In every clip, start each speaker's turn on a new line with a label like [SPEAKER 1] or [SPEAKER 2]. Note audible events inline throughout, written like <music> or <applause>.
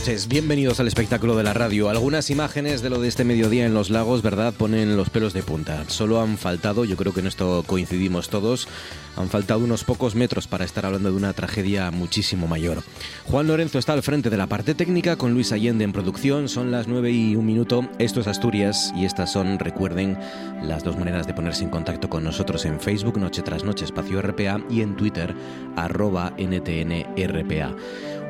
[SPEAKER 1] Noches, bienvenidos al espectáculo de la radio. Algunas imágenes de lo de este mediodía en los lagos, ¿verdad? Ponen los pelos de punta. Solo han faltado, yo creo que en esto coincidimos todos, han faltado unos pocos metros para estar hablando de una tragedia muchísimo mayor. Juan Lorenzo está al frente de la parte técnica con Luis Allende en producción. Son las 9 y un minuto. Esto es Asturias y estas son, recuerden, las dos maneras de ponerse en contacto con nosotros en Facebook, Noche tras Noche, Espacio RPA y en Twitter, arroba NTNRPA.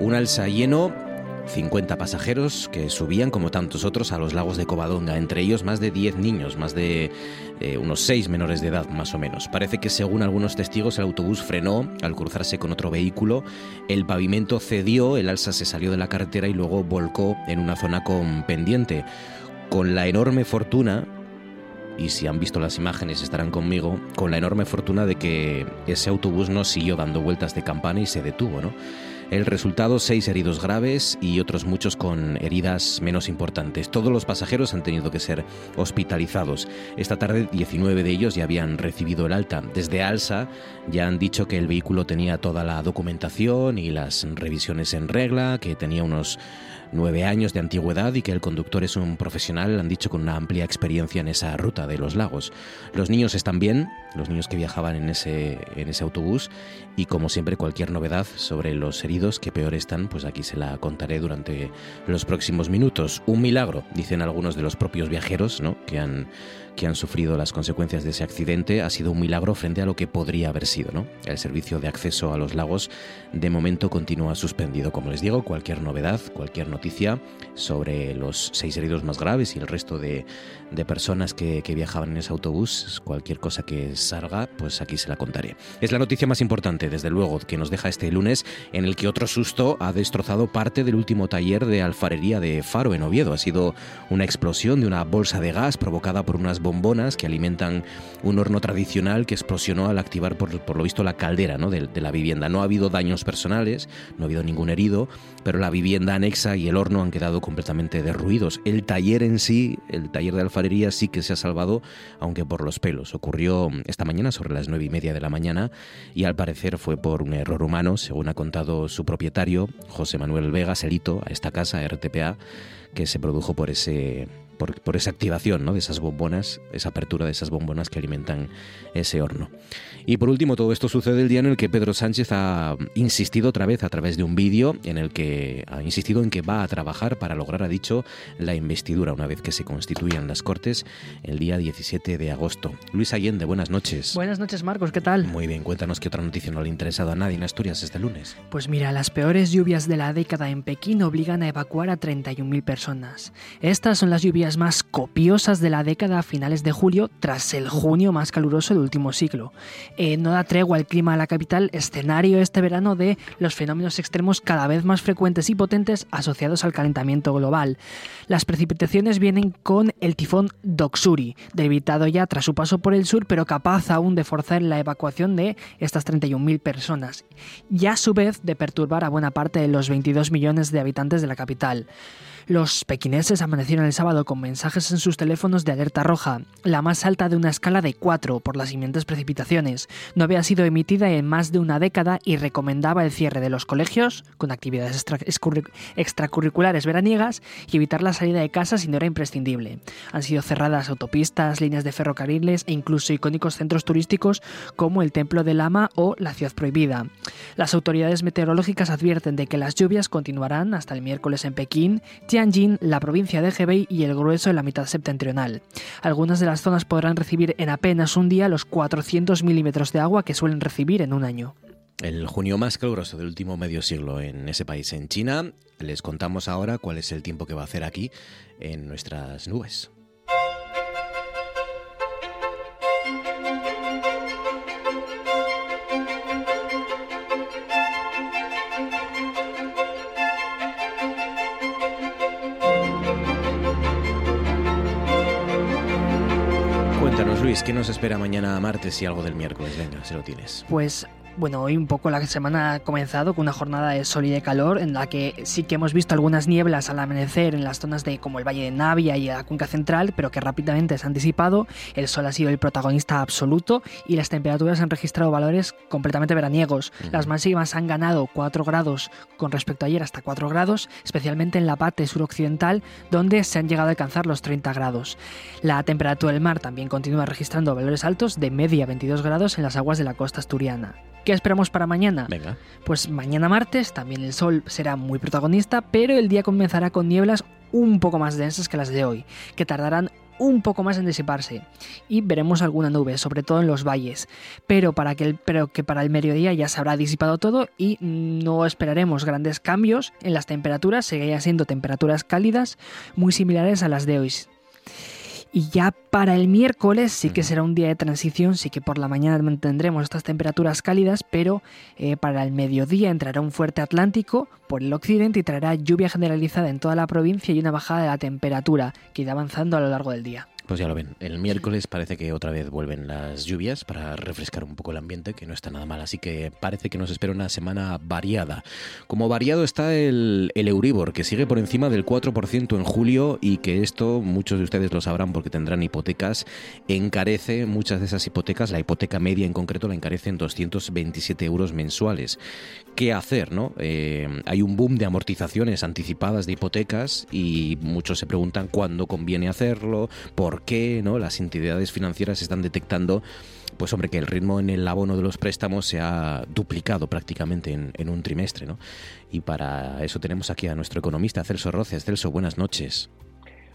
[SPEAKER 1] Un alza lleno 50 pasajeros que subían, como tantos otros, a los lagos de Covadonga, entre ellos más de 10 niños, más de eh, unos 6 menores de edad más o menos. Parece que según algunos testigos el autobús frenó al cruzarse con otro vehículo, el pavimento cedió, el alza se salió de la carretera y luego volcó en una zona con pendiente. Con la enorme fortuna, y si han visto las imágenes estarán conmigo, con la enorme fortuna de que ese autobús no siguió dando vueltas de campana y se detuvo, ¿no? El resultado, seis heridos graves y otros muchos con heridas menos importantes. Todos los pasajeros han tenido que ser hospitalizados. Esta tarde 19 de ellos ya habían recibido el alta. Desde ALSA ya han dicho que el vehículo tenía toda la documentación y las revisiones en regla, que tenía unos nueve años de antigüedad y que el conductor es un profesional, han dicho, con una amplia experiencia en esa ruta de los lagos. Los niños están bien, los niños que viajaban en ese, en ese autobús, y como siempre, cualquier novedad sobre los heridos que peor están, pues aquí se la contaré durante los próximos minutos. Un milagro, dicen algunos de los propios viajeros, ¿no? que han que han sufrido las consecuencias de ese accidente ha sido un milagro frente a lo que podría haber sido. ¿no? El servicio de acceso a los lagos de momento continúa suspendido. Como les digo, cualquier novedad, cualquier noticia sobre los seis heridos más graves y el resto de, de personas que, que, viajaban en ese autobús, cualquier cosa que salga, pues aquí se la contaré. Es la noticia más importante, desde luego, que nos deja este lunes, en el que otro susto ha destrozado parte del último taller de alfarería de Faro en Oviedo. Ha sido una explosión de una bolsa de gas provocada por unas bombonas que alimentan un horno tradicional que explosionó al activar, por, por lo visto, la caldera ¿no? de, la vivienda. No ha habido daños personales, no ha habido ningún herido, pero la vivienda anexa y el horno han quedado completamente derruidos. El taller en sí, el taller de alfarería sí que se ha salvado, aunque por los pelos. Ocurrió esta mañana sobre las nueve y media de la mañana y al parecer fue por un error humano, según ha contado su propietario, José Manuel Vega Selito, a esta casa, RTPA, que se produjo por ese por, esa activación ¿no? de esas bombonas, esa apertura de esas bombonas que alimentan ese horno. Y por último, todo esto sucede el día en el que Pedro Sánchez ha insistido otra vez a través de un vídeo en el que ha insistido en que va a trabajar para lograr, ha dicho, la investidura una vez que se constituyan las Cortes el día 17 de agosto. Luis Allende, buenas noches.
[SPEAKER 2] Buenas noches, Marcos, ¿qué tal?
[SPEAKER 1] Muy bien, cuéntanos qué otra noticia no le ha interesado a nadie en Asturias este lunes.
[SPEAKER 2] Pues mira, las peores lluvias de la década en Pekín obligan a evacuar a 31.000 personas. Estas son las lluvias más copiosas de la década a finales de julio, tras el junio más caluroso del último siglo. Eh, no da tregua el clima a la capital, escenario este verano de los fenómenos extremos cada vez más frecuentes y potentes asociados al calentamiento global. Las precipitaciones vienen con el tifón Doksuri, debilitado ya tras su paso por el sur, pero capaz aún de forzar la evacuación de estas 31.000 personas, y a su vez de perturbar a buena parte de los 22 millones de habitantes de la capital. Los pequineses amanecieron el sábado con mensajes en sus teléfonos de alerta roja, la más alta de una escala de 4 por las siguientes precipitaciones. No había sido emitida en más de una década y recomendaba el cierre de los colegios, con actividades extracurriculares veraniegas, y evitar la salida de casa si no era imprescindible. Han sido cerradas autopistas, líneas de ferrocarriles e incluso icónicos centros turísticos como el Templo de Lama o la Ciudad Prohibida. Las autoridades meteorológicas advierten de que las lluvias continuarán hasta el miércoles en Pekín, La provincia de Hebei y el grueso en la mitad septentrional. Algunas de las zonas podrán recibir en apenas un día los 400 milímetros de agua que suelen recibir en un año.
[SPEAKER 1] El junio más caluroso del último medio siglo en ese país, en China. Les contamos ahora cuál es el tiempo que va a hacer aquí en nuestras nubes. Luis, ¿qué nos espera mañana martes y algo del miércoles? Venga, se lo tienes.
[SPEAKER 2] Pues bueno, hoy un poco la semana ha comenzado con una jornada de sol y de calor en la que sí que hemos visto algunas nieblas al amanecer en las zonas de como el Valle de Navia y la cuenca central, pero que rápidamente se han disipado. El sol ha sido el protagonista absoluto y las temperaturas han registrado valores completamente veraniegos. Las máximas han ganado 4 grados con respecto a ayer hasta 4 grados, especialmente en la parte suroccidental donde se han llegado a alcanzar los 30 grados. La temperatura del mar también continúa registrando valores altos de media 22 grados en las aguas de la costa asturiana. ¿Qué esperamos para mañana?
[SPEAKER 1] Venga.
[SPEAKER 2] Pues mañana martes también el sol será muy protagonista, pero el día comenzará con nieblas un poco más densas que las de hoy, que tardarán un poco más en disiparse y veremos alguna nube, sobre todo en los valles, pero para que, el, pero que para el mediodía ya se habrá disipado todo y no esperaremos grandes cambios en las temperaturas, seguirán siendo temperaturas cálidas muy similares a las de hoy. Y ya para el miércoles sí que será un día de transición, sí que por la mañana mantendremos estas temperaturas cálidas, pero eh, para el mediodía entrará un fuerte atlántico por el occidente y traerá lluvia generalizada en toda la provincia y una bajada de la temperatura que irá avanzando a lo largo del día.
[SPEAKER 1] Pues ya lo ven, el miércoles parece que otra vez vuelven las lluvias para refrescar un poco el ambiente, que no está nada mal, así que parece que nos espera una semana variada. Como variado está el, el Euribor, que sigue por encima del 4% en julio y que esto, muchos de ustedes lo sabrán porque tendrán hipotecas, encarece muchas de esas hipotecas, la hipoteca media en concreto la encarece en 227 euros mensuales. ¿Qué hacer? No? Eh, hay un boom de amortizaciones anticipadas de hipotecas y muchos se preguntan cuándo conviene hacerlo, por qué ¿no? las entidades financieras están detectando pues hombre, que el ritmo en el abono de los préstamos se ha duplicado prácticamente en, un trimestre, ¿no? Y para eso tenemos aquí a nuestro economista, Celso Roces. Celso, buenas noches.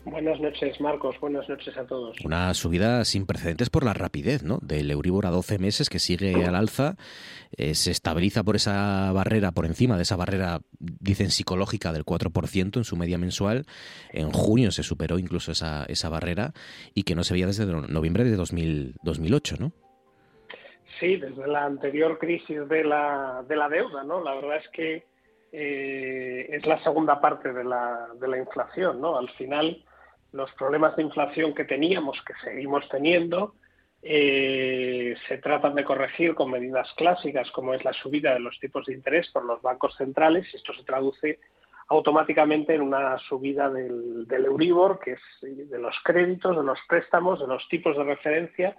[SPEAKER 3] Buenas noches, Marcos. Buenas noches a todos.
[SPEAKER 1] Una subida sin precedentes por la rapidez, ¿no? Del Euribor a 12 meses que sigue al alza, eh, se estabiliza por esa barrera, por encima de esa barrera, dicen psicológica, del 4% en su media mensual. En junio se superó incluso esa, esa barrera y que no se veía desde noviembre de 2008, ¿no?
[SPEAKER 3] Sí, desde la anterior crisis de la, de la deuda, ¿no? La verdad es que eh, es la segunda parte de la, de la inflación, ¿no? Al final los problemas de inflación que teníamos, que seguimos teniendo, eh, se tratan de corregir con medidas clásicas como es la subida de los tipos de interés por los bancos centrales y esto se traduce automáticamente en una subida del, Euribor, que es de los créditos, de los préstamos, de los tipos de referencia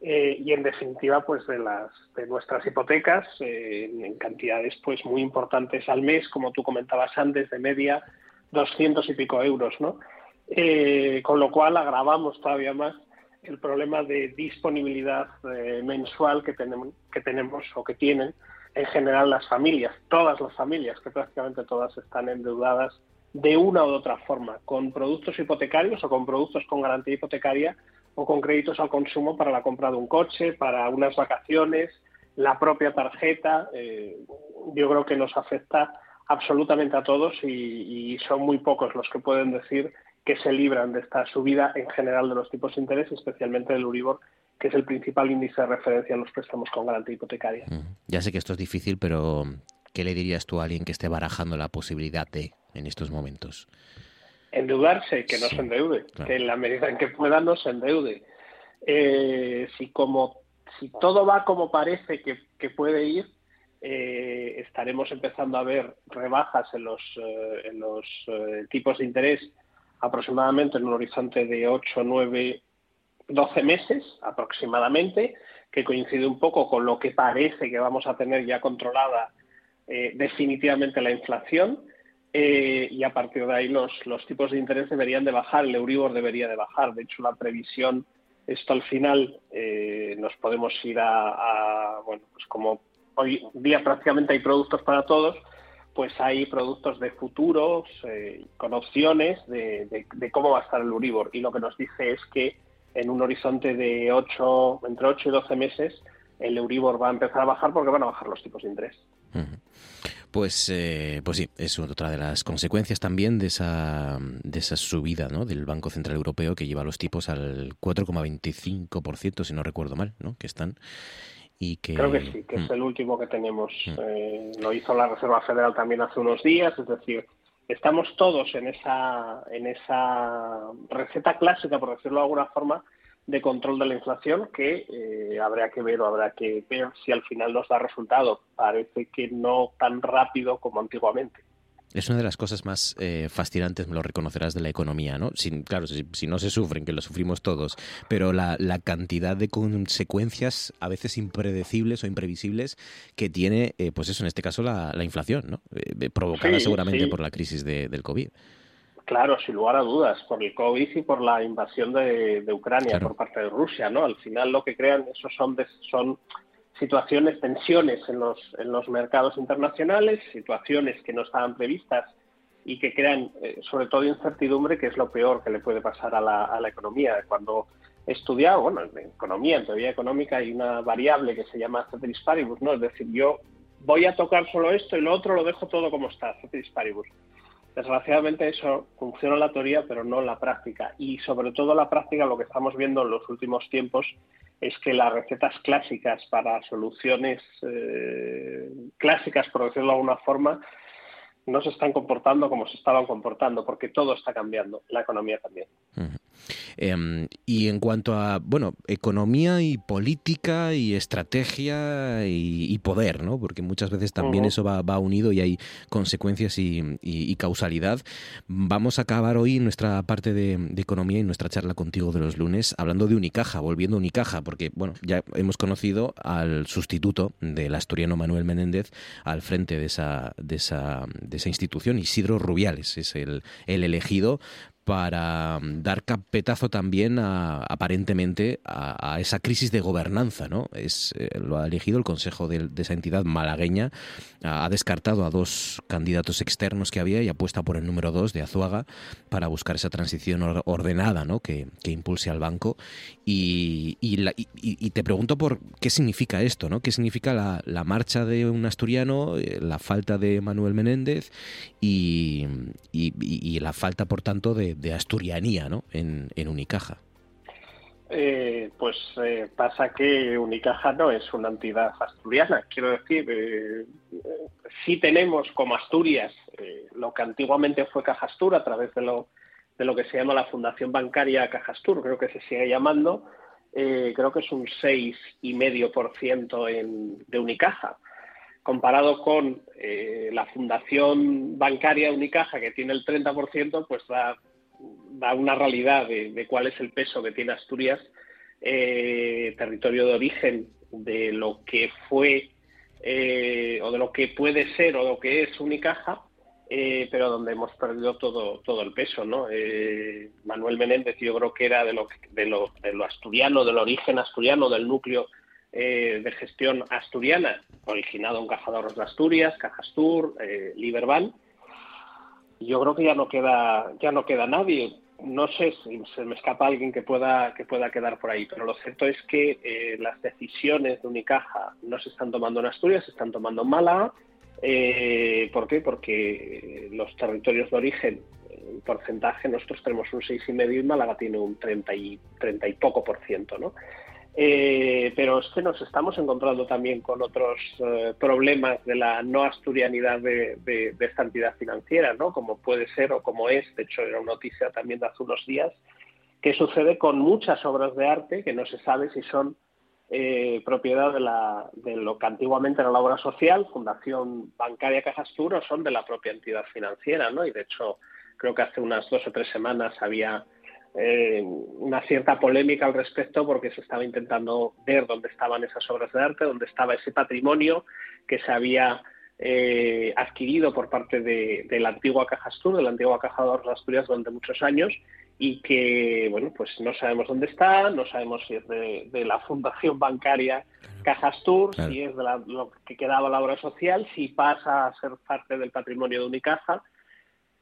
[SPEAKER 3] eh, y en definitiva pues de las de nuestras hipotecas eh, en cantidades pues muy importantes al mes, como tú comentabas antes, de media 200 y pico euros, ¿no? Eh, con lo cual agravamos todavía más el problema de disponibilidad eh, mensual que tenemos, que tenemos o que tienen en general las familias, todas las familias, que prácticamente todas están endeudadas de una u otra forma, con productos hipotecarios o con productos con garantía hipotecaria o con créditos al consumo para la compra de un coche, para unas vacaciones, la propia tarjeta. Eh, yo creo que nos afecta absolutamente a todos y, y son muy pocos los que pueden decir que se libran de esta subida en general de los tipos de interés, especialmente del Uribor, que es el principal índice de referencia en los préstamos con garantía hipotecaria.
[SPEAKER 1] Ya sé que esto es difícil, pero ¿qué le dirías tú a alguien que esté barajando la posibilidad de en estos momentos?
[SPEAKER 3] Endeudarse, que no se endeude, que en la medida en que pueda no se endeude. Eh, si como si todo va como parece que, puede ir, eh, estaremos empezando a ver rebajas en los, eh, en los tipos de interés aproximadamente en un horizonte de 8, 9, 12 meses aproximadamente, que coincide un poco con lo que parece que vamos a tener ya controlada eh, definitivamente la inflación. Eh, y a partir de ahí los, los tipos de interés deberían de bajar, el Euribor debería de bajar. De hecho, la previsión, esto al final eh, nos podemos ir a, bueno, pues como hoy día prácticamente hay productos para todos, pues hay productos de futuros con opciones de, de, cómo va a estar el Euribor. Y lo que nos dice es que en un horizonte de 8, entre 8 y 12 meses, el Euribor va a empezar a bajar porque van a bajar los tipos de interés.
[SPEAKER 1] Pues, eh, pues sí, es otra de las consecuencias también de esa, de esa subida ¿no? del Banco Central Europeo que lleva los tipos al 4,25%, si no recuerdo mal, ¿no? que están. Y que...
[SPEAKER 3] Creo que sí, que es mm. el último que tenemos. Mm. Eh, lo hizo la Reserva Federal también hace unos días, es decir, estamos todos en esa, en esa receta clásica, por decirlo de alguna forma, de control de la inflación que eh, habrá que ver o habrá que ver si al final nos da resultado. Parece que no tan rápido como antiguamente.
[SPEAKER 1] Es una de las cosas más eh, fascinantes, me lo reconocerás, de la economía, ¿no? Sin, claro, si, no se sufren, que lo sufrimos todos, pero la, la, cantidad de consecuencias a veces impredecibles o imprevisibles que tiene, eh, pues eso, en este caso, la, la inflación, ¿no? Eh, provocada seguramente por la crisis de, del COVID.
[SPEAKER 3] Claro, sin lugar a dudas, por el COVID y por la invasión de, de Ucrania por parte de Rusia, ¿no? Al final lo que crean, esos son, son situaciones, tensiones en los, en los mercados internacionales, situaciones que no estaban previstas y que crean eh, sobre todo incertidumbre, que es lo peor que le puede pasar a la, a la economía. Cuando he estudiado, bueno, en economía, en teoría económica, hay una variable que se llama ceteris paribus, ¿no? Es decir, yo voy a tocar solo esto y lo otro lo dejo todo como está, ceteris paribus. Desgraciadamente eso funciona en la teoría, pero no en la práctica. Y sobre todo en la práctica lo que estamos viendo en los últimos tiempos es que las recetas clásicas para soluciones eh, clásicas, por decirlo de alguna forma, no se están comportando como se estaban comportando, porque todo está cambiando, la economía también.
[SPEAKER 1] Em, y en cuanto a, bueno, economía y política y estrategia y, poder, ¿no? Porque muchas veces también eso va, unido y hay consecuencias y, causalidad. Vamos a acabar hoy nuestra parte de, economía y nuestra charla contigo de los lunes hablando de Unicaja, volviendo a Unicaja, porque, bueno, ya hemos conocido al sustituto del asturiano Manuel Menéndez al frente de esa, de esa, de esa institución, Isidro Rubiales, es el, el elegido para mm, dar capetazo también aparentemente a, esa crisis de gobernanza, ¿no? Es, eh, lo ha elegido el Consejo de, esa entidad malagueña, ha, descartado a dos candidatos externos que había y apuesta por el número dos de Azuaga para buscar esa transición ordenada, ¿no? Que, impulse al banco y, te pregunto por qué significa esto, ¿no? ¿Qué significa la, marcha de un asturiano, eh, la falta de Manuel Menéndez y la falta, por tanto, de, de asturianía ¿no? en, Unicaja.
[SPEAKER 3] Eh, pues eh, pasa que Unicaja no es una entidad asturiana. Quiero decir, eh, sí tenemos como Asturias lo que antiguamente fue Cajastur a través de lo, de lo que se llama la Fundación Bancaria Cajastur, creo que se sigue llamando. creo que es un 6,5% de Unicaja comparado con la Fundación Bancaria Unicaja, que tiene el 30%, pues da da una realidad de, cuál es el peso que tiene Asturias, eh, territorio de origen de lo que fue eh, o de lo que puede ser o lo que es Unicaja, eh, pero donde hemos perdido todo, todo el peso. ¿no? Manuel Menéndez yo creo que era de lo, de, lo, de lo asturiano, del origen asturiano, del núcleo de gestión asturiana, originado en Cajadores de Asturias, Cajastur, Liberban, yo creo que ya no queda ya no queda nadie no sé si se me escapa alguien que pueda que pueda quedar por ahí pero lo cierto es que eh, las decisiones de Unicaja no se están tomando en Asturias se están tomando en Málaga eh, ¿por qué? porque los territorios de origen en porcentaje nosotros tenemos un seis y medio y Málaga tiene un 30 y 30 y poco por ciento ¿no? Eh, pero es que nos estamos encontrando también con otros eh, problemas de la no asturianidad de, esta entidad financiera, ¿no? Como puede ser o como es, de hecho era una noticia también de hace unos días, que sucede con muchas obras de arte que no se sabe si son eh, propiedad de, la, de lo que antiguamente era la obra social, Fundación Bancaria Cajastur, o son de la propia entidad financiera, ¿no? Y de hecho creo que hace unas dos o tres semanas había eh, una cierta polémica al respecto porque se estaba intentando ver dónde estaban esas obras de arte, dónde estaba ese patrimonio que se había eh, adquirido por parte de, la antigua Caja Astur, de la antigua Caja de Ahorros Asturias durante muchos años y que, bueno, pues no sabemos dónde está, no sabemos si es de, la fundación bancaria Caja Astur, si es de lo que quedaba la obra social, si pasa a ser parte del patrimonio de Unicaja.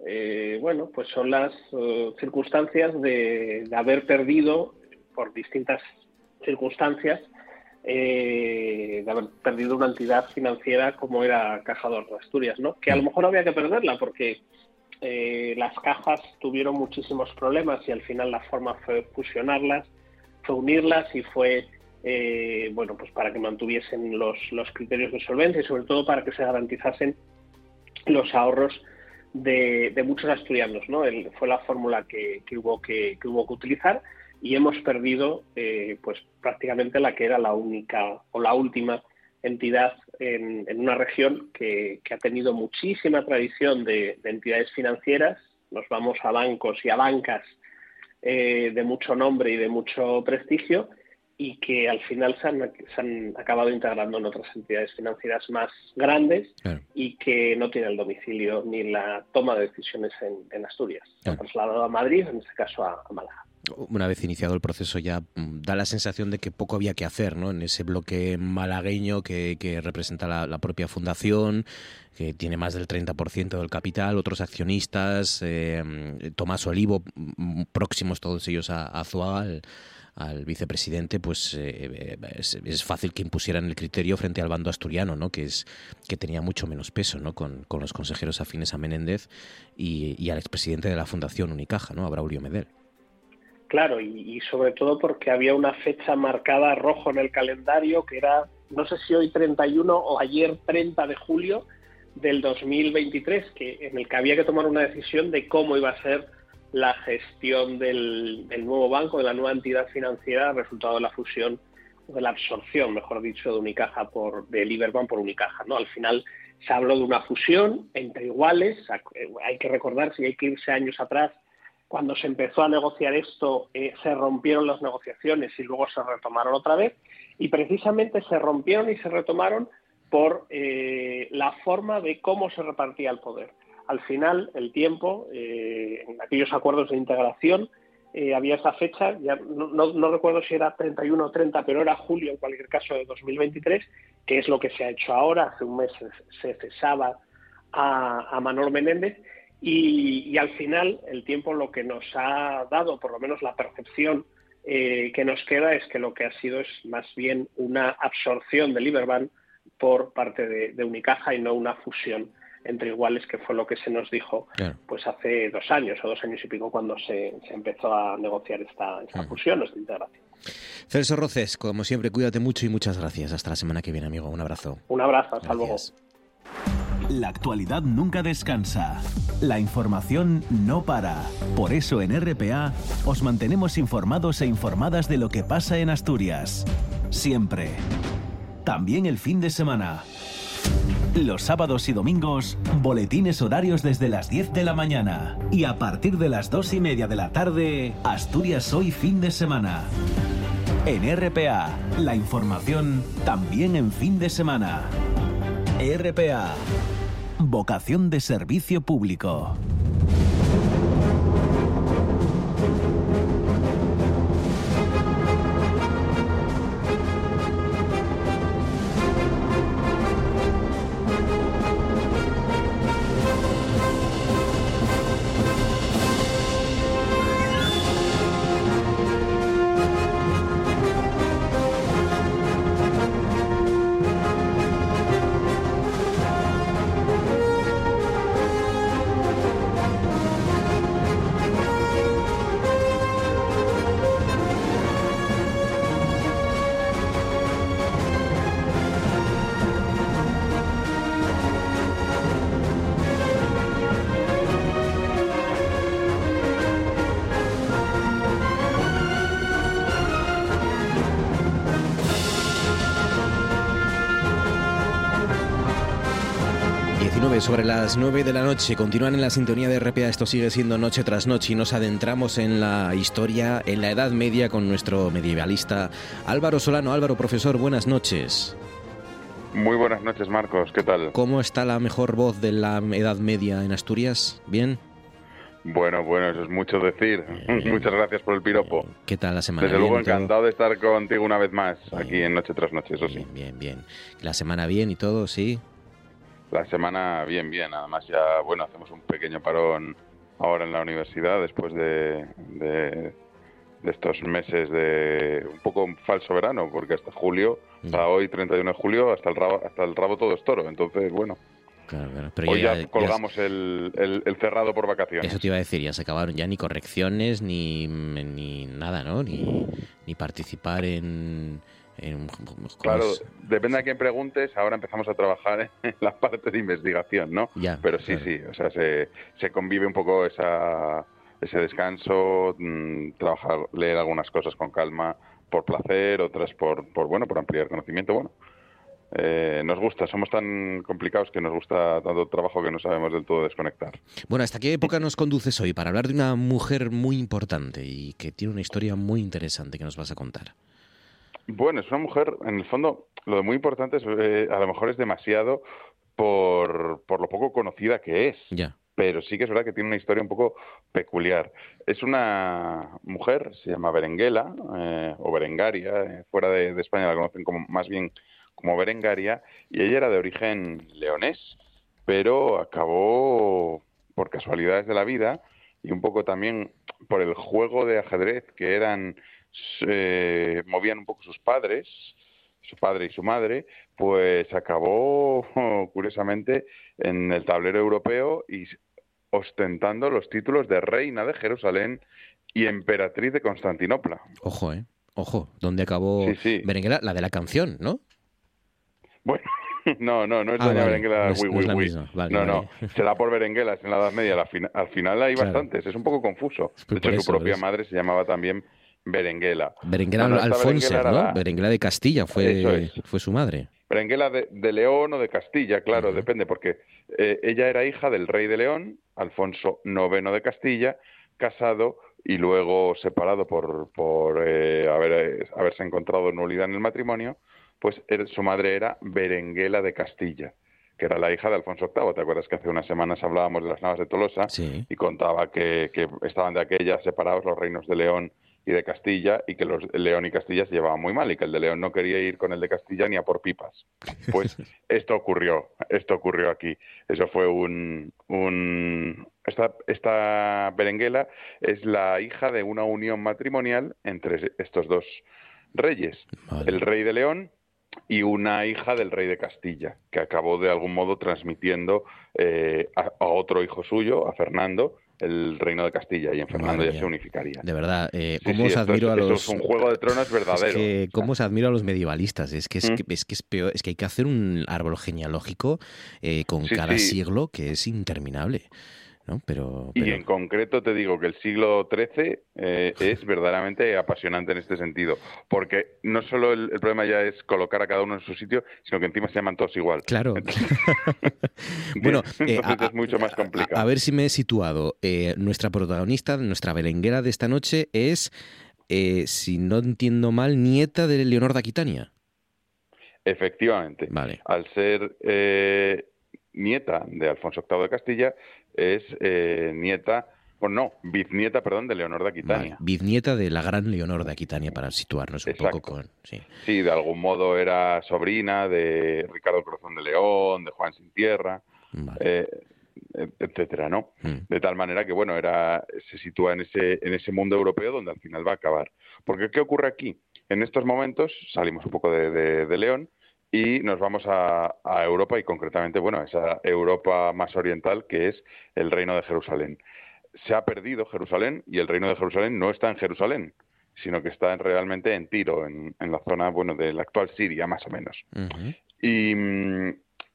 [SPEAKER 3] Eh, bueno, pues son las eh, circunstancias de, haber perdido, por distintas circunstancias, eh, de haber perdido una entidad financiera como era Caja de Asturias, ¿no? Que a lo mejor había que perderla porque las cajas tuvieron muchísimos problemas y al final la forma fue fusionarlas, fue unirlas y fue bueno, pues para que mantuviesen los, los criterios de solvencia y sobre todo para que se garantizasen los ahorros de, muchos asturianos. ¿no? fue la fórmula que, hubo que, hubo que utilizar y hemos perdido eh, pues prácticamente la que era la única o la última entidad en, una región que, ha tenido muchísima tradición de, entidades financieras. Nos vamos a bancos y a bancas eh, de mucho nombre y de mucho prestigio y que al final se han, acabado integrando en otras entidades financieras más grandes y que no tienen el domicilio ni la toma de decisiones en, Asturias. Se han trasladado a Madrid, en este caso a, Málaga.
[SPEAKER 1] Una vez iniciado el proceso ya mm, da la sensación de que poco había que hacer ¿no? en ese bloque malagueño que, representa la, propia fundación, que tiene más del 30% del capital, otros accionistas, eh, Tomás Olivo, mm, próximos todos ellos a, a al vicepresidente, pues eh, es, fácil que impusieran el criterio frente al bando asturiano, ¿no? que es que tenía mucho menos peso ¿no? con, con los consejeros afines a Menéndez y, al expresidente de la Fundación Unicaja, ¿no? a Braulio Medel.
[SPEAKER 3] Claro, y, sobre todo porque había una fecha marcada rojo en el calendario, que era, no sé si hoy 31 o ayer 30 de julio del 2023, que, en el que había que tomar una decisión de cómo iba a ser la gestión del, nuevo banco, de la nueva entidad financiera, resultado de la fusión, de la absorción, mejor dicho, de Unicaja por, de Liberbank por Unicaja. ¿no? Al final se habló de una fusión entre iguales. Hay que recordar, si hay que irse años atrás, cuando se empezó a negociar esto, eh, se rompieron las negociaciones y luego se retomaron otra vez. Y precisamente se rompieron y se retomaron por eh, la forma de cómo se repartía el poder al final el tiempo, eh, en aquellos acuerdos de integración, eh, había esa fecha, ya no, recuerdo si era 31 o 30, pero era julio en cualquier caso de 2023, que es lo que se ha hecho ahora, hace un mes se cesaba a, a Manuel Menéndez, y, al final el tiempo lo que nos ha dado, por lo menos la percepción eh, que nos queda, es que lo que ha sido es más bien una absorción de Liberbank por parte de Unicaja y no una fusión entre iguales, que fue lo que se nos dijo pues hace dos años o dos años y pico cuando se, empezó a negociar esta, fusión, esta integración.
[SPEAKER 1] Celso Roces, como siempre, cuídate mucho y muchas gracias. Hasta la semana que viene, amigo. Un abrazo.
[SPEAKER 3] Un abrazo, hasta luego.
[SPEAKER 4] La actualidad nunca descansa. La información no para. Por eso en RPA os mantenemos informados e informadas de lo que pasa en Asturias. Siempre. También el fin de semana. Los sábados y domingos, boletines horarios desde las 10 de la mañana. Y a partir de las 2 y media de la tarde, Asturias Hoy Fin de Semana. En RPA, la información también en fin de semana. RPA, vocación de servicio público.
[SPEAKER 1] Sobre las 9 de la noche. Continúan en la sintonía de RPA. Esto sigue siendo noche tras noche y nos adentramos en la historia, en la Edad Media con nuestro medievalista Álvaro Solano. Álvaro, profesor, buenas noches.
[SPEAKER 5] Muy buenas noches, Marcos. ¿Qué tal?
[SPEAKER 1] ¿Cómo está la mejor voz de la Edad Media en Asturias? ¿Bien?
[SPEAKER 5] Bueno, bueno, eso es mucho decir. <laughs> Muchas gracias por el piropo.
[SPEAKER 1] ¿Qué tal la semana?
[SPEAKER 5] Desde luego encantado de estar contigo una vez más aquí en Noche tras Noche, eso sí.
[SPEAKER 1] Bien, bien, bien. La semana bien y todo, sí.
[SPEAKER 5] La semana bien, bien. Además ya, bueno, hacemos un pequeño parón ahora en la universidad después de, de, estos meses de un poco un falso verano, porque hasta julio, hasta hoy 31 de julio, hasta el rabo, hasta el rabo todo es toro. Entonces, bueno.
[SPEAKER 1] Pero
[SPEAKER 5] Hoy ya, colgamos El, el, cerrado por vacaciones.
[SPEAKER 1] Eso te iba a decir, ya se acabaron ya ni correcciones ni, ni nada, ¿no? Ni, ni participar en,
[SPEAKER 5] claro, depende a quién preguntes, ahora empezamos a trabajar <laughs> en la parte de investigación, ¿no? Pero sí, sí, o sea, se, se convive un poco esa, ese descanso, mm, trabajar, leer algunas cosas con calma por placer, otras por, por bueno, por ampliar conocimiento, bueno. Eh, nos gusta, somos tan complicados que nos gusta tanto trabajo que no sabemos del todo desconectar.
[SPEAKER 1] Bueno, ¿hasta qué época nos conduces hoy para hablar de una mujer muy importante y que tiene una historia muy interesante que nos vas a contar?
[SPEAKER 5] Bueno, es una mujer, en el fondo, lo de muy importante es, eh, a lo mejor es demasiado por, por lo poco conocida que es.
[SPEAKER 1] Ya.
[SPEAKER 5] Pero sí que es verdad que tiene una historia un poco peculiar. Es una mujer, se llama Berenguela, eh, o Berengaria, eh, fuera de, España la conocen como más bien como Berengaria, y ella era de origen leonés, pero acabó por casualidades de la vida y un poco también por el juego de ajedrez que eran se movían un poco sus padres, su padre y su madre, pues acabó <laughs> curiosamente en el tablero europeo y ostentando los títulos de reina de Jerusalén y emperatriz de Constantinopla.
[SPEAKER 1] Ojo, ¿eh? Ojo, ¿dónde acabó
[SPEAKER 5] sí,
[SPEAKER 1] Berenguela? La de la canción, ¿no?
[SPEAKER 5] Bueno, <laughs> no, no, no es ah, doña Berenguela. No, no, no, se da por Berenguelas en la Edad Media. al final hay bastantes, es un poco confuso. De hecho, su propia madre se llamaba también Berenguela.
[SPEAKER 1] Berenguela Alfonso, ¿no? Berenguela de Castilla fue, fue su madre.
[SPEAKER 5] Berenguela de, León o de Castilla, claro, depende, porque eh, ella era hija del rey de León, Alfonso IX de Castilla, casado y luego separado por, por eh, haber, haberse encontrado nulidad en el matrimonio, pues su madre era Berenguela de Castilla que era la hija de Alfonso VIII. ¿Te acuerdas que hace unas semanas hablábamos de las navas de Tolosa y contaba que, que, estaban de aquella separados los reinos de León y de Castilla y que los León y Castilla se llevaban muy mal y que el de León no quería ir con el de Castilla ni a por pipas. Pues <laughs> esto ocurrió, esto ocurrió aquí. Eso fue un... un esta, esta Berenguela es la hija de una unión matrimonial entre estos dos reyes, el rey de León y una hija del rey de Castilla, que acabó de algún modo transmitiendo eh, a, otro hijo suyo, a Fernando, el reino de Castilla y en Fernando ya se unificaría.
[SPEAKER 1] De verdad, eh, ¿cómo os admiro a los...
[SPEAKER 5] es un juego de tronos <laughs> verdadero.
[SPEAKER 1] Es ¿Cómo os admiro a los medievalistas? Es que es, que, es, que es peor, es que hay que hacer un árbol genealógico eh, con cada siglo que es interminable. Pero,
[SPEAKER 5] Y en concreto te digo que el siglo XIII eh, es verdaderamente apasionante en este sentido, porque no solo el, problema ya es colocar a cada uno en su sitio, sino que encima se llaman todos igual.
[SPEAKER 1] Claro. <laughs> <laughs> bueno, <laughs>
[SPEAKER 5] eh, es mucho más complicado.
[SPEAKER 1] A, ver si me he situado. Eh, nuestra protagonista, nuestra belenguera de esta noche es, si no entiendo mal, nieta de Leonor de Aquitania.
[SPEAKER 5] Efectivamente.
[SPEAKER 1] Vale.
[SPEAKER 5] Al ser nieta de Alfonso VIII de Castilla, es eh, nieta, bueno, no, bisnieta, perdón, de Leonor de Aquitania.
[SPEAKER 1] bisnieta de la gran Leonor de Aquitania, para situarnos un poco con... Sí.
[SPEAKER 5] sí. de algún modo era sobrina de Ricardo Corazón de León, de Juan Sin Tierra, eh, etcétera, ¿no? Mm. De tal manera que, bueno, era se sitúa en ese, en ese mundo europeo donde al final va a acabar. Porque, ¿qué ocurre aquí? En estos momentos, salimos un poco de León, y nos vamos a, Europa y concretamente, bueno, esa Europa más oriental que es el Reino de Jerusalén. Se ha perdido Jerusalén y el Reino de Jerusalén no está en Jerusalén, sino que está realmente en Tiro, en, la zona, bueno, de la actual Siria, más o menos. y,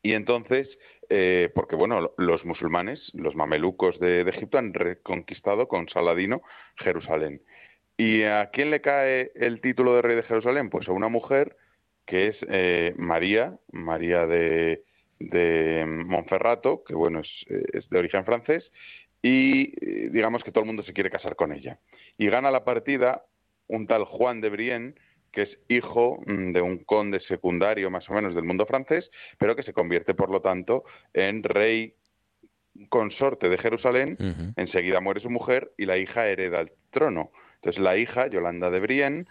[SPEAKER 5] y, entonces, eh, porque, bueno, los musulmanes, los mamelucos de, de Egipto han reconquistado con Saladino Jerusalén. ¿Y a quién le cae el título de rey de Jerusalén? Pues a una mujer que es eh, María, María de, de Monferrato, que bueno, es, de origen francés, y eh, digamos que todo el mundo se quiere casar con ella. Y gana la partida un tal Juan de Brienne, que es hijo mm, de un conde secundario más o menos del mundo francés, pero que se convierte, por lo tanto, en rey consorte de Jerusalén, enseguida muere su mujer y la hija hereda el trono. Entonces la hija, Yolanda de Brienne,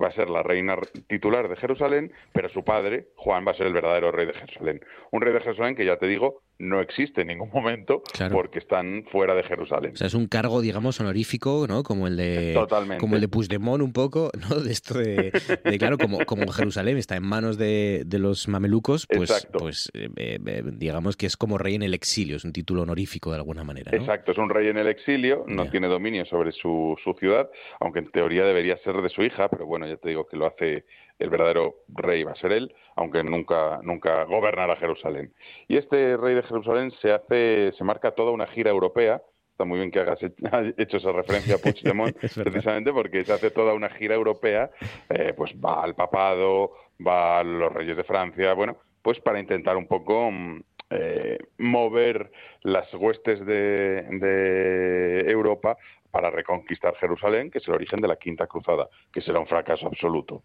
[SPEAKER 5] va a ser la reina titular de Jerusalén, pero su padre, Juan, va a ser el verdadero rey de Jerusalén. Un rey de Jerusalén que ya te digo, no existe en ningún momento porque están fuera de Jerusalén.
[SPEAKER 1] O sea, es un cargo, digamos, honorífico, ¿no? Como el de como el de Puigdemont un poco, ¿no? De esto de, claro, como, como Jerusalén está en manos de, los mamelucos, pues, pues eh, eh, eh, digamos que es como rey en el exilio, es un título honorífico de alguna manera.
[SPEAKER 5] Exacto, es un rey en el exilio, no tiene dominio sobre su, su ciudad, aunque en teoría debería ser de su hija, pero bueno, ya te digo que lo hace el verdadero rey va a ser él, aunque nunca, nunca gobernará Jerusalén. Y este rey de Jerusalén se hace, se marca toda una gira europea. Está muy bien que hagas <laughs> hecho esa referencia a Puigdemont, <laughs> precisamente porque se hace toda una gira europea, eh, pues va al papado, va a los reyes de Francia, bueno, pues para intentar un poco mm, eh, mover las huestes de, de, Europa para reconquistar Jerusalén, que es el origen de la Quinta Cruzada, que será un fracaso absoluto.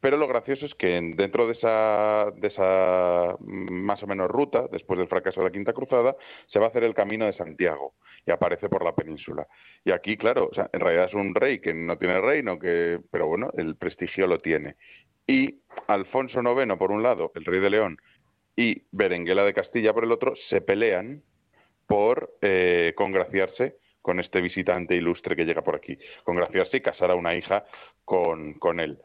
[SPEAKER 5] Pero lo gracioso es que dentro de esa, de esa más o menos ruta, después del fracaso de la Quinta Cruzada, se va a hacer el camino de Santiago y aparece por la península. Y aquí, claro, en realidad es un rey que no tiene reino, que, pero bueno, el prestigio lo tiene. Y Alfonso IX, por un lado, el rey de León, y Berenguela de Castilla, por el otro, se pelean por eh, congraciarse con este visitante ilustre que llega por aquí, congraciarse y casar a una hija con, con él.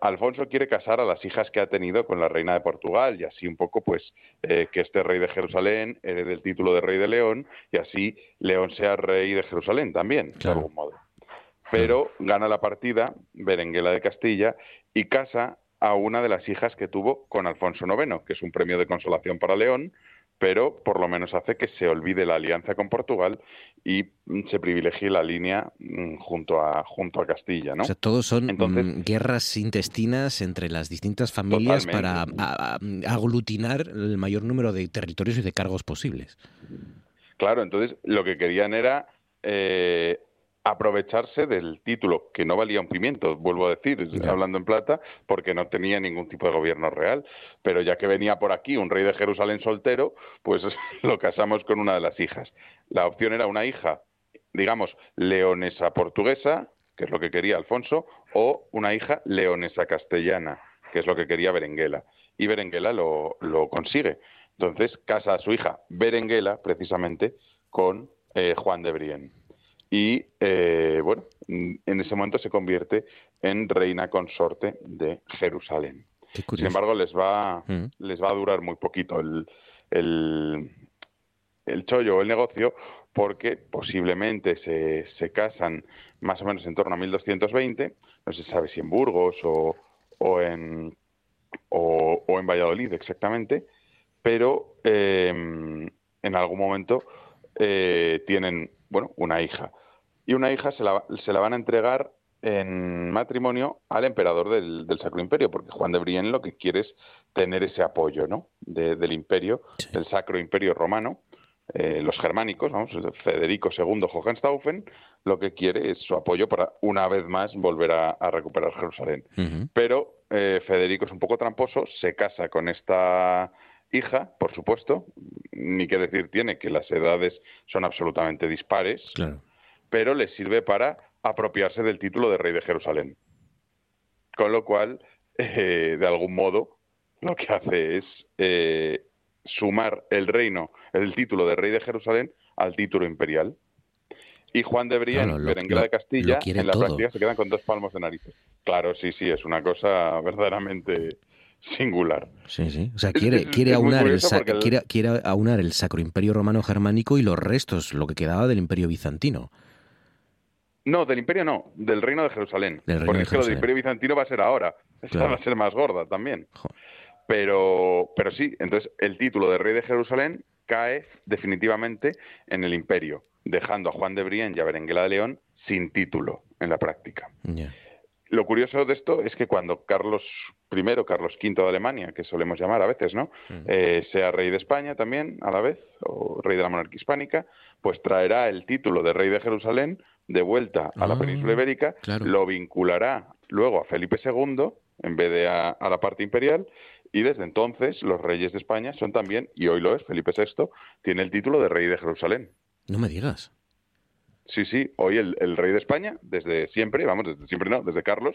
[SPEAKER 5] Alfonso quiere casar a las hijas que ha tenido con la reina de Portugal y así un poco pues eh, que este rey de Jerusalén herede el título de rey de León y así León sea rey de Jerusalén también, de algún modo. Pero gana la partida Berenguela de Castilla y casa a una de las hijas que tuvo con Alfonso IX, que es un premio de consolación para León, pero por lo menos hace que se olvide la alianza con Portugal y mm, se privilegie la línea mm, junto a junto a Castilla, ¿no?
[SPEAKER 1] O sea, todos son mm, guerras intestinas entre las distintas familias para aglutinar el mayor número de territorios y de cargos posibles.
[SPEAKER 5] Claro, entonces lo que querían era eh, aprovecharse del título, que no valía un pimiento, vuelvo a decir, hablando en plata, porque no tenía ningún tipo de gobierno real. Pero ya que venía por aquí un rey de Jerusalén soltero, pues <laughs> lo casamos con una de las hijas. La opción era una hija, digamos, leonesa portuguesa, que es lo que quería Alfonso, o una hija leonesa castellana, que es lo que quería Berenguela. Y Berenguela lo, lo consigue. Entonces casa a su hija Berenguela, precisamente, con eh, Juan de Brienne y eh, bueno, en ese momento se convierte en reina consorte de Jerusalén. Sin embargo, les va, mm. les va a durar muy poquito el, el, el chollo o el negocio porque posiblemente se, se casan más o menos en torno a 1220, no se sabe si en Burgos o, o, en, o, en Valladolid exactamente, pero eh, en algún momento eh, tienen bueno, una hija y una hija se la, se la van a entregar en matrimonio al emperador del, Sacro Imperio, porque Juan de Brienne lo que quiere es tener ese apoyo ¿no? del imperio, del Sacro Imperio Romano. Eh, los germánicos, vamos, Federico II Hohenstaufen, lo que quiere es su apoyo para una vez más volver a, recuperar Jerusalén. Pero eh, Federico es un poco tramposo, se casa con esta hija, por supuesto, ni que decir tiene que las edades son absolutamente dispares. Claro pero le sirve para apropiarse del título de rey de Jerusalén. Con lo cual, eh, de algún modo, lo que hace es eh, sumar el reino, el título de rey de Jerusalén al título imperial. Y Juan de Brienne, Berenguela de Castilla, en la práctica se quedan con dos palmos de narices. Claro, sí, sí, es una cosa verdaderamente singular.
[SPEAKER 1] Sí, sí. O sea, quiere, quiere, aunar el, quiere, quiere aunar el Sacro Imperio Romano Germánico y los restos, lo que quedaba del Imperio Bizantino.
[SPEAKER 5] No, del imperio no, del reino de Jerusalén. porque es que lo del imperio bizantino va a ser ahora. Esta va a ser más gorda también. Pero, pero sí, entonces el título de rey de Jerusalén cae definitivamente en el imperio, dejando a Juan de Brienne y a Berenguela de León sin título en la práctica. Lo curioso de esto es que cuando Carlos I, Carlos V de Alemania, que solemos llamar a veces, ¿no? Eh, sea rey de España también a la vez, o rey de la monarquía hispánica, pues traerá el título de rey de Jerusalén de vuelta a la
[SPEAKER 1] Ah,
[SPEAKER 5] península ibérica,
[SPEAKER 1] claro.
[SPEAKER 5] lo vinculará luego a Felipe II en vez de a, a la parte imperial y desde entonces los reyes de España son también, y hoy lo es, Felipe VI, tiene el título de rey de Jerusalén.
[SPEAKER 1] No me digas.
[SPEAKER 5] Sí, sí, hoy el, el rey de España, desde siempre, vamos, desde siempre no, desde Carlos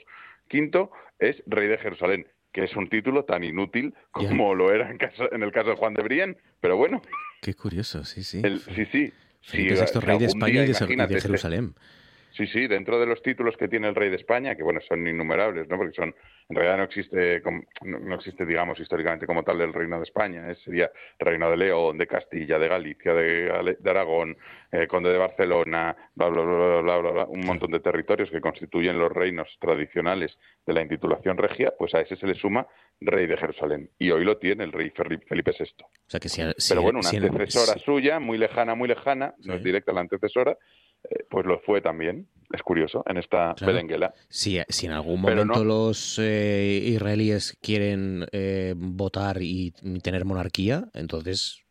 [SPEAKER 5] V, es rey de Jerusalén, que es un título tan inútil
[SPEAKER 1] Ya.
[SPEAKER 5] como lo era en, caso- en el caso de Juan de Brienne, pero bueno,
[SPEAKER 1] Qué curioso, sí, sí.
[SPEAKER 5] el- sí, sí.
[SPEAKER 1] Felipe
[SPEAKER 5] Sí,
[SPEAKER 1] VI, rey de España
[SPEAKER 5] día,
[SPEAKER 1] y de, y
[SPEAKER 5] este-
[SPEAKER 1] Jerusalén.
[SPEAKER 5] Sí, sí, dentro de los títulos que tiene el rey de España, que bueno, son innumerables, ¿no? Porque son, en realidad no existe, no, existe, digamos, históricamente como tal el reino de España. ¿eh? Sería reino de León, de Castilla, de Galicia, de, Aragón, eh, conde de Barcelona, bla, bla, bla, bla, bla, bla, bla, un montón de territorios que constituyen los reinos tradicionales de la intitulación regia, pues a ese se le suma rey de Jerusalén. Y hoy lo tiene el rey Felipe VI.
[SPEAKER 1] O sea que si, si-
[SPEAKER 5] Pero bueno, una
[SPEAKER 1] si
[SPEAKER 5] antecesora suya, muy lejana, muy lejana, no es directa la antecesora, eh, pues lo fue también. Es curioso, en esta
[SPEAKER 1] Claro.
[SPEAKER 5] berenguela.
[SPEAKER 1] Si, si en algún momento
[SPEAKER 5] no-
[SPEAKER 1] los eh, israelíes quieren eh, votar y tener monarquía, entonces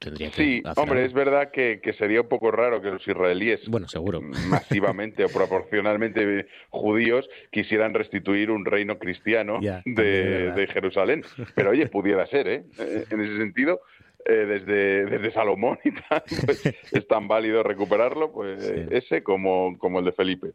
[SPEAKER 1] tendría que
[SPEAKER 5] Sí,
[SPEAKER 1] hacer
[SPEAKER 5] hombre,
[SPEAKER 1] algo.
[SPEAKER 5] es verdad que, que sería un poco raro que los israelíes,
[SPEAKER 1] Bueno, seguro.
[SPEAKER 5] masivamente o proporcionalmente judíos, quisieran restituir un reino cristiano de, de Jerusalén. Pero oye, pudiera ser, ¿eh? <laughs> Eh, En ese sentido, eh, desde, desde Salomón y tal, <laughs> pues, <laughs> es tan válido recuperarlo, pues
[SPEAKER 1] Sí.
[SPEAKER 5] ese como, como el de Felipe.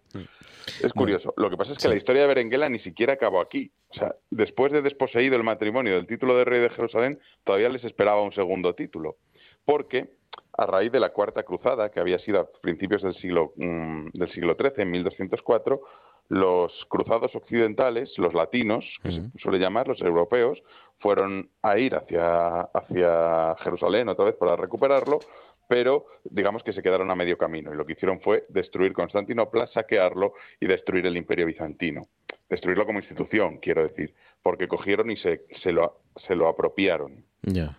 [SPEAKER 5] Es curioso. Lo que pasa es que
[SPEAKER 1] sí.
[SPEAKER 5] la historia de Berenguela ni siquiera acabó aquí. O sea, después de desposeído el matrimonio del título de rey de Jerusalén, todavía les esperaba un segundo título. Porque a raíz de la Cuarta Cruzada, que había sido a principios del siglo, mm, del siglo XIII, en 1204, los cruzados occidentales, los latinos, que se suele llamar, los europeos, fueron a ir hacia, hacia Jerusalén otra vez para recuperarlo, pero digamos que se quedaron a medio camino y lo que hicieron fue destruir Constantinopla, saquearlo y destruir el imperio bizantino. Destruirlo como institución, quiero decir, porque cogieron y se, se, lo, se lo apropiaron.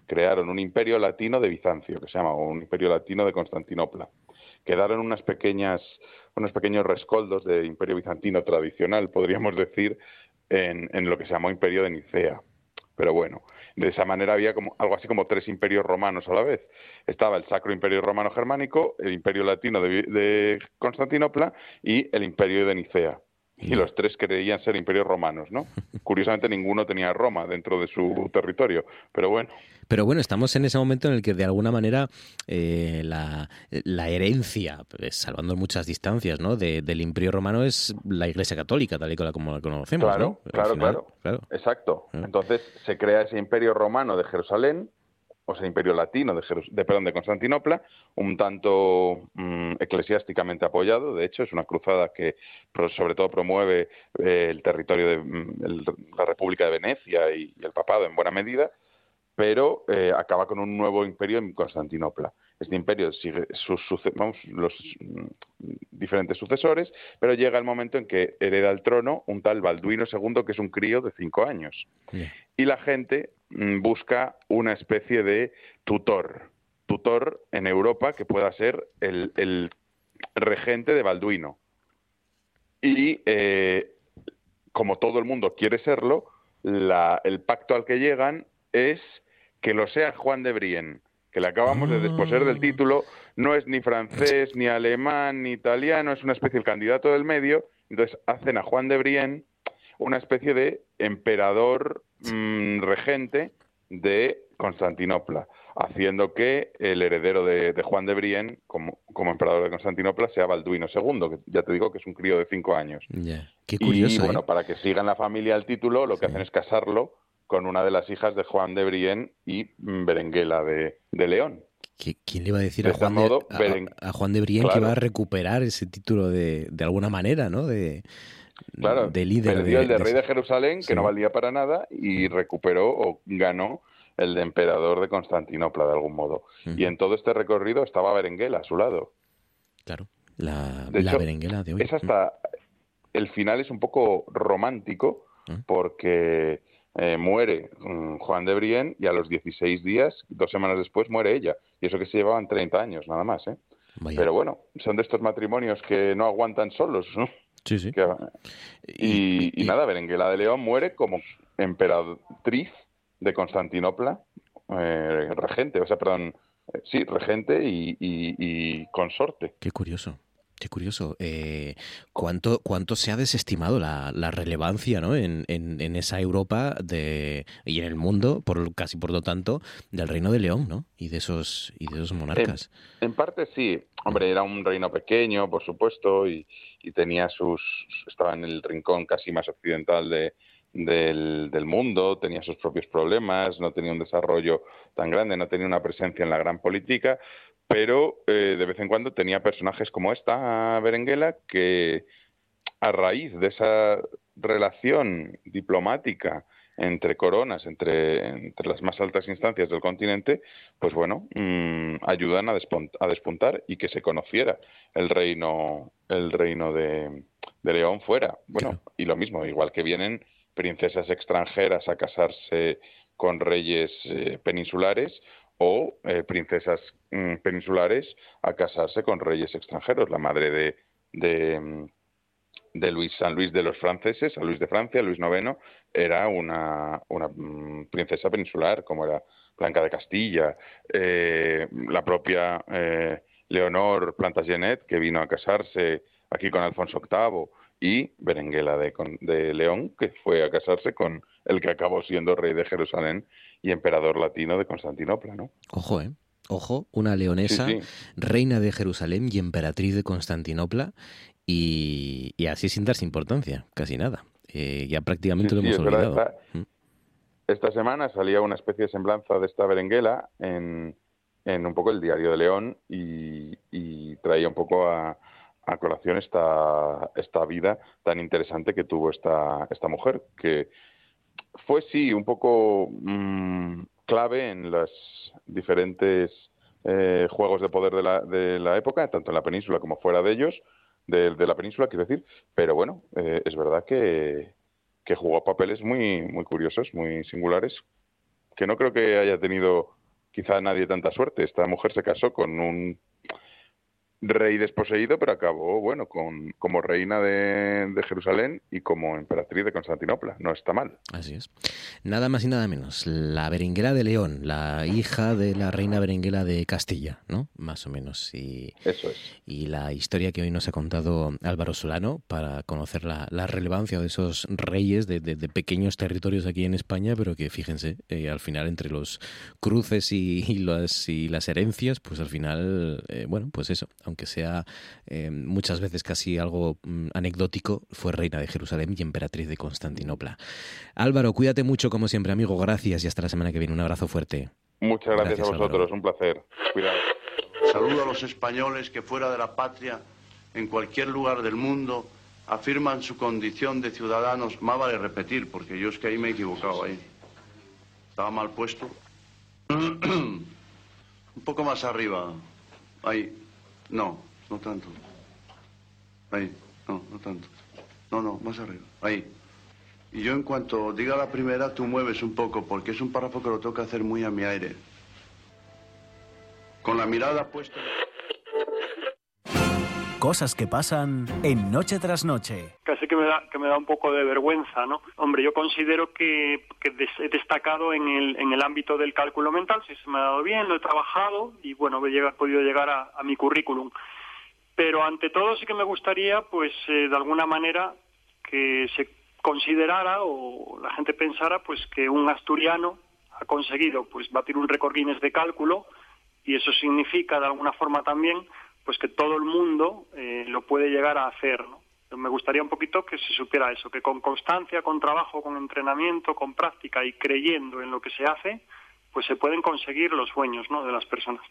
[SPEAKER 5] Crearon un imperio latino de Bizancio, que se llama, o un imperio latino de Constantinopla. Quedaron unas pequeñas, unos pequeños rescoldos de imperio bizantino tradicional, podríamos decir, en, en lo que se llamó imperio de Nicea. Pero bueno, de esa manera había como algo así como tres imperios romanos a la vez. Estaba el Sacro Imperio Romano Germánico, el Imperio Latino de, de Constantinopla y el Imperio de Nicea. Y los tres creían ser imperios romanos, ¿no? <laughs> Curiosamente ninguno tenía Roma dentro de su territorio, pero bueno,
[SPEAKER 1] Pero bueno, estamos en ese momento en el que de alguna manera eh, la, la herencia, pues, salvando muchas distancias, ¿no? de- del Imperio Romano es la Iglesia Católica, tal y como la conocemos.
[SPEAKER 5] Claro,
[SPEAKER 1] ¿no?
[SPEAKER 5] Claro,
[SPEAKER 1] final,
[SPEAKER 5] claro,
[SPEAKER 1] claro.
[SPEAKER 5] Exacto.
[SPEAKER 1] Ah.
[SPEAKER 5] Entonces se crea ese imperio romano de Jerusalén, o sea, imperio latino de, Jerus- de, perdón, de Constantinopla, un tanto mm, eclesiásticamente apoyado. De hecho, es una cruzada que sobre todo promueve eh, el territorio de mm, el- la República de Venecia y, y el papado en buena medida, pero eh, acaba con un nuevo imperio en Constantinopla. Este imperio sigue sus vamos, los mm, diferentes sucesores, pero llega el momento en que hereda el trono un tal Balduino II, que es un crío de cinco años. Y la gente busca una especie de tutor, tutor en Europa que pueda ser el, el regente de Balduino. Y eh, como todo el mundo quiere serlo, la- el pacto al que llegan es que lo sea Juan de Brienne, que le acabamos de desposeer del
[SPEAKER 1] Ah.
[SPEAKER 5] título, no es ni francés, ni alemán, ni italiano, es una especie de candidato del medio, entonces hacen a Juan de Brienne una especie de emperador mm, regente de Constantinopla, haciendo que el heredero de, de Juan de Brienne, como, como emperador de Constantinopla, sea Balduino II, que ya te digo que es un crío de cinco años.
[SPEAKER 1] Qué curioso.
[SPEAKER 5] y bueno,
[SPEAKER 1] ¿eh?
[SPEAKER 5] para que siga en la familia el título, lo que
[SPEAKER 1] Sí.
[SPEAKER 5] hacen es casarlo con una de las hijas de Juan de Brienne y mm, Berenguela de, de León.
[SPEAKER 1] ¿Qui- ¿Quién le iba a decir
[SPEAKER 5] de
[SPEAKER 1] a Juan, de, a-
[SPEAKER 5] Beren-
[SPEAKER 1] a Juan de Brienne que iba a recuperar ese título de, de alguna manera, ¿no? De,
[SPEAKER 5] Claro,
[SPEAKER 1] de líder.
[SPEAKER 5] perdió el de rey de Jerusalén, que no valía para nada, y recuperó o ganó el de emperador de Constantinopla de algún modo. Y en todo este recorrido estaba Berenguela a su lado.
[SPEAKER 1] Claro, la,
[SPEAKER 5] De
[SPEAKER 1] la
[SPEAKER 5] hecho,
[SPEAKER 1] berenguela de hoy.
[SPEAKER 5] Es hasta el final es un poco romántico porque eh, muere mm, Juan de Brienne y a los 16 días, dos semanas después, muere ella. Y eso que se llevaban 30 años nada más, ¿eh?
[SPEAKER 1] Vaya.
[SPEAKER 5] Pero bueno, son de estos matrimonios que no aguantan solos, ¿no?
[SPEAKER 1] Sí, sí.
[SPEAKER 5] y, nada, Berenguela de León muere como emperatriz de Constantinopla, eh, regente, o sea, perdón, eh, sí, regente y consorte.
[SPEAKER 1] Qué curioso. Qué curioso. Eh, ¿cuánto, ¿Cuánto se ha desestimado la, relevancia ¿no? en, en, esa Europa de, y en el mundo, por casi por lo tanto, del reino de León ¿no? y, de esos, y de esos monarcas?
[SPEAKER 5] En, parte sí. Hombre, era un reino pequeño, por supuesto, y, tenía sus. estaba en el rincón casi más occidental de, del, del, mundo, tenía sus propios problemas, no tenía un desarrollo tan grande, no tenía una presencia en la gran política, pero eh, de vez en cuando tenía personajes como esta Berenguela que a raíz de esa relación diplomática entre coronas, entre, las más altas instancias del continente, pues bueno, mm, ayudan a, despuntar y que se conociera el reino, el reino de, León fuera. Bueno, y lo mismo, igual que vienen princesas extranjeras a casarse con reyes eh, peninsulares, o eh, princesas mm, peninsulares a casarse con reyes extranjeros. La madre de, de, mm, Luis San Luis de los franceses, San Luis de Francia, Luis IX, era una, una mm, princesa peninsular, como era Blanca de Castilla. Eh, la propia eh, Leonor Plantagenet, que vino a casarse aquí con Alfonso VIII, y Berenguela de, de León, que fue a casarse con el que acabó siendo rey de Jerusalén y emperador latino de Constantinopla, ¿no?
[SPEAKER 1] Ojo, ¿eh? Ojo, una leonesa, reina de Jerusalén y emperatriz de Constantinopla, y, así sin darse importancia, casi nada. Eh, ya prácticamente lo hemos olvidado.
[SPEAKER 5] Mm. esta, semana salía una especie de semblanza de esta berenguela en, en un poco el diario de León y, traía un poco a, a, colación esta, esta vida tan interesante que tuvo esta, esta mujer, que fue sí un poco mm, clave en los diferentes eh, juegos de poder de la, de la época, tanto en la península como fuera de ellos, de, la península, quiero decir, pero bueno, eh, es verdad que, que jugó papeles muy, muy curiosos, muy singulares, que no creo que haya tenido quizá nadie tanta suerte. Esta mujer se casó con un rey desposeído, pero acabó, bueno, con, como reina de, Jerusalén y como emperatriz de Constantinopla. No está mal.
[SPEAKER 1] Así es. Nada más y nada menos. La Berenguela de León, la hija de la reina Berenguela de Castilla, ¿no? Más o menos. Y,
[SPEAKER 5] Eso es.
[SPEAKER 1] Y la historia que hoy nos ha contado Álvaro Solano para conocer la, relevancia de esos reyes de, pequeños territorios aquí en España, pero que fíjense, eh, al final entre los cruces y, las, y las herencias, pues al final, eh, bueno, pues eso aunque sea eh, muchas veces casi algo mm, anecdótico, fue reina de Jerusalén y emperatriz de Constantinopla. Álvaro, cuídate mucho como siempre, amigo. Gracias y hasta la semana que viene. Un abrazo fuerte.
[SPEAKER 5] Muchas gracias, a vosotros, un placer. Cuidado.
[SPEAKER 6] Saludo a los españoles que fuera de la patria, en cualquier lugar del mundo, afirman su condición de ciudadanos. Más vale repetir, porque yo es que ahí me he equivocado ahí. Estaba mal puesto. <clears throat> un poco más arriba. Ahí. No, no tanto. Ahí, no, no tanto. No, no, más arriba. Ahí. Y yo en cuanto diga la primera, tú mueves un poco, porque es un párrafo que lo toca hacer muy a mi aire. Con la mirada puesta...
[SPEAKER 4] Cosas que pasan en Noche tras Noche.
[SPEAKER 3] Casi que me da, que me da un poco de vergüenza, ¿no? Hombre, yo considero que, que he destacado en el, en el ámbito del cálculo mental, si se me ha dado bien, lo he trabajado y bueno, he podido llegar a, mi currículum. Pero ante todo sí que me gustaría, pues, eh, de alguna manera que se considerara o la gente pensara, pues, que un asturiano ha conseguido, pues, batir un récord Guinness de cálculo y eso significa, de alguna forma también, pues que todo el mundo eh, lo puede llegar a hacer, ¿no? Me gustaría un poquito que se supiera eso, que con constancia, con trabajo, con entrenamiento, con práctica y creyendo en lo que se hace, pues se pueden conseguir los sueños ¿no? de las personas.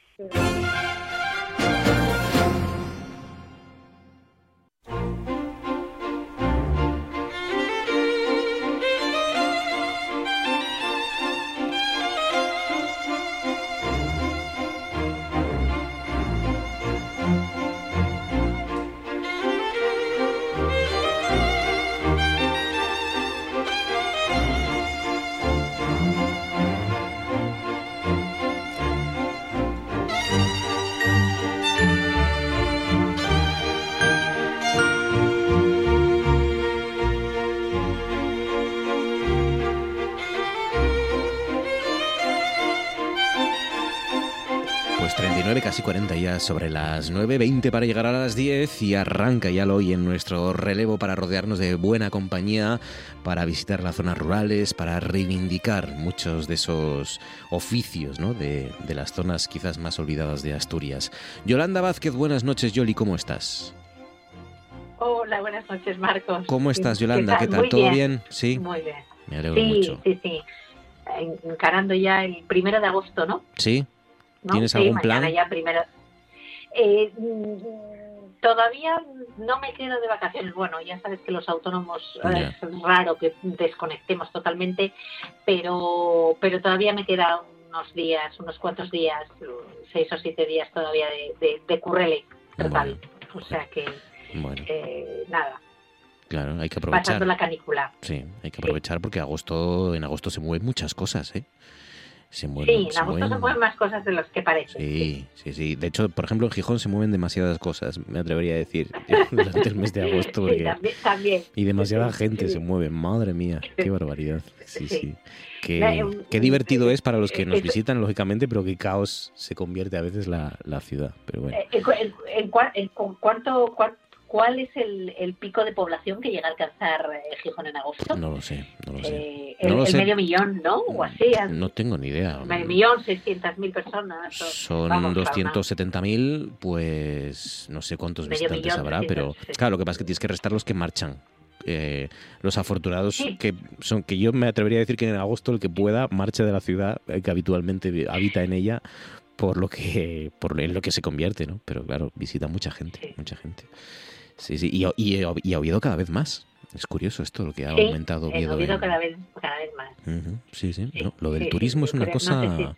[SPEAKER 1] 40 ya sobre las 9, 20 para llegar a las 10 y arranca ya lo hoy en nuestro relevo para rodearnos de buena compañía, para visitar las zonas rurales, para reivindicar muchos de esos oficios ¿no? de, de las zonas quizás más olvidadas de Asturias. Yolanda Vázquez, buenas noches, Yoli, ¿cómo estás?
[SPEAKER 7] Hola, buenas noches, Marcos.
[SPEAKER 1] ¿Cómo estás, Yolanda? ¿Qué tal? ¿Todo bien? Sí.
[SPEAKER 7] Muy bien.
[SPEAKER 1] Me alegro
[SPEAKER 7] sí,
[SPEAKER 1] mucho.
[SPEAKER 7] Sí, sí, Encarando ya el primero de agosto, ¿no?
[SPEAKER 1] Sí.
[SPEAKER 7] ¿No?
[SPEAKER 1] ¿Tienes
[SPEAKER 7] Sí,
[SPEAKER 1] algún
[SPEAKER 7] mañana
[SPEAKER 1] plan?
[SPEAKER 7] ya primero. Eh, mm, todavía no me quedo de vacaciones. Bueno, ya sabes que los autónomos eh, es raro que desconectemos totalmente, pero, pero todavía me quedan unos días, unos cuantos días, seis o siete días todavía de, de, de currele total. O sea que,
[SPEAKER 1] Bueno,
[SPEAKER 7] eh, nada,
[SPEAKER 1] claro, hay que
[SPEAKER 7] pasando
[SPEAKER 1] aprovechar.
[SPEAKER 7] la canícula.
[SPEAKER 1] Sí, hay que aprovechar porque agosto, en agosto se mueven muchas cosas, ¿eh? Se mueven,
[SPEAKER 7] Sí, en agosto se mueven más cosas de las que parecen.
[SPEAKER 1] Sí, sí, sí. De hecho, por ejemplo, en Gijón se mueven demasiadas cosas, me atrevería a decir, <laughs> durante el mes de agosto.
[SPEAKER 7] Sí, también, también.
[SPEAKER 1] Y demasiada gente
[SPEAKER 7] Sí.
[SPEAKER 1] se mueve, madre mía, qué <laughs> barbaridad. Sí,
[SPEAKER 7] Sí.
[SPEAKER 1] Qué,
[SPEAKER 7] un-
[SPEAKER 1] qué divertido es para los que nos
[SPEAKER 7] eso-
[SPEAKER 1] visitan, lógicamente, pero qué caos se convierte a veces la, la ciudad. Pero bueno,
[SPEAKER 7] Eh, ¿En, cu- en- en cua- en cu- cuánto, cuál, es el, el pico de población que llega a alcanzar eh, Gijón en agosto?
[SPEAKER 1] no lo sé, no lo sé.
[SPEAKER 7] Eh,
[SPEAKER 1] No
[SPEAKER 7] el,
[SPEAKER 1] lo
[SPEAKER 7] el
[SPEAKER 1] sé.
[SPEAKER 7] medio millón, ¿no? O así. al-
[SPEAKER 1] No tengo ni idea.
[SPEAKER 7] Medio millón, seiscientas mil personas. o-
[SPEAKER 1] Son
[SPEAKER 7] vamos, para una-
[SPEAKER 1] 270.000, pues no sé cuántos
[SPEAKER 7] Medio
[SPEAKER 1] visitantes
[SPEAKER 7] millón,
[SPEAKER 1] habrá, pero
[SPEAKER 7] 300, sí.
[SPEAKER 1] claro, lo que pasa es que tienes que restar los que marchan. Eh, los afortunados
[SPEAKER 7] Sí.
[SPEAKER 1] que son que yo me atrevería a decir que en agosto el que pueda marcha de la ciudad eh, que habitualmente habita en ella por lo que por en lo que se convierte, ¿no? Pero claro, visita mucha gente,
[SPEAKER 7] Sí.
[SPEAKER 1] mucha gente. Sí, sí, y, y, y a Oviedo cada vez más. Es curioso esto, lo que ha
[SPEAKER 7] Sí,
[SPEAKER 1] aumentado
[SPEAKER 7] en
[SPEAKER 1] Oviedo.
[SPEAKER 7] Oviedo
[SPEAKER 1] en-
[SPEAKER 7] cada vez, cada vez más.
[SPEAKER 1] Sí, sí.
[SPEAKER 7] Sí,
[SPEAKER 1] no, lo del
[SPEAKER 7] sí,
[SPEAKER 1] turismo es una cosa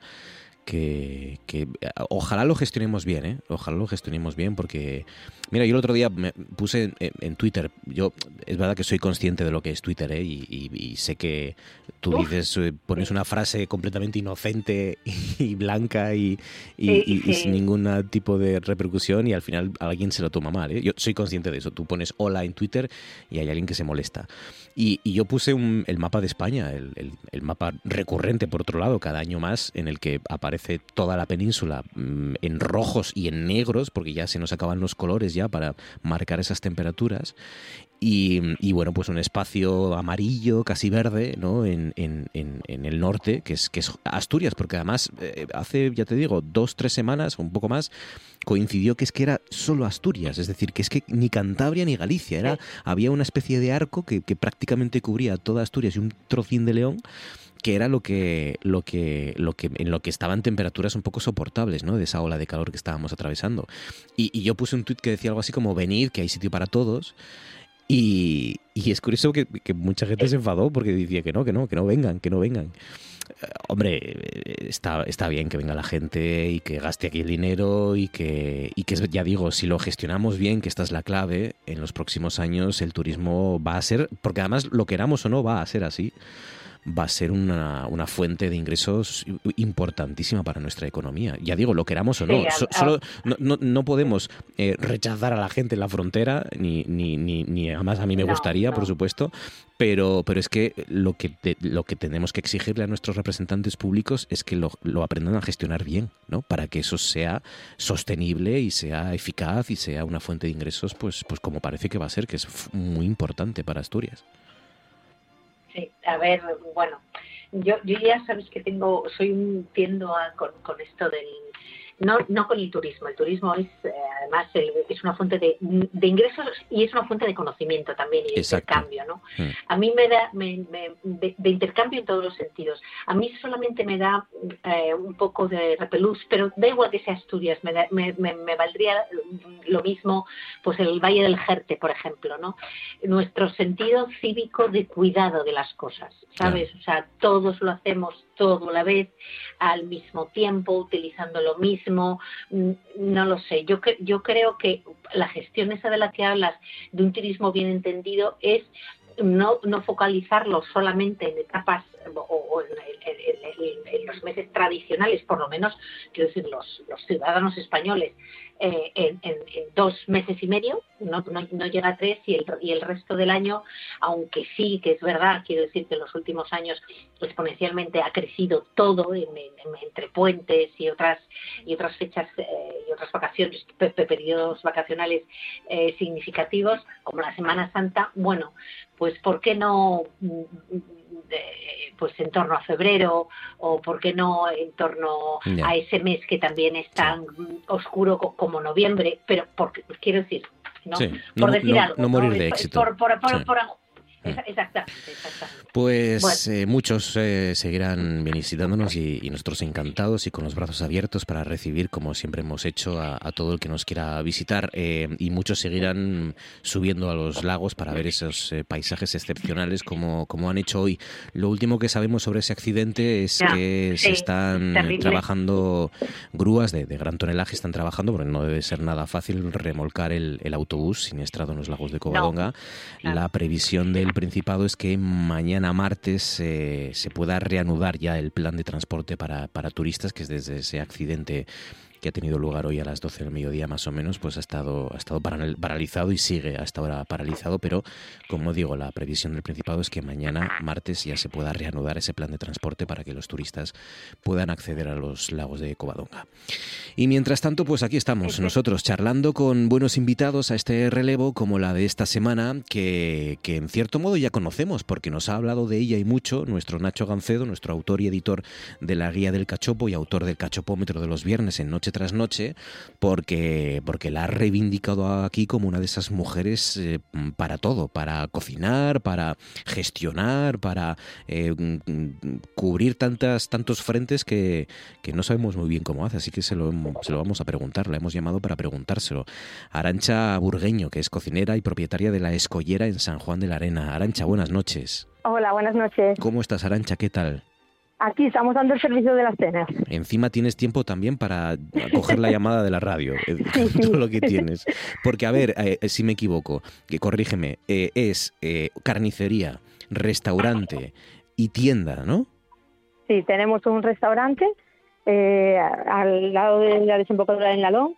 [SPEAKER 1] que, que, eh, ojalá lo gestionemos bien, ¿eh? Ojalá lo gestionemos bien porque, mira, yo el otro día me puse en, en Twitter, yo es verdad que soy consciente de lo que es Twitter, ¿eh? Y, y- y sé que tú
[SPEAKER 7] Uf.
[SPEAKER 1] dices, eh, pones una frase completamente inocente <laughs> y blanca y,
[SPEAKER 7] Sí,
[SPEAKER 1] sin ningún tipo de repercusión y al final alguien se lo toma mal, ¿eh? Yo soy consciente de eso. Tú pones hola en Twitter y hay alguien que se molesta. Y, yo puse un- el mapa de España, el, el- el mapa recurrente, por otro lado, cada año más, en el que aparece toda la península mm, en rojos y en negros, porque ya se nos acaban los colores ya para marcar esas temperaturas. Y, y, bueno, pues un espacio amarillo, casi verde, ¿no? En, en- en- en el norte, que es, que es Asturias, porque además eh, hace, ya te digo, dos, tres semanas o un poco más, coincidió que es que era solo Asturias, es decir, que es que ni Cantabria ni Galicia, era, había una especie de arco que, que prácticamente cubría toda Asturias y un trocín de León que era lo que, lo que, lo que, en lo que estaban temperaturas un poco soportables, ¿no? De esa ola de calor que estábamos atravesando. Y, y yo puse un tuit que decía algo así como venid, que hay sitio para todos. Y, y es curioso que, que mucha gente se enfadó porque decía que no, que no, que no vengan, que no vengan. Eh, Hombre, eh, está, está bien que venga la gente y que gaste aquí el dinero y que, y que, ya digo, si lo gestionamos bien, que esta es la clave, en los próximos años el turismo va a ser, porque además lo queramos o no, va a ser así, va a ser una, una fuente de ingresos importantísima para nuestra economía. Ya digo, lo queramos o no,
[SPEAKER 7] Sí, a-
[SPEAKER 1] so-
[SPEAKER 7] a-
[SPEAKER 1] solo no, no, no podemos eh, rechazar a la gente en la frontera, ni, ni, ni, ni además a mí me
[SPEAKER 7] No,
[SPEAKER 1] gustaría, por supuesto, pero, pero es que lo que, te- lo que tenemos que exigirle a nuestros representantes públicos es que lo, lo aprendan a gestionar bien, ¿no? Para que eso sea sostenible y sea eficaz y sea una fuente de ingresos, pues, pues como parece que va a ser, que es muy importante para Asturias.
[SPEAKER 7] Sí, a ver, bueno, yo, yo ya sabes que tengo, soy un tiendo a, con, con esto del, no, no con el turismo, el turismo es eh, además el- es una fuente de, de ingresos y es una fuente de conocimiento también y de
[SPEAKER 1] Exacto.
[SPEAKER 7] intercambio, ¿no?
[SPEAKER 1] Mm.
[SPEAKER 7] A mí me da, me- me- de, de intercambio en todos los sentidos. A mí solamente me da eh, un poco de repelús, pero da igual que sea Asturias, me, da- me, me- me valdría lo mismo pues el Valle del Jerte, por ejemplo, ¿no? Nuestro sentido cívico de cuidado de las cosas, ¿sabes? O sea, todos lo hacemos todo a la vez, al mismo tiempo, utilizando lo mismo, no lo sé. Yo, yo creo que la gestión esa de la que hablas, de un turismo bien entendido, es no, no focalizarlo solamente en etapas o, en, los meses tradicionales, por lo menos, quiero decir, los ciudadanos españoles eh, en, dos meses y medio, no, no, llega a tres y el, y el resto del año, aunque sí que es verdad, quiero decir que en los últimos años exponencialmente ha crecido todo entre puentes y otras y otras fechas eh, y otras vacaciones, periodos vacacionales eh, significativos como la Semana Santa, bueno, pues ¿por qué no mm, pues en torno a febrero o por qué no en torno a ese mes que también es tan oscuro como noviembre, pero porque quiero decir, ¿no?
[SPEAKER 1] por decir algo, no morir de éxito.
[SPEAKER 7] Por, Mm. <laughs> Exactamente,
[SPEAKER 1] Pues eh, muchos eh, seguirán visitándonos y, nosotros encantados y con los brazos abiertos para recibir, como siempre hemos hecho, a, todo el que nos quiera visitar. Eh, y muchos seguirán subiendo a los lagos para ver esos paisajes excepcionales como, como han hecho hoy. Lo último que sabemos sobre ese accidente es que se están trabajando grúas de, gran tonelaje, están trabajando, porque no debe ser nada fácil remolcar el, autobús siniestrado en los lagos de Covadonga. La previsión del Principado es que mañana martes eh, se pueda reanudar ya el plan de transporte para, para turistas, que es desde ese accidente que ha tenido lugar hoy a las 12 del mediodía más o menos, pues ha estado, ha estado paralizado y sigue hasta ahora paralizado, pero como digo, la previsión del Principado es que mañana, martes, ya se pueda reanudar ese plan de transporte para que los turistas puedan acceder a los lagos de Covadonga. Y mientras tanto, pues aquí estamos nosotros charlando con buenos invitados a este relevo como la de esta semana, que, que en cierto modo ya conocemos, porque nos ha hablado de ella y mucho nuestro Nacho Gancedo, nuestro autor y editor de la Guía del Cachopo y autor del Cachopómetro de los viernes en Noche tras noche, porque, porque la ha reivindicado aquí como una de esas mujeres eh, para todo, para cocinar, para gestionar, para eh, cubrir tantas, tantos frentes que, que, no sabemos muy bien cómo hace, así que se lo, se lo vamos a preguntar, la hemos llamado para preguntárselo. Arancha Burgueño, que es cocinera y propietaria de la Escollera en San Juan de la Arena. Arancha, buenas noches.
[SPEAKER 8] Hola, buenas noches.
[SPEAKER 1] ¿Cómo estás, Arancha? ¿Qué tal?
[SPEAKER 8] Aquí estamos dando el servicio de las cenas.
[SPEAKER 1] Encima tienes tiempo también para coger la llamada de la radio, eh, <laughs> todo lo que tienes. Porque, a ver, eh, si me equivoco, que corrígeme, eh, es carnicería, restaurante y tienda, ¿no?
[SPEAKER 8] Sí, tenemos un restaurante al lado de la desembocadura en Lalón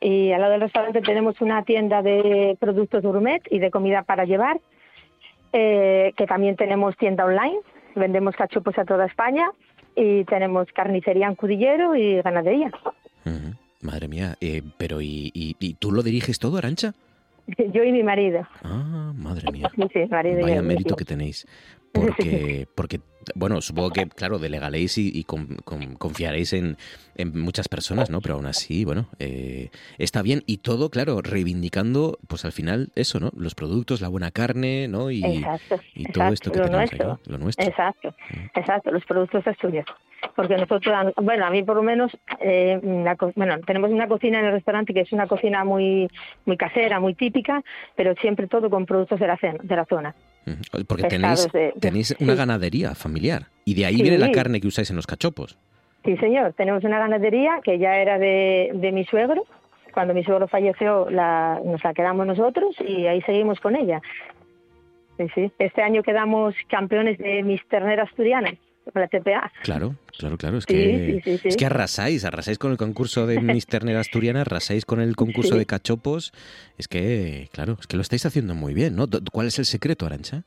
[SPEAKER 8] y al lado del restaurante tenemos una tienda de productos gourmet y de comida para llevar, que también tenemos tienda online vendemos cachopos a toda España y tenemos carnicería en Cudillero y ganadería.
[SPEAKER 1] Madre mía, eh, pero ¿y, y, tú lo diriges todo, Arancha? <laughs>
[SPEAKER 8] Yo y mi marido.
[SPEAKER 1] Ah, madre mía. <laughs>
[SPEAKER 8] Sí, marido
[SPEAKER 1] Vaya mérito que tenéis. Porque, porque bueno, supongo que, claro, delegaréis y, confiaréis en, muchas personas, ¿no? Pero aún así, bueno, eh, está bien. Y todo, claro, reivindicando, pues al final, eso, ¿no? Los productos, la buena carne, ¿no? Y, y todo esto que tenemos nuestro. lo nuestro.
[SPEAKER 8] Exacto, mm. exacto, los productos suyos. Porque nosotros, bueno, a mí por lo menos, eh, bueno, tenemos una cocina en el restaurante que es una cocina muy, muy casera, muy típica, pero siempre todo con productos de la, de la zona.
[SPEAKER 1] Porque tenéis, tenéis una ganadería familiar y de ahí viene la carne que usáis en los cachopos.
[SPEAKER 8] Sí, señor. Tenemos una ganadería que ya era de, de mi suegro. Cuando mi suegro falleció la, nos la quedamos nosotros y ahí seguimos con ella. Sí, sí. Este año quedamos campeones de mis terneras la TPA.
[SPEAKER 1] Claro, claro, claro. Es que, es que arrasáis, arrasáis con el concurso de <laughs> Miss Ternera Asturiana, arrasáis con el concurso de cachopos. Es que, claro, es que lo estáis haciendo muy bien, ¿no? ¿Cuál es el secreto, Arancha?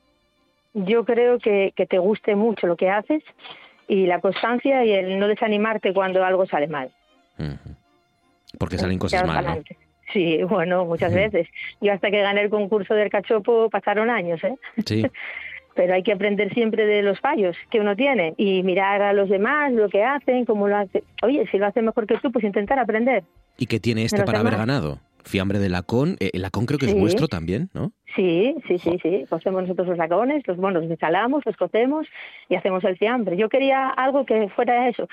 [SPEAKER 8] Yo creo que, que te guste mucho lo que haces y la constancia y el no desanimarte cuando algo sale mal.
[SPEAKER 1] Porque salen cosas mal,
[SPEAKER 8] Sí, bueno, muchas veces. Yo hasta que gané el concurso del cachopo pasaron años, ¿eh?
[SPEAKER 1] Sí. <laughs>
[SPEAKER 8] pero hay que aprender siempre de los fallos que uno tiene y mirar a los demás lo que hacen, cómo lo hacen. Oye, si lo hacen mejor que tú, pues intentar aprender.
[SPEAKER 1] ¿Y qué tiene este para haber ganado? Fiambre de lacón, eh, el lacón creo que es vuestro también, ¿no?
[SPEAKER 8] Sí, sí, sí, sí. Cocemos nosotros los lacones, los bueno, los instalamos, los cocemos y hacemos el fiambre. Yo quería algo que fuera eso,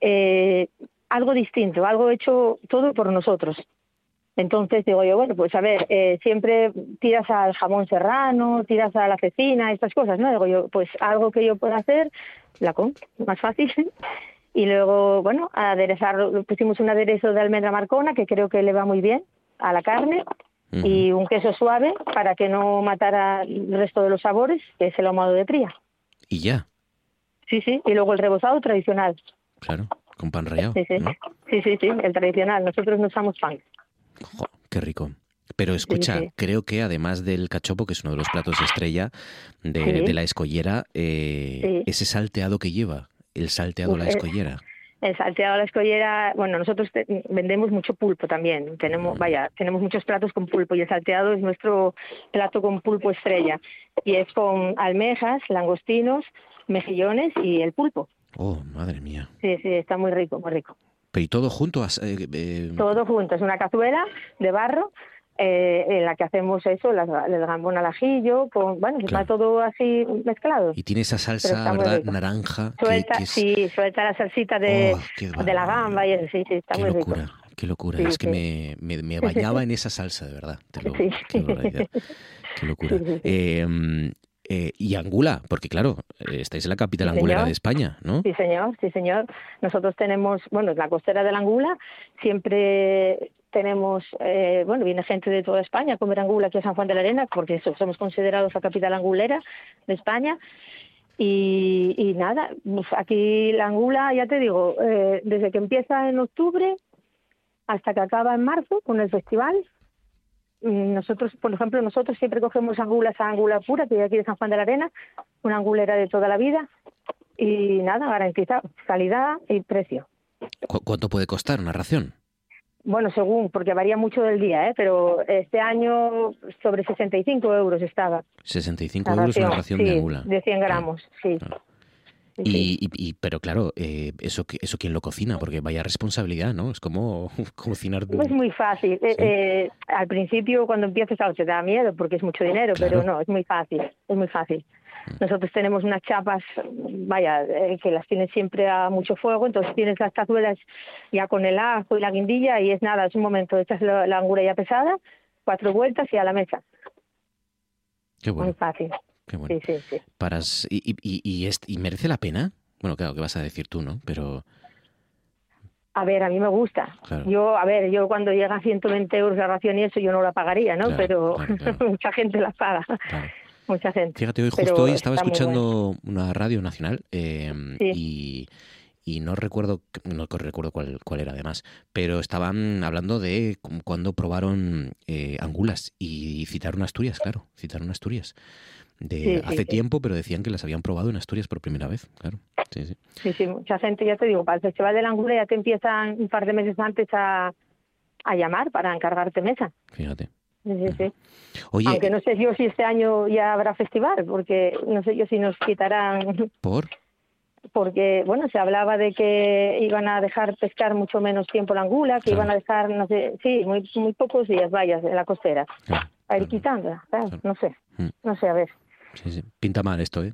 [SPEAKER 8] eh, algo distinto, algo hecho todo por nosotros. Entonces digo yo, bueno, pues a ver, eh, siempre tiras al jamón serrano, tiras a la cecina, estas cosas, ¿no? Digo yo, pues algo que yo pueda hacer, la con, más fácil. <laughs> y luego, bueno, aderezar, pusimos un aderezo de almendra marcona que creo que le va muy bien a la carne y un queso suave para que no matara el resto de los sabores, que es el ahumado de fría.
[SPEAKER 1] Y ya.
[SPEAKER 8] Sí, sí, y luego el rebozado tradicional.
[SPEAKER 1] Claro. con pan rallado.
[SPEAKER 8] Sí, sí, sí, sí, sí, el tradicional. Nosotros no usamos pan.
[SPEAKER 1] Qué rico. Pero escucha, creo que además del cachopo, que es uno de los platos estrella de, la escollera, eh, ese salteado que lleva, el salteado a la escollera.
[SPEAKER 8] El salteado a la escollera, bueno, nosotros vendemos mucho pulpo también. Tenemos, mm. vaya, tenemos muchos platos con pulpo y el salteado es nuestro plato con pulpo estrella. Y es con almejas, langostinos, mejillones y el pulpo.
[SPEAKER 1] Oh, madre mía.
[SPEAKER 8] Sí, sí, está muy rico, muy rico.
[SPEAKER 1] Pero y todo junto. Eh, eh,
[SPEAKER 8] todo junto, es una cazuela de barro eh, en la que hacemos eso, el gambón al ajillo, con, bueno, está todo así mezclado.
[SPEAKER 1] Y tiene esa salsa, ¿verdad? Naranja.
[SPEAKER 8] Suelta, sí, suelta la salsita de, oh, de la gamba y eso, sí, sí, está
[SPEAKER 1] qué
[SPEAKER 8] muy
[SPEAKER 1] locura,
[SPEAKER 8] rico.
[SPEAKER 1] Qué locura, es que me, me, me, bañaba en esa salsa, de verdad. Te lo, <laughs> sí. Qué locura. Eh, eh, y Angula, porque claro, eh, estáis en la capital angulera de España, ¿no?
[SPEAKER 8] Sí, señor, sí, señor. Nosotros tenemos, bueno, la costera de la Angula, siempre tenemos, eh, bueno, viene gente de toda España a comer angula aquí a San Juan de la Arena, porque somos considerados la capital angulera de España. Y, nada, pues aquí la angula, ya te digo, desde que empieza en octubre hasta que acaba en marzo con el festival, nosotros, por ejemplo, nosotros siempre cogemos angulas a angula pura, que hay aquí de San Juan de la Arena, una angulera de toda la vida, y nada, garantizado, calidad y precio.
[SPEAKER 1] ¿Cuánto puede costar una ración?
[SPEAKER 8] Bueno, según, porque varía mucho del día, ¿eh? pero este año sobre 65 euros estaba.
[SPEAKER 1] 65 euros una ración
[SPEAKER 8] de
[SPEAKER 1] angula.
[SPEAKER 8] De 100 gramos, sí.
[SPEAKER 1] Y, pero claro, eh, eso eso quién lo cocina, porque vaya responsabilidad, ¿no? Es como <laughs> cocinar.
[SPEAKER 8] Es muy fácil. Eh, eh, al principio, cuando empiezas, te da miedo porque es mucho dinero, pero no, es muy fácil. Es muy fácil. Mm. Nosotros tenemos unas chapas, vaya, que las tienes siempre a mucho fuego, entonces tienes las cazuelas ya con el ajo y la guindilla y es nada, es un momento, echas la, la angura ya pesada, cuatro vueltas y a la mesa.
[SPEAKER 1] Qué bueno.
[SPEAKER 8] Muy fácil.
[SPEAKER 1] Qué bueno. Sí, sí, sí. y, y, y, merece la pena? Bueno, claro, ¿qué vas a decir tú, no? Pero...
[SPEAKER 8] A ver, a mí me gusta. Yo, a ver, yo cuando llega a 120 euros la ración y eso, yo no la pagaría, ¿no? Pero <laughs> mucha gente la paga. Mucha gente.
[SPEAKER 1] Fíjate, hoy justo hoy estaba escuchando una radio nacional eh, y y no recuerdo no recuerdo cuál, cuál era además, pero estaban hablando de cuando probaron eh, angulas y citaron Asturias, claro, citaron Asturias de hace tiempo, pero decían que las habían probado en Asturias por primera vez, claro. Sí, sí.
[SPEAKER 8] Sí, sí, mucha gente, ya te digo, para el Festival de la Angula ya te empiezan un par de meses antes a, a llamar para encargarte mesa.
[SPEAKER 1] Fíjate.
[SPEAKER 8] Sí, sí, Oye, Aunque no sé yo si este año ya habrá festival, porque no sé yo si nos quitarán... <laughs>
[SPEAKER 1] ¿Por?
[SPEAKER 8] Porque, bueno, se hablaba de que iban a dejar pescar mucho menos tiempo la angula, que iban a dejar, no sé, sí, muy, muy pocos días, vayas, en la costera. A ir quitándola, no sé, mm. no sé, a ver.
[SPEAKER 1] Sí, Pinta mal esto, ¿eh?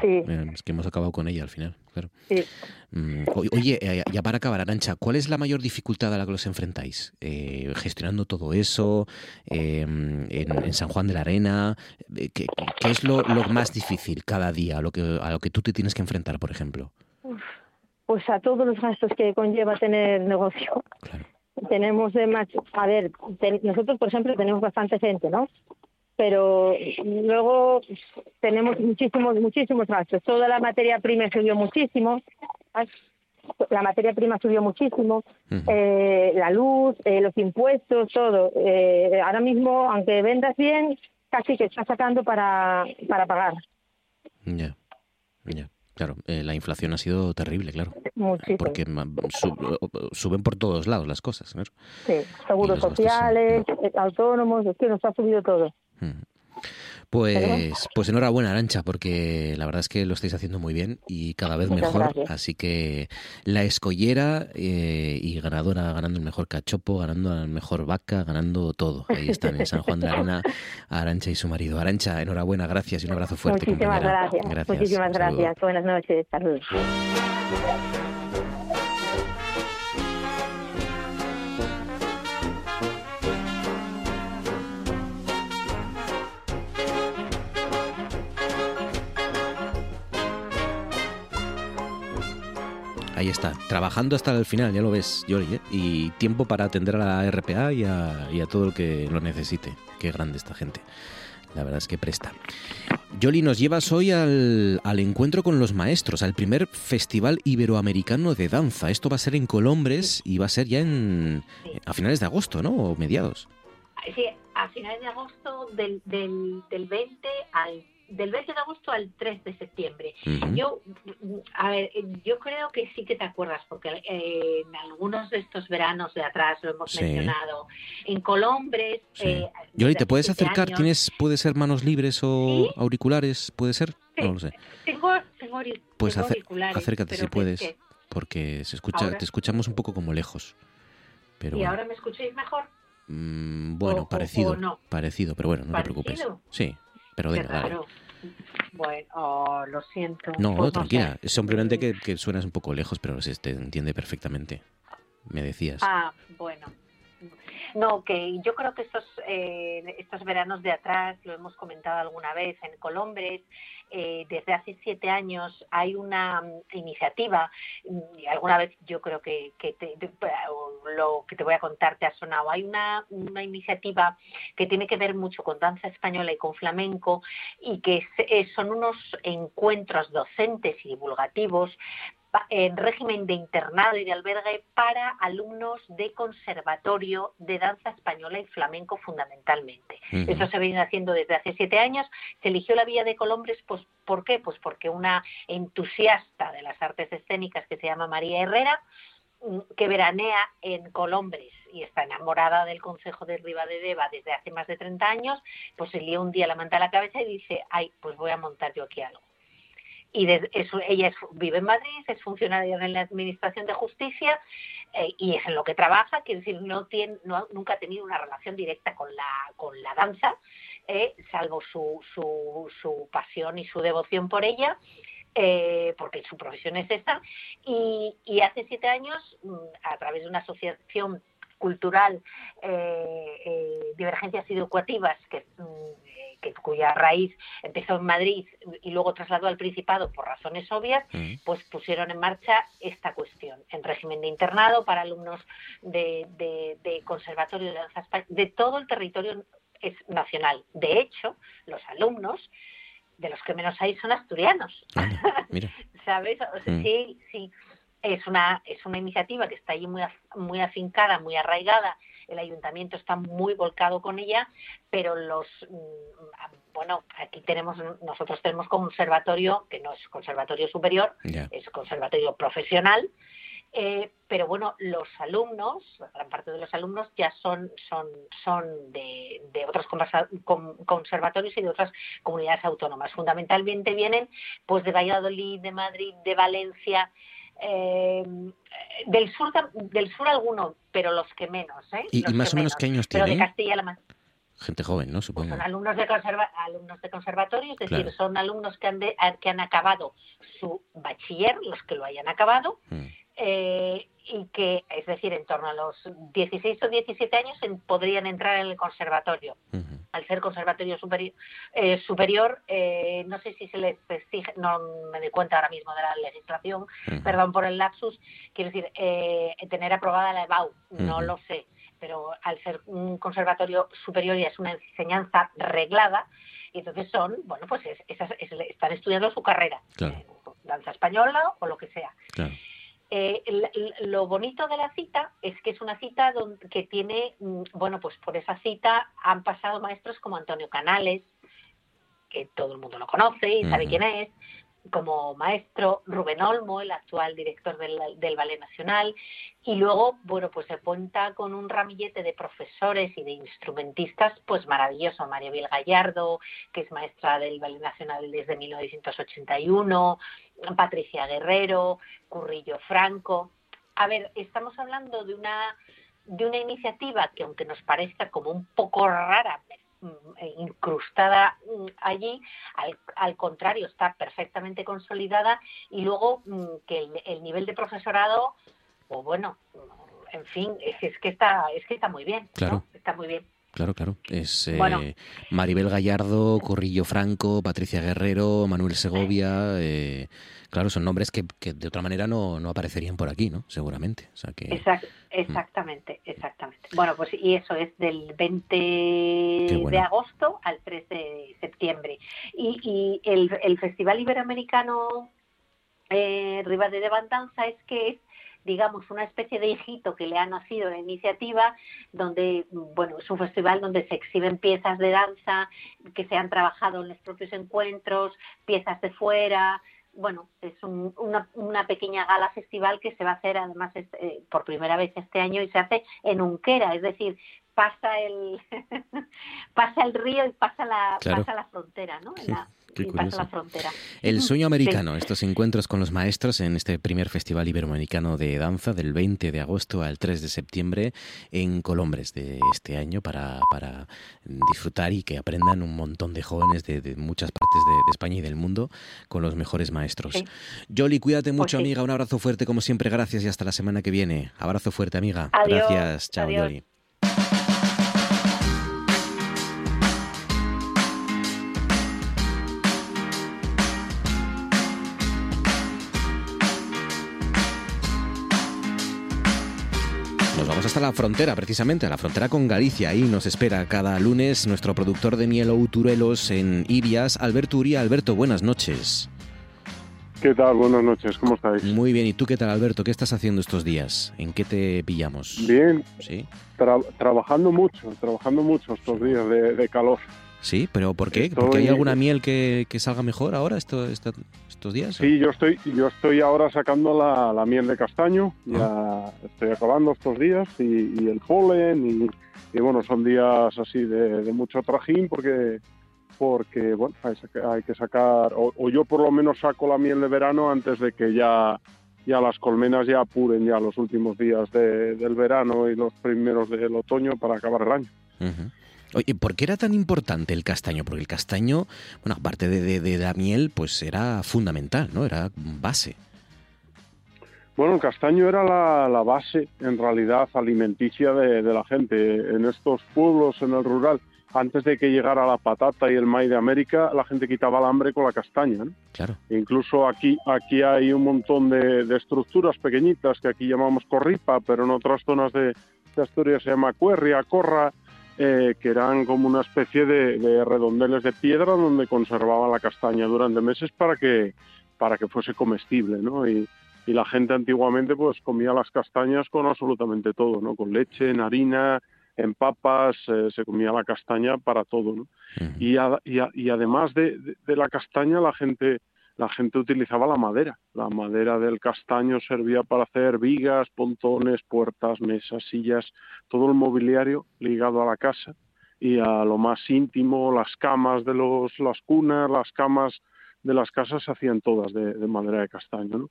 [SPEAKER 8] sí.
[SPEAKER 1] Es que hemos acabado con ella al final, claro. Sí. Mm, oye, eh, ya para acabar, Arancha, ¿cuál es la mayor dificultad a la que os enfrentáis? Eh, gestionando todo eso, em, en, San Juan de la Arena, eh, ¿qué, es lo, más difícil cada día a lo, que, a lo que tú te tienes que enfrentar, por ejemplo?
[SPEAKER 8] Pues a todos los gastos que conlleva tener negocio. Claro. Tenemos de más, a ver, nosotros por ejemplo tenemos bastante gente, ¿no? Pero luego tenemos muchísimos, muchísimos gastos. Toda la materia prima subió muchísimo, la materia prima subió muchísimo, eh, la luz, eh, los impuestos, todo. Eh, ahora mismo, aunque vendas bien, casi que está sacando para, para pagar.
[SPEAKER 1] Ya, ya. Claro, la inflación ha sido terrible, claro.
[SPEAKER 8] Muchísimo.
[SPEAKER 1] Porque suben por todos lados las cosas, ¿no?
[SPEAKER 8] Sí, seguros sociales, autónomos, es que nos ha subido todo.
[SPEAKER 1] Pues, pues enhorabuena, Arancha, porque la verdad es que lo estáis haciendo muy bien y cada vez mejor. Así que la escollera eh, y ganadora, ganando el mejor cachopo, ganando la mejor vaca, ganando todo. Ahí están en San Juan de la Arena, <laughs> Arancha y su marido. Arancha, enhorabuena, gracias y un abrazo fuerte.
[SPEAKER 8] Muchísimas gracias. Muchísimas gracias. Buenas noches. Saludos.
[SPEAKER 1] Ahí está, trabajando hasta el final, ya lo ves, Yori, ¿eh? y tiempo para atender a la RPA y a, todo el que lo necesite. Qué grande esta gente. la verdad es que presta. Yoli, nos llevas hoy al, encuentro con los maestros, al primer Festival Iberoamericano de Danza. Esto va a ser en Colombres y va a ser ya en, a finales de agosto, ¿no? O mediados.
[SPEAKER 7] Sí, a finales de agosto del 20 al del 20 de agosto al 3 de septiembre. Yo, a ver, yo creo que sí que te acuerdas, porque eh, en algunos de estos veranos de atrás lo hemos mencionado. En Colombres.
[SPEAKER 1] Sí. Eh, Yoli, ¿te puedes acercar? ¿Tienes, puede ser manos libres o auriculares? ¿Puede ser? No lo sé.
[SPEAKER 7] Tengo, tengo,
[SPEAKER 1] pues
[SPEAKER 7] tengo auriculares.
[SPEAKER 1] acércate si puedes, porque se escucha, te escuchamos un poco como lejos. Pero
[SPEAKER 7] ¿Y
[SPEAKER 1] bueno.
[SPEAKER 7] ahora me escucháis mejor?
[SPEAKER 1] Mm, bueno,
[SPEAKER 7] o,
[SPEAKER 1] parecido.
[SPEAKER 7] O no.
[SPEAKER 1] Parecido, pero bueno, no
[SPEAKER 7] ¿Parecido?
[SPEAKER 1] te preocupes. Sí, pero venga, dale.
[SPEAKER 7] Claro. Bueno, oh, lo siento.
[SPEAKER 1] No,
[SPEAKER 7] pues
[SPEAKER 1] tranquila.
[SPEAKER 7] sé.
[SPEAKER 1] Es simplemente que, que, suenas un poco lejos, pero se te entiende perfectamente. Me decías.
[SPEAKER 7] Ah, bueno. No, que yo creo que estos, eh, estos veranos de atrás, lo hemos comentado alguna vez en Colombres, eh, desde hace siete años hay una um, iniciativa, y alguna vez yo creo que, que te, lo que te voy a contar te ha sonado, hay una, una, iniciativa que tiene que ver mucho con danza española y con flamenco y que es, son unos encuentros docentes y divulgativos en régimen de internado y de albergue para alumnos de conservatorio de danza española y flamenco fundamentalmente. Uh -huh. Eso se viene haciendo desde hace siete años. Se eligió la Villa de Colombres, pues, ¿por qué? Pues porque una entusiasta de las artes escénicas que se llama María Herrera, mm, que veranea en Colombres y está enamorada del Consejo de Ribadedeva desde hace más de 30 años, pues se lió un día la manta a la cabeza y dice, ay, pues voy a montar yo aquí algo y de, es, ella es, vive en Madrid, es funcionaria en la Administración de Justicia eh, y es en lo que trabaja, quiere decir, no tiene, no, nunca ha tenido una relación directa con la, con la danza, eh, salvo su, su, su pasión y su devoción por ella. Eh, porque su profesión es esta, y, y hace siete años, mm, a través de una asociación cultural, eh, Divergencias Educativas, que mm, que, cuya raíz empezó en Madrid y luego trasladó al Principado por razones obvias, mm. pues pusieron en marcha esta cuestión en régimen de internado para alumnos de, de, de conservatorio de danza de todo el territorio es nacional. De hecho, los alumnos de los que menos hay son asturianos.
[SPEAKER 1] Ah, mira. <laughs>
[SPEAKER 7] ¿Sabes? O sea, mm. Sí, sí. Es una, es una iniciativa que está allí muy, muy afincada, muy arraigada el ayuntamiento está muy volcado con ella, pero los bueno, aquí tenemos nosotros tenemos conservatorio que no es conservatorio superior,
[SPEAKER 1] yeah.
[SPEAKER 7] es conservatorio profesional. Eh, pero bueno, los alumnos, gran parte de los alumnos ya son son son de, de otros conservatorios y de otras comunidades autónomas. Fundamentalmente vienen pues de Valladolid, de Madrid, de Valencia, eh, del sur del sur alguno, pero los que menos, ¿eh?
[SPEAKER 1] ¿Y,
[SPEAKER 7] los
[SPEAKER 1] y más
[SPEAKER 7] que
[SPEAKER 1] o menos
[SPEAKER 7] menos.
[SPEAKER 1] qué años
[SPEAKER 7] pero
[SPEAKER 1] tienen?
[SPEAKER 7] de Castilla-La Mancha.
[SPEAKER 1] Gente joven, ¿no?
[SPEAKER 7] Pues
[SPEAKER 1] Supongo.
[SPEAKER 7] son alumnos de, conserva alumnos de conservatorio, es decir,
[SPEAKER 1] Claro.
[SPEAKER 7] son alumnos que han, de- que han acabado su bachiller, los que lo hayan acabado,
[SPEAKER 1] Mm.
[SPEAKER 7] Eh, y que, es decir, en torno a los 16 o 17 años en- podrían entrar en el conservatorio. Al ser conservatorio superi eh, superior, eh, no sé si se les exige, no me doy cuenta ahora mismo de la legislación, perdón por el lapsus, quiero decir, eh, tener aprobada la EBAU, no lo sé, pero al ser un conservatorio superior ya es una enseñanza reglada, y entonces son, bueno, pues es- esas- es- están estudiando su carrera,
[SPEAKER 1] Claro.
[SPEAKER 7] eh, danza española o lo que sea.
[SPEAKER 1] Claro.
[SPEAKER 7] Eh, lo bonito de la cita es que es una cita donde, que tiene, mm, bueno, pues por esa cita han pasado maestros como Antonio Canales, que todo el mundo lo conoce y sabe quién es, como maestro Rubén Olmo, el actual director del, del Ballet Nacional, y luego, bueno, pues se cuenta con un ramillete de profesores y de instrumentistas, pues maravilloso, María Biel Gallardo, que es maestra del Ballet Nacional desde 1981, Patricia Guerrero, Currillo Franco. A ver, estamos hablando de una de una iniciativa que aunque nos parezca como un poco rara, mm, incrustada mm, allí, al, al contrario, está perfectamente consolidada y luego mm, que el, el nivel de profesorado, o bueno, mm, en fin, es, es que está es que está muy bien, ¿no?
[SPEAKER 1] Claro.
[SPEAKER 7] Está muy bien.
[SPEAKER 1] Claro, claro. Es eh, Maribel Gallardo, Corrillo Franco, Patricia Guerrero, Manuel Segovia. Eh, claro, son nombres que, de otra manera no, no, aparecerían por aquí, ¿no? Seguramente. O sea que,
[SPEAKER 7] mm. exactamente, exactamente. Bueno, pues y eso es del 20 de agosto al 3 de septiembre. Y, y el, el Festival Iberoamericano eh, Rivadavia de Bandanza es que es digamos, una especie de hijito que le ha nacido la iniciativa, donde, bueno, es un festival donde se exhiben piezas de danza que se han trabajado en los propios encuentros, piezas de fuera, bueno, es una, una, pequeña gala festival que se va a hacer además eh, por primera vez este año y se hace en Unquera, es decir, pasa el <laughs> pasa el río y pasa la pasa la frontera, ¿no?
[SPEAKER 1] El sueño americano, estos encuentros con los maestros en este primer Festival Iberoamericano de Danza del 20 de agosto al 3 de septiembre en Colombres de este año para, para disfrutar y que aprendan un montón de jóvenes de, muchas partes de, España y del mundo con los mejores maestros. Sí. Yoli, cuídate mucho, pues amiga. Un abrazo fuerte, como siempre. Gracias y hasta la semana que viene. Abrazo fuerte, amiga. Gracias. Chao, Yoli. Hasta la frontera, precisamente, a la frontera con Galicia. Ahí nos espera cada lunes nuestro productor de miel Turelos en Ibias, Alberto Uría. Alberto, buenas noches.
[SPEAKER 9] ¿Qué tal? Buenas noches, ¿cómo estáis?
[SPEAKER 1] Muy bien, ¿y tú qué tal, Alberto? ¿Qué estás haciendo estos días? ¿En qué te pillamos?
[SPEAKER 9] Bien, ¿Sí? trabajando mucho, trabajando mucho estos días de, calor.
[SPEAKER 1] Sí, pero ¿por qué? ¿Porque hay alguna miel que, salga mejor ahora esto, estos días?
[SPEAKER 9] Sí, yo estoy, yo estoy ahora sacando la, miel de castaño, ya ah. estoy acabando estos días y, el polen y, bueno, son días así de, mucho trajín porque porque bueno hay, que sacar o, yo por lo menos saco la miel de verano antes de que ya ya las colmenas ya apuren ya los últimos días del verano y los primeros del otoño para acabar el año.
[SPEAKER 1] Oye, ¿por qué era tan importante el castaño? Porque el castaño, bueno, aparte de, la miel, pues era fundamental, ¿no? Era base.
[SPEAKER 9] Bueno, el castaño era la, base, en realidad, alimenticia de, la gente. En estos pueblos, en el rural, antes de que llegara la patata y el maíz de América, la gente quitaba el hambre con la castaña. ¿no?
[SPEAKER 1] Claro.
[SPEAKER 9] incluso aquí, aquí hay un montón de, estructuras pequeñitas que aquí llamamos corripa, pero en otras zonas de, de Asturias se llama cuerria, corra, eh, que eran como una especie de, redondeles de piedra donde conservaba la castaña durante meses para que, para que fuese comestible, ¿no? Y, la gente antiguamente pues comía las castañas con absolutamente todo, ¿no? Con leche, en harina, en papas, eh, se comía la castaña para todo, ¿no? y, y, además de, la castaña la gente la gente utilizaba la madera. La madera del castaño servía para hacer vigas, pontones, puertas, mesas, sillas, todo el mobiliario ligado a la casa y a lo más íntimo, las camas de los, las cunas, las camas de las casas se hacían todas de, madera de castaño, ¿no?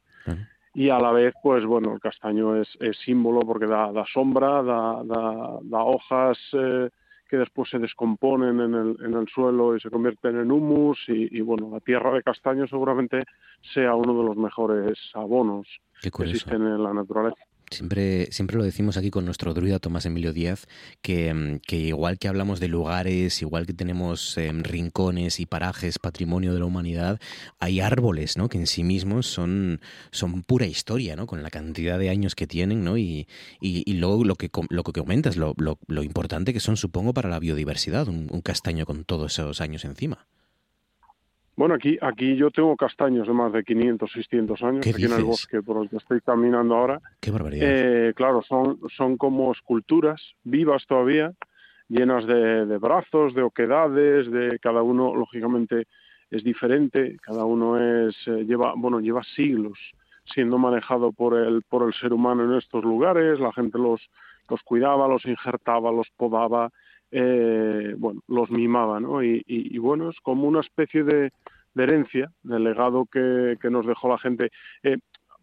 [SPEAKER 9] Y a la vez, pues bueno, el castaño es, símbolo porque da, sombra, da, da, hojas, eh, que después se descomponen en el, en el suelo y se convierten en humus y, bueno, la tierra de castaño seguramente sea uno de los mejores abonos que existen en la naturaleza.
[SPEAKER 1] Siempre, siempre lo decimos aquí con nuestro druida Tomás Emilio Díaz, que, mm, que igual que hablamos de lugares, igual que tenemos em, rincones y parajes, patrimonio de la humanidad, hay árboles, ¿no? Que en sí mismos son, son pura historia, ¿no? Con la cantidad de años que tienen, ¿no? Y, y, luego lo que, lo que comentas, lo, lo, lo, importante que son, supongo, para la biodiversidad, un castaño con todos esos años encima.
[SPEAKER 9] Bueno, aquí, aquí yo tengo castaños de más de 500, 600 años, aquí en el bosque por el que estoy caminando ahora.
[SPEAKER 1] Qué barbaridad.
[SPEAKER 9] Eh, claro, son, son como esculturas vivas todavía, llenas de, brazos, de oquedades, de cada uno, lógicamente, es diferente, cada uno es, eh, lleva, bueno, lleva siglos siendo manejado por el, por el ser humano en estos lugares, la gente los, los cuidaba, los injertaba, los podaba, eh, bueno, los mimaba, ¿no? Y, bueno, es como una especie de, herencia, de legado que, nos dejó la gente. Eh,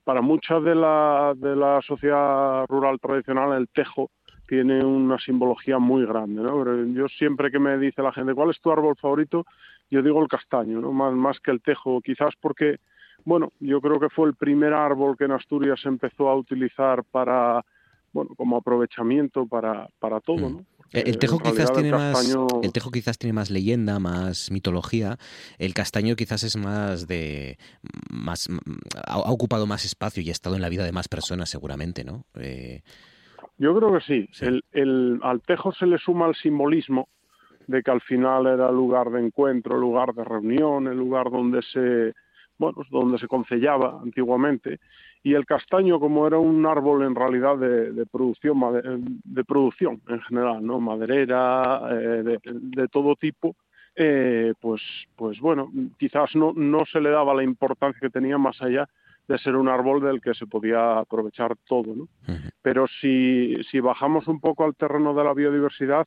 [SPEAKER 9] para mucha de la, de la sociedad rural tradicional, el tejo tiene una simbología muy grande, ¿no? yo siempre que me dice la gente, ¿cuál es tu árbol favorito? Yo digo el castaño, ¿no? Más, más que el tejo, quizás porque, bueno, yo creo que fue el primer árbol que en Asturias se empezó a utilizar para, bueno, como aprovechamiento para, para todo, mm. ¿no?
[SPEAKER 1] El, tejo quizás tiene más el tejo quizás tiene más leyenda, más mitología. El castaño quizás es más de más ha, ocupado más espacio y ha estado en la vida de más personas seguramente, ¿no?
[SPEAKER 9] Eh, Yo creo que sí. El, el, al tejo se le suma el simbolismo de que al final era lugar de encuentro, lugar de reunión, el lugar donde se bueno, donde se concellaba antiguamente. Y el castaño como era un árbol en realidad de, producción de producción en general no maderera eh, de, todo tipo eh, pues pues bueno quizás no no se le daba la importancia que tenía más allá de ser un árbol del que se podía aprovechar todo ¿no? pero si si bajamos un poco al terreno de la biodiversidad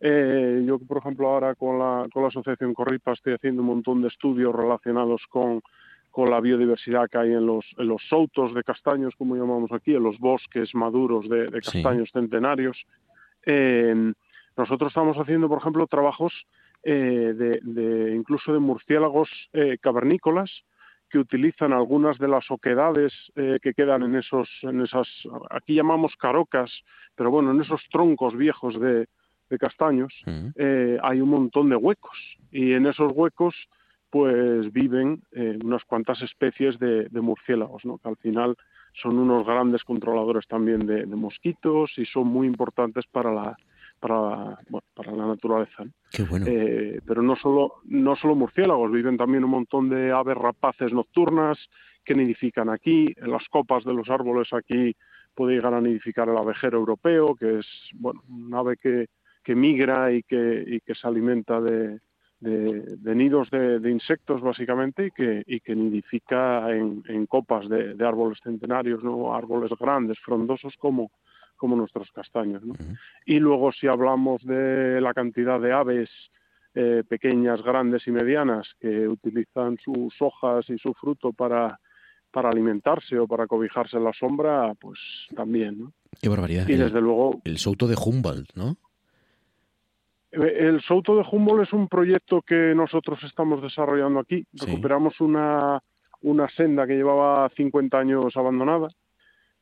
[SPEAKER 9] eh, yo, por ejemplo, ahora con la, con la Asociación Corripa estoy haciendo un montón de estudios relacionados con, con la biodiversidad que hay en los, en los soutos de castaños, como llamamos aquí, en los bosques maduros de, castaños centenarios. nosotros estamos haciendo, por ejemplo, trabajos eh, de, incluso de murciélagos eh, cavernícolas que utilizan algunas de las oquedades eh, que quedan en esos, en esas, aquí llamamos carocas, pero bueno, en esos troncos viejos de, castaños hay un montón de huecos y en esos huecos pues viven eh, unas cuantas especies de, murciélagos, ¿no? que al final son unos grandes controladores también de, mosquitos y son muy importantes para la, para, para la naturaleza.
[SPEAKER 1] Qué bueno.
[SPEAKER 9] Eh, pero no solo, no solo murciélagos, viven también un montón de aves rapaces nocturnas que nidifican aquí, en las copas de los árboles aquí puede llegar a nidificar el abejero europeo, que es bueno, un ave que, que migra y que, y que se alimenta de, de, nidos de, insectos básicamente y que, y que nidifica en, copas de, árboles centenarios, ¿no? árboles grandes, frondosos como, como nuestros castaños. ¿no? Y luego si hablamos de la cantidad de aves eh, pequeñas, grandes y medianas que utilizan sus hojas y su fruto para, para alimentarse o para cobijarse en la sombra, pues también. ¿no?
[SPEAKER 1] Qué barbaridad.
[SPEAKER 9] Y desde luego...
[SPEAKER 1] El souto de Humboldt, ¿no?
[SPEAKER 9] El Souto de Humboldt es un proyecto que nosotros estamos desarrollando aquí. Recuperamos una, una senda que llevaba 50 años abandonada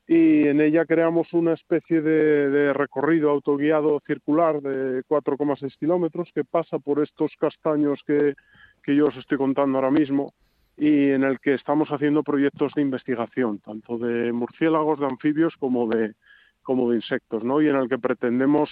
[SPEAKER 9] y en ella creamos una especie de, recorrido autoguiado circular de 4,6 kilómetros que pasa por estos castaños que, que yo os estoy contando ahora mismo y en el que estamos haciendo proyectos de investigación, tanto de murciélagos, de anfibios como de, como de insectos, ¿no? y en el que pretendemos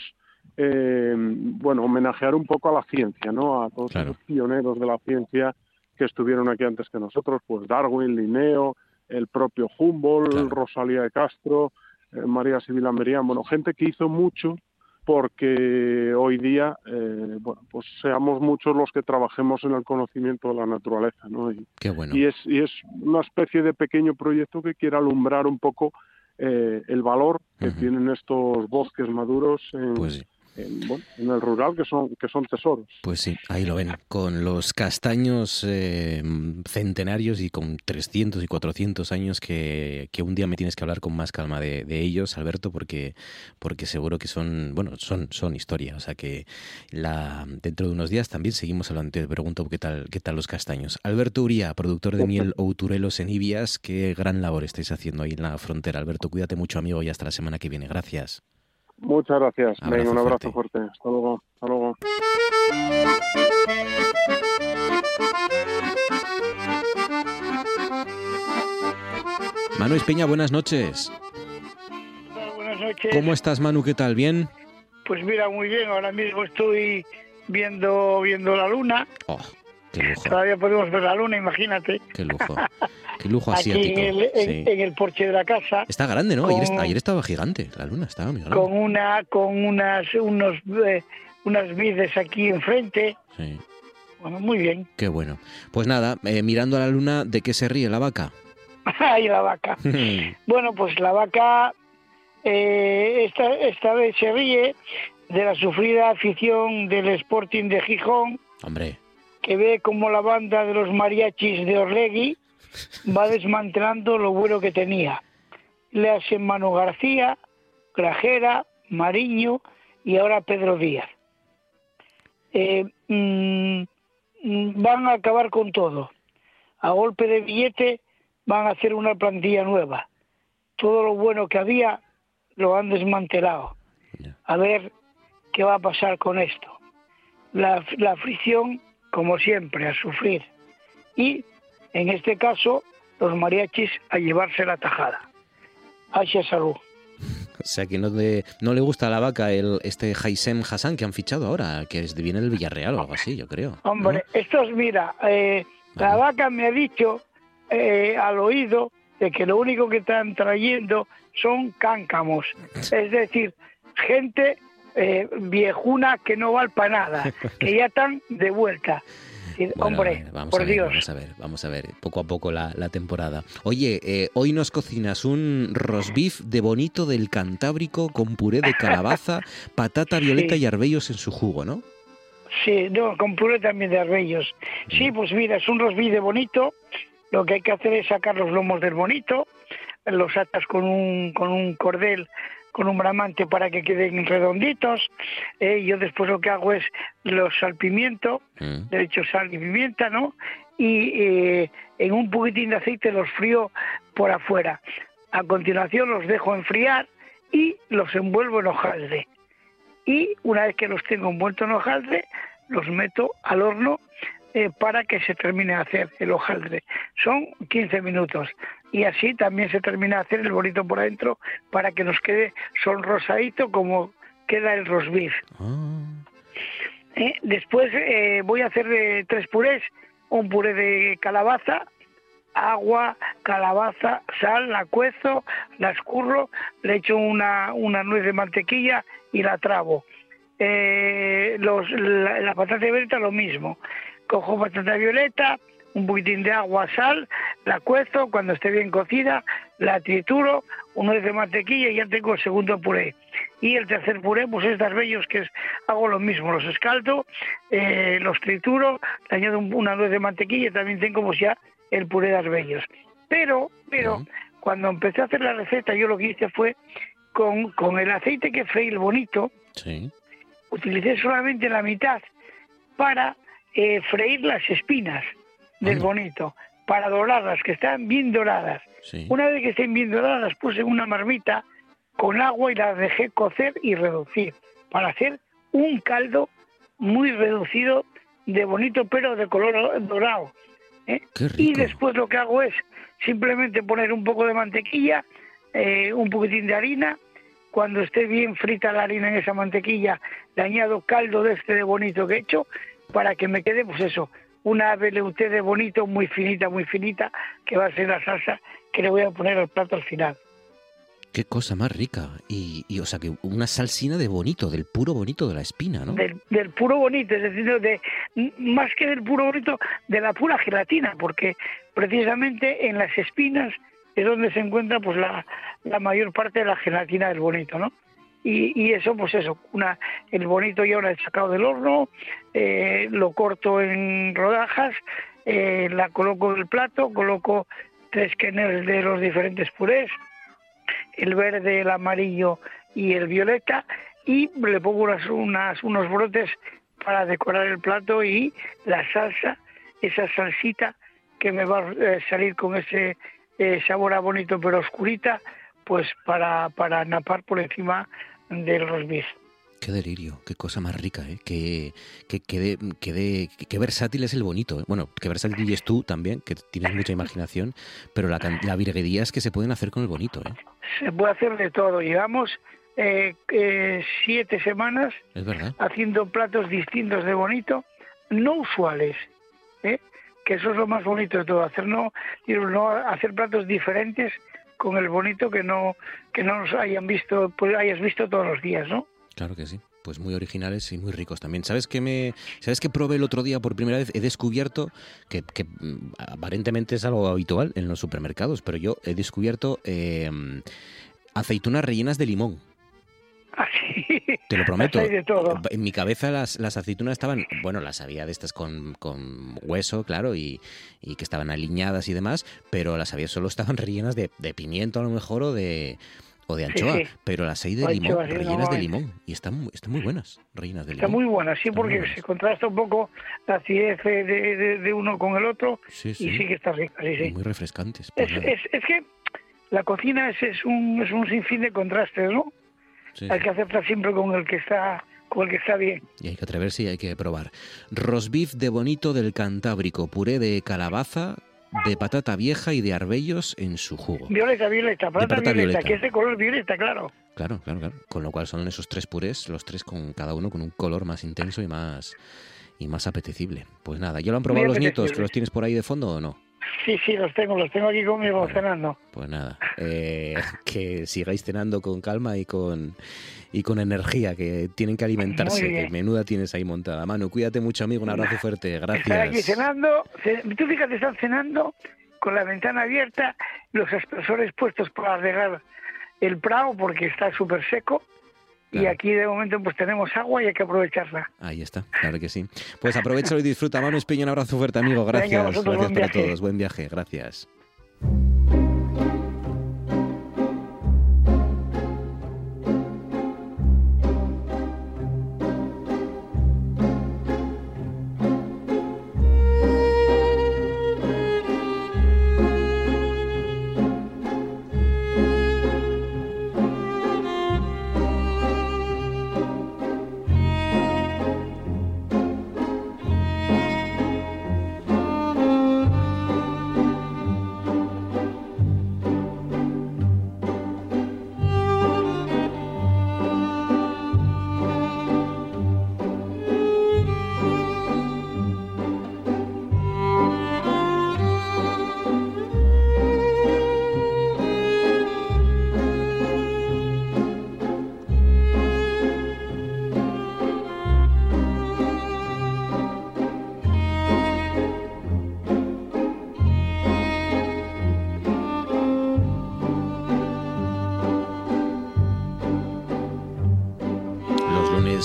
[SPEAKER 9] eh, bueno, homenajear un poco a la ciencia, ¿no? A todos los pioneros de la ciencia que estuvieron aquí antes que nosotros, pues Darwin, Linneo, el propio Humboldt, Rosalía de Castro, eh, María Sibila Merian, bueno, gente que hizo mucho porque hoy día, eh, bueno, pues seamos muchos los que trabajemos en el conocimiento de la naturaleza, ¿no? Y,
[SPEAKER 1] Qué bueno.
[SPEAKER 9] y, es, y es una especie de pequeño proyecto que quiere alumbrar un poco eh, el valor que tienen estos bosques maduros en,
[SPEAKER 1] pues
[SPEAKER 9] en, el rural que son, que son tesoros.
[SPEAKER 1] Pues sí, ahí lo ven, con los castaños eh, centenarios y con 300 y 400 años que, que, un día me tienes que hablar con más calma de, ellos, Alberto, porque, porque seguro que son, bueno, son, son historia. O sea que la, dentro de unos días también seguimos hablando. Te pregunto qué tal, qué tal los castaños. Alberto Uría, productor de miel Outurelos en Ibias, qué gran labor estáis haciendo ahí en la frontera. Alberto, cuídate mucho, amigo, y hasta la semana que viene. Gracias.
[SPEAKER 9] Muchas gracias. Venga, un abrazo fuerte. Hasta luego. Hasta luego.
[SPEAKER 1] Manu Espeña, buenas noches.
[SPEAKER 10] Buenas noches.
[SPEAKER 1] ¿Cómo estás, Manu? ¿Qué tal? ¿Bien?
[SPEAKER 10] Pues mira, muy bien. Ahora mismo estoy viendo viendo la luna.
[SPEAKER 1] Oh, qué lujo.
[SPEAKER 10] Todavía podemos ver la luna, imagínate.
[SPEAKER 1] Qué lujo. Qué lujo <laughs> asiático.
[SPEAKER 10] Aquí en el, porche de la casa.
[SPEAKER 1] Está grande, ¿no? ayer, estaba gigante, la luna estaba muy grande.
[SPEAKER 10] Con una, con unas, unos, eh, unas vides aquí enfrente.
[SPEAKER 1] Sí.
[SPEAKER 10] Bueno, muy bien.
[SPEAKER 1] Qué bueno. Pues nada, eh, mirando a la luna, ¿de qué se ríe la vaca? <laughs>
[SPEAKER 10] Ay, la vaca. <laughs> bueno, pues la vaca eh, esta, esta vez se ríe de la sufrida afición del Sporting de Gijón.
[SPEAKER 1] Hombre.
[SPEAKER 10] Que ve como la banda de los mariachis de Orlegui va <laughs> desmantelando lo bueno que tenía. Le hacen Manu García, Grajera, Mariño y ahora Pedro Díaz. Eh, mm, mm, van a acabar con todo. A golpe de billete van a hacer una plantilla nueva. Todo lo bueno que había lo han desmantelado. A ver ¿qué va a pasar con esto? La, la fricción, como siempre, a sufrir. Y, en este caso, los mariachis a llevarse la tajada. Hacia salud.
[SPEAKER 1] O sea que no, no le gusta a la vaca el, este Haisem Hassan que han fichado ahora, que es, viene del Villarreal o algo así, yo creo.
[SPEAKER 10] Hombre, estos, mira, eh, la vaca me ha dicho eh, al oído de que lo único que están trayendo son cáncamos. <laughs> Es decir, gente eh, viejuna que no vale para nada, <laughs> que ya están de vuelta. hombre, por Dios.
[SPEAKER 1] Vamos a ver, vamos a ver, poco a poco la, temporada. Oye, eh, hoy nos cocinas un rosbif de bonito del Cantábrico con puré de calabaza, <laughs> patata violeta y arbellos en su jugo, ¿no?
[SPEAKER 10] Sí, no, con puré también de arbellos. Sí, pues mira, es un rosbif de bonito. Lo que hay que hacer es sacar los lomos del bonito, los atas con un, con un cordel con un bramante para que queden redonditos. Eh, yo después lo que hago es los salpimiento, mm. de hecho sal y pimienta, ¿no? Y eh, en un poquitín de aceite los frío por afuera. A continuación los dejo enfriar y los envuelvo en hojaldre. Y una vez que los tengo envueltos en hojaldre, los meto al horno eh, para que se termine de hacer el hojaldre. Son 15 minutos y así también se termina de hacer el bonito por adentro para que nos quede sonrosadito como queda el rosbif. Ah. Eh, después eh, voy a hacer eh, tres purés, un puré de calabaza, agua, calabaza, sal, la cuezo, la escurro, le echo una, una nuez de mantequilla y la trabo. los, la, la patata violeta lo mismo. Cojo patata violeta, un poquitín de agua, sal, la cuezo, cuando esté bien cocida, la trituro, uno de mantequilla y ya tengo el segundo puré. Y el tercer puré, pues es de arbellos, que es, hago lo mismo, los escaldo, eh, los trituro, le añado una nuez de mantequilla y también tengo pues ya el puré de arbellos. Pero, pero, cuando empecé a hacer la receta, yo lo que hice fue con, con el aceite que freí el bonito, utilicé solamente la mitad para eh, freír las espinas del bonito para dorarlas, que están bien doradas. Una vez que estén bien doradas, las puse en una marmita con agua y las dejé cocer y reducir para hacer un caldo muy reducido de bonito, pero de color dorado. ¿eh? Y después lo que hago es simplemente poner un poco de mantequilla, eh, un poquitín de harina. Cuando esté bien frita la harina en esa mantequilla, le añado caldo de este de bonito que he hecho para que me quede, pues eso, una veleuté de bonito, muy finita, muy finita, que va a ser la salsa que le voy a poner al plato al final.
[SPEAKER 1] Qué cosa más rica. Y, o sea, que una salsina de bonito, del puro bonito de la espina, ¿no?
[SPEAKER 10] Del, puro bonito, es decir, de, más que del puro bonito, de la pura gelatina, porque precisamente en las espinas es donde se encuentra pues la, la mayor parte de la gelatina del bonito, ¿no? Y, eso, pues eso, una, el bonito ya una vez sacado del horno, eh, lo corto en rodajas, eh, la coloco en el plato, coloco tres quenelles de los diferentes purés, el verde, el amarillo y el violeta, y le pongo unas, unas, unos brotes para decorar el plato y la salsa, esa salsita que me va a eh, salir con ese sabor a bonito pero oscurita, pues para, para napar por encima del rosbif.
[SPEAKER 1] Qué delirio, qué cosa más rica, ¿eh? Qué, qué, qué, versátil es el bonito. ¿eh? Bueno, qué versátil es tú también, que tienes mucha imaginación, pero la, la virguerías que se pueden hacer con el bonito. ¿eh?
[SPEAKER 10] Se puede hacer de todo. Llevamos eh, eh, siete semanas haciendo platos distintos de bonito, no usuales, ¿eh? que eso es lo más bonito de todo, hacer, no, no hacer platos diferentes con el bonito que no que no nos hayan visto pues hayas visto todos los días no
[SPEAKER 1] claro que sí pues muy originales y muy ricos también. ¿Sabes qué me sabes que probé el otro día por primera vez? He descubierto que, mm, aparentemente es algo habitual en los supermercados, pero yo he descubierto em, aceitunas rellenas de limón. Te lo prometo. En mi cabeza las, las, aceitunas estaban, bueno, las había de estas con, con hueso, claro, y, y, que estaban aliñadas y demás, pero las había solo estaban <laughs> rellenas de, de pimiento a lo mejor o de o de anchoa, pero las hay de limón, rellenas de limón, y están, están muy buenas, rellenas de limón.
[SPEAKER 10] Están muy buenas, sí, porque se contrasta un poco la acidez de, de, uno con el otro, y sí que está rica, sí, sí.
[SPEAKER 1] Muy refrescantes.
[SPEAKER 10] Es, es, es, que la cocina es, es, un, es un sinfín de contrastes, ¿no? Hay que aceptar siempre con el que está con el que está bien.
[SPEAKER 1] Y hay que atreverse y hay que probar. Rosbif de bonito del Cantábrico, puré de calabaza, de patata vieja y de arbellos en su jugo.
[SPEAKER 10] Violeta, violeta, patata, violeta,
[SPEAKER 1] violeta.
[SPEAKER 10] que es de color violeta, claro.
[SPEAKER 1] Claro, claro, claro. Con lo cual son esos tres purés, los tres con cada uno con un color más intenso y más y más apetecible. Pues nada, ¿ya lo han probado
[SPEAKER 10] Muy
[SPEAKER 1] los nietos? ¿Que los tienes por ahí de fondo o no?
[SPEAKER 10] Sí, sí, los tengo, los tengo aquí conmigo cenando.
[SPEAKER 1] Pues nada, eh, <laughs> que sigáis cenando con calma y con y con energía, que tienen que alimentarse, que menuda tienes ahí montada. Manu, cuídate mucho, amigo, un abrazo fuerte,
[SPEAKER 10] Están aquí
[SPEAKER 1] gracias.
[SPEAKER 10] cenando, ce- tú fíjate, están cenando con la ventana abierta, los aspersores puestos para regar el prado porque está súper seco. Y aquí de momento pues tenemos agua y hay que aprovecharla.
[SPEAKER 1] Ahí está, claro que sí. Pues aprovechalo y disfruta. Manu Espeño, un abrazo fuerte, amigo.
[SPEAKER 10] Venga,
[SPEAKER 1] Gracias,
[SPEAKER 10] vosotros,
[SPEAKER 1] gracias para
[SPEAKER 10] viaje.
[SPEAKER 1] todos. Buen viaje, gracias.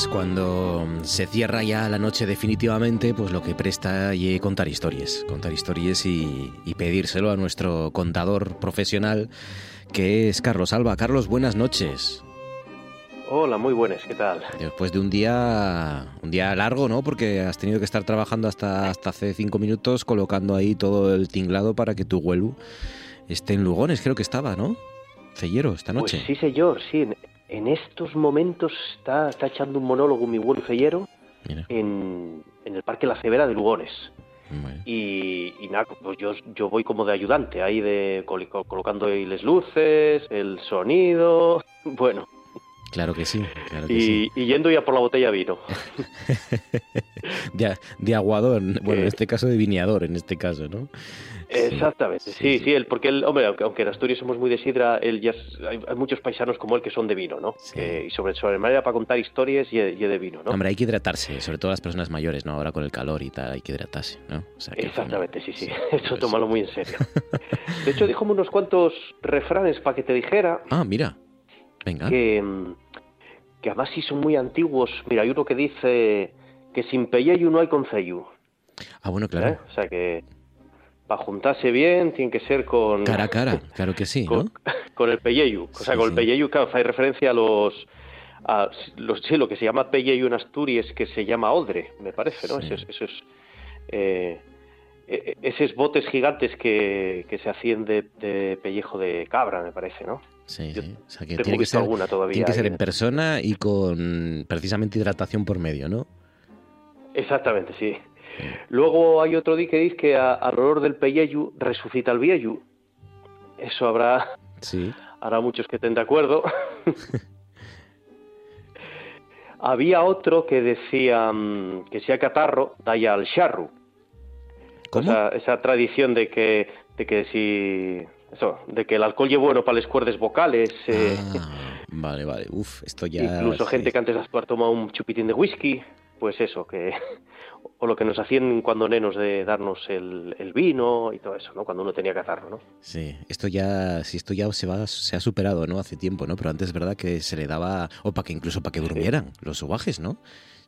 [SPEAKER 1] Cuando se cierra ya la noche definitivamente, pues lo que presta y contar historias. Contar historias y, y pedírselo a nuestro contador profesional, que es Carlos Alba. Carlos, buenas noches.
[SPEAKER 11] Hola, muy buenas, ¿qué tal?
[SPEAKER 1] Después de un día, un día largo, ¿no? Porque has tenido que estar trabajando hasta, hasta hace cinco minutos colocando ahí todo el tinglado para que tu huelu esté en Lugones, creo que estaba, ¿no? Cellero, esta noche.
[SPEAKER 11] Pues sí, señor, sí. En, estos momentos está, está echando un monólogo mi buen fellero en, en el Parque La Cebera de Lugones.
[SPEAKER 1] Bueno.
[SPEAKER 11] Y, y nada, pues yo, yo voy como de ayudante, ahí de col- col- colocando ahí las luces, el sonido, <laughs> bueno,
[SPEAKER 1] Claro que sí, claro que
[SPEAKER 11] y,
[SPEAKER 1] sí.
[SPEAKER 11] y yendo ya por la botella de vino. <laughs>
[SPEAKER 1] De, de aguador, bueno, en
[SPEAKER 11] Eh.
[SPEAKER 1] este caso de vineador, en este caso, ¿no?
[SPEAKER 11] Exactamente, sí, sí, él, porque él, hombre, aunque, aunque en Asturias somos muy de sidra, él ya es- hay, hay muchos paisanos como él que son de vino, ¿no? Que- y sobre, sobre manera para contar historias y, y de vino, ¿no?
[SPEAKER 1] Hombre, hay que hidratarse, sobre todo las personas mayores, ¿no? Ahora con el calor y tal, hay que hidratarse, ¿no? O sea, que,
[SPEAKER 11] Exactamente, sí, sí, <laughs>
[SPEAKER 1] pues
[SPEAKER 11] eso tómalo muy en serio. <laughs> De hecho, díjome unos cuantos refranes para que te dijera
[SPEAKER 1] Ah, mira. Venga.
[SPEAKER 11] que, que además sí son muy antiguos. Mira, hay uno que dice que sin pelleyu no hay concellu.
[SPEAKER 1] Ah, bueno, claro.
[SPEAKER 11] ¿eh? O sea que para juntarse bien tiene que ser con...
[SPEAKER 1] Cara a cara, claro que sí, ¿no?
[SPEAKER 11] con <laughs> el pelleyu. O sea,
[SPEAKER 1] Sí,
[SPEAKER 11] con el pelleyu, claro, hay referencia a los, a los, sí, lo que se llama pelleyu en Asturias, que se llama odre, me parece, ¿no? Esos, esos, eh, e- e- esos botes gigantes que, que se hacían de, de pellejo de cabra, me parece, ¿no?
[SPEAKER 1] Sí, sí. O sea, que tiene que ser,
[SPEAKER 11] alguna todavía
[SPEAKER 1] tiene que ser en persona y con precisamente hidratación por medio, ¿no?
[SPEAKER 11] Exactamente, sí. Luego hay otro que dice que a- al olor del pelleyu resucita el vieyu. Eso habrá,
[SPEAKER 1] Sí.
[SPEAKER 11] habrá muchos que estén de acuerdo. <laughs> Había otro que decía mm, que si hay catarro, daya al charru.
[SPEAKER 1] ¿Cómo?
[SPEAKER 11] O sea, esa tradición de que, de que si... Eso, de que el alcohol es bueno para las cuerdas vocales. eh,
[SPEAKER 1] Ah, vale, vale. Uf, esto ya...
[SPEAKER 11] Incluso gente que antes de actuar toma un chupitín de whisky, pues eso, que o lo que nos hacían cuando nenos de darnos el, el vino y todo eso, ¿no? Cuando uno tenía catarro, ¿no?
[SPEAKER 1] Sí, esto ya, si esto ya se va, se ha superado, ¿no? Hace tiempo, ¿no? Pero antes es verdad que se le daba, o para que incluso para que durmieran los sobajes, ¿no?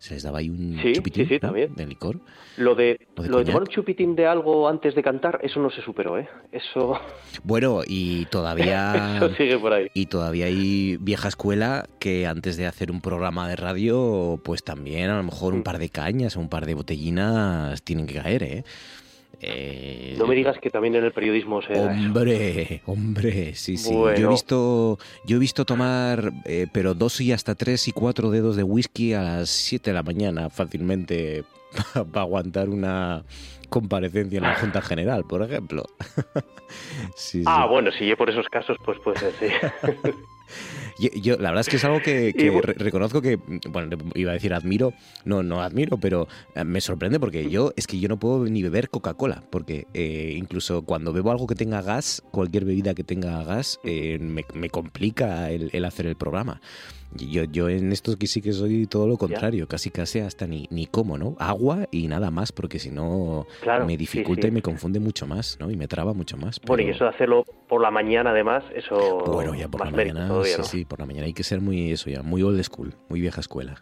[SPEAKER 1] Se les daba ahí un
[SPEAKER 11] Sí,
[SPEAKER 1] chupitín
[SPEAKER 11] sí, sí,
[SPEAKER 1] ¿no?
[SPEAKER 11] también.
[SPEAKER 1] de licor.
[SPEAKER 11] Lo de,
[SPEAKER 1] O de
[SPEAKER 11] lo de tomar un chupitín de algo antes de cantar, eso no se superó, ¿eh? Eso, <laughs>
[SPEAKER 1] Bueno, y todavía <laughs>
[SPEAKER 11] eso sigue por ahí.
[SPEAKER 1] y todavía hay vieja escuela que antes de hacer un programa de radio, pues también a lo mejor
[SPEAKER 11] Mm.
[SPEAKER 1] un par de cañas o un par de botellinas tienen que caer, ¿eh? Eh,
[SPEAKER 11] no me digas que también en el periodismo se
[SPEAKER 1] Hombre, hombre, sí, sí. Yo he visto, yo he visto tomar, eh, pero dos y hasta tres y cuatro dedos de whisky a las siete de la mañana fácilmente <laughs> para aguantar una comparecencia en la Junta General, por ejemplo. <laughs>
[SPEAKER 11] ah, bueno, si yo por esos casos, pues puede ser, sí. <laughs>
[SPEAKER 1] Yo, la verdad es que es algo que, <laughs> reconozco que, bueno, iba a decir admiro, no, no admiro, pero eh, me sorprende porque yo, es que yo no puedo ni beber Coca-Cola, porque eh, incluso cuando bebo algo que tenga gas, cualquier bebida que tenga gas, eh, me, complica el hacer el programa. Yo, yo en esto que sí que soy todo lo contrario, casi casi hasta ni, ni como, ¿no? Agua y nada más, porque si no me dificulta y me confunde mucho más, ¿no? Y me traba mucho más.
[SPEAKER 11] Bueno, y eso de hacerlo por la mañana además, eso...
[SPEAKER 1] Bueno, ya por la mañana, sí, sí, por la mañana hay que ser muy, eso ya, muy old school, muy vieja escuela.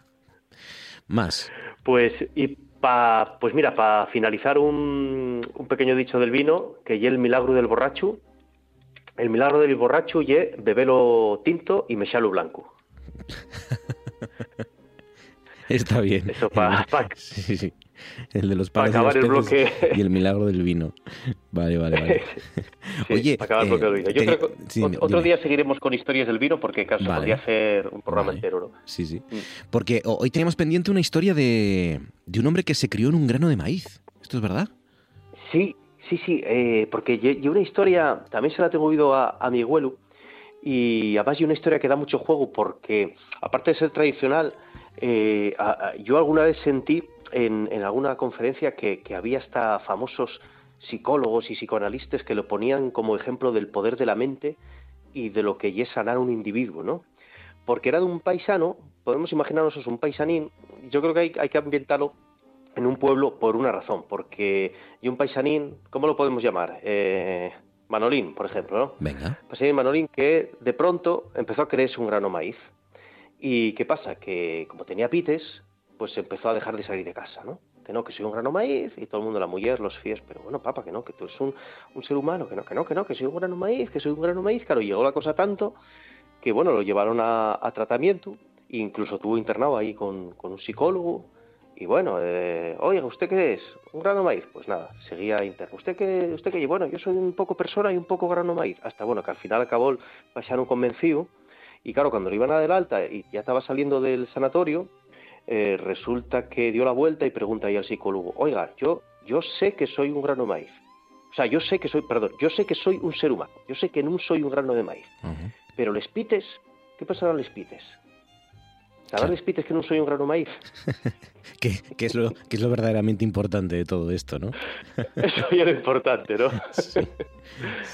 [SPEAKER 1] Más.
[SPEAKER 11] Pues, y pa, pues mira, para finalizar un, un pequeño dicho del vino, que y el milagro del borracho, el milagro del borracho y bebelo tinto y mechalo blanco. <laughs>
[SPEAKER 1] Está bien.
[SPEAKER 11] Eso para... <laughs>
[SPEAKER 1] Sí, sí. <laughs> El de los panes
[SPEAKER 11] el bloque... <laughs>
[SPEAKER 1] y el milagro del vino. Vale, vale, vale. <laughs>
[SPEAKER 11] Oye, para acabar el bloque del vino. Yo creo que otro día seguiremos con historias del vino porque caso podría hacer un programa entero, ¿no?
[SPEAKER 1] Sí, sí. Mm. Porque hoy tenemos pendiente una historia de, de un hombre que se crió en un grano de maíz. ¿Esto es verdad?
[SPEAKER 11] Sí, sí, sí. Eh, porque yo una historia, también se la tengo oído a, a mi abuelo, y además hay una historia que da mucho juego porque, aparte de ser tradicional, eh, yo alguna vez sentí en, alguna conferencia que, había hasta famosos psicólogos y psicoanalistas que lo ponían como ejemplo del poder de la mente y de lo que es sanar un individuo, ¿no? Porque era de un paisano, podemos imaginarnos un paisanín, yo creo que hay, hay que ambientarlo en un pueblo por una razón, porque y un paisanín, ¿cómo lo podemos llamar? Eh, Manolín, por ejemplo, ¿no?
[SPEAKER 1] Venga.
[SPEAKER 11] Hay Manolín que de pronto empezó a creerse un grano maíz. ¿Y qué pasa? Que como tenía pites, pues empezó a dejar de salir de casa, ¿no? Que no, que soy un grano maíz, y todo el mundo, la mujer, los fíes, pero bueno, papá, que no, que tú eres un, ser humano, que no, que no, que no, que soy un grano maíz, que soy un grano maíz. Claro, llegó la cosa tanto que, bueno, lo llevaron a, tratamiento, incluso tuvo internado ahí con, con un psicólogo, y bueno, eh, oiga, ¿usted qué es? ¿Un grano maíz? Pues nada, seguía interno. ¿Usted qué, usted qué? Bueno, yo soy un poco persona y un poco grano maíz. Hasta bueno, que al final acabó un convencido. Y claro, cuando lo iban a dar alta y ya estaba saliendo del sanatorio, eh, resulta que dio la vuelta y pregunta ahí al psicólogo, oiga, yo, yo sé que soy un grano maíz. O sea, yo sé que soy, perdón, yo sé que soy un ser humano. Yo sé que no soy un grano de maíz. Pero les pites, ¿qué pasará les pites? ¿Sabes, pites que no soy un grano maíz? <laughs>
[SPEAKER 1] ¿Qué, es lo, que es lo verdaderamente importante de todo esto, ¿no? <laughs>
[SPEAKER 11] Eso ya es lo importante, ¿no? <laughs>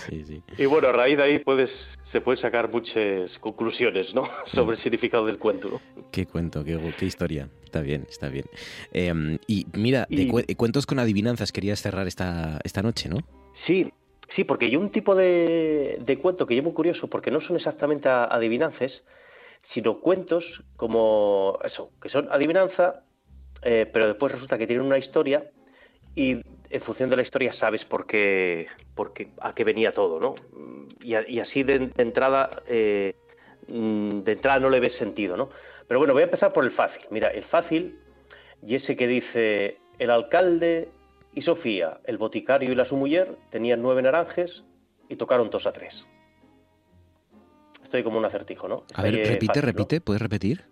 [SPEAKER 1] Sí. sí,
[SPEAKER 11] Y bueno, a raíz de ahí puedes, se pueden sacar muchas conclusiones, ¿no? Sobre el significado del cuento, ¿no?
[SPEAKER 1] Qué cuento, qué, historia. Está bien, está bien. Em, y mira, de cuentos con adivinanzas querías cerrar esta, esta noche, ¿no?
[SPEAKER 11] Sí, sí, porque hay un tipo de, de cuento que yo muy curioso, porque no son exactamente adivinanzas, sino cuentos como eso, que son adivinanza, eh, pero después resulta que tienen una historia y en función de la historia sabes por qué, por a qué venía todo, ¿no? Y, así de, entrada, eh, mm, de entrada no le ves sentido, ¿no? Pero bueno, voy a empezar por el fácil. Mira, el fácil y ese que dice el alcalde y Sofía, el boticario y la su mujer tenían nueve naranjes y tocaron dos a tres estoy como un acertijo, ¿no?
[SPEAKER 1] a ver, repite, repite, ¿puedes repetir?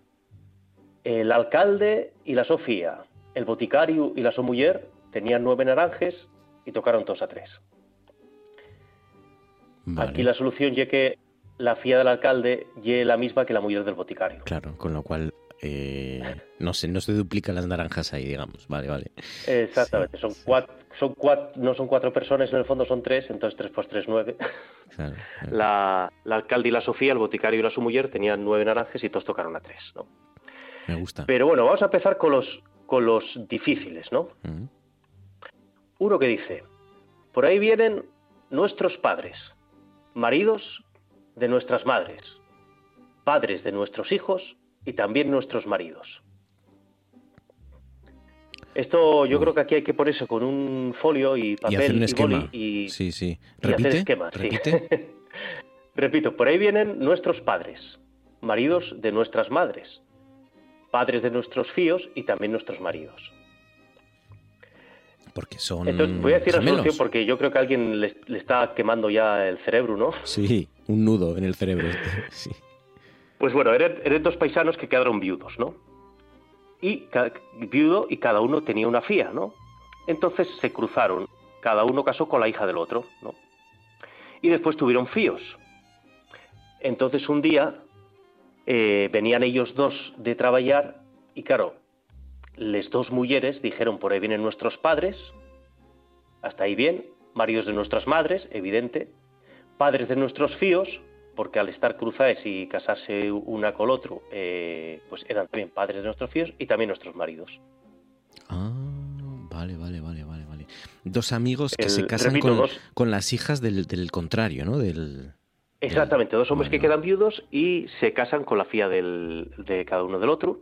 [SPEAKER 11] El alcalde y la Sofía, el boticario y la somuller tenían nueve naranjes y tocaron dos a tres. Aquí la solución ya que la fía del alcalde y la misma que la mujer del boticario.
[SPEAKER 1] Claro, con lo cual eh, no sé, no se duplican las naranjas ahí, digamos. Vale, vale.
[SPEAKER 11] Exactamente, son cuatro, son cuatro, no son cuatro personas, en el fondo son tres, entonces tres por tres, nueve. La, la, alcalde y la Sofía, el boticario y la su mujer tenían nueve naranjas y todos tocaron a tres, ¿no?
[SPEAKER 1] Me gusta.
[SPEAKER 11] Pero bueno, vamos a empezar con los, con los difíciles, ¿no? Uno que dice, por ahí vienen nuestros padres, maridos de nuestras madres, padres de nuestros hijos y también nuestros maridos. Esto yo creo que aquí hay que ponerse con un folio y papel y, hacer un esquema. y,
[SPEAKER 1] sí, sí. ¿Repite?
[SPEAKER 11] ¿Repite? <laughs> Repito, por ahí vienen nuestros padres, maridos de nuestras madres, padres de nuestros fíos y también nuestros maridos.
[SPEAKER 1] Porque son.
[SPEAKER 11] Entonces, voy a decir la
[SPEAKER 1] gemelos.
[SPEAKER 11] solución porque yo creo que a alguien le, le está quemando ya el cerebro, ¿no?
[SPEAKER 1] Sí, un nudo en el cerebro. <laughs> Sí.
[SPEAKER 11] Pues bueno, eran, eran dos paisanos que quedaron viudos, ¿no? Y viudo y cada uno tenía una fía, ¿no? Entonces se cruzaron, cada uno casó con la hija del otro, ¿no? Y después tuvieron fíos. Entonces un día eh, venían ellos dos de trabajar y claro, les dos mujeres dijeron por ahí vienen nuestros padres, hasta ahí bien, maridos de nuestras madres, evidente, padres de nuestros fíos, porque al estar cruzados y casarse una con el otro, eh, pues eran también padres de nuestros fíos y también nuestros maridos.
[SPEAKER 1] Ah, vale, vale, vale, vale, vale. Dos amigos que
[SPEAKER 11] El-
[SPEAKER 1] se casan
[SPEAKER 11] repito,
[SPEAKER 1] con,
[SPEAKER 11] dos-
[SPEAKER 1] con las hijas del, del contrario, ¿no? Del...
[SPEAKER 11] Exactamente, dos hombres que quedan viudos y se casan con la fía del, de cada uno del otro.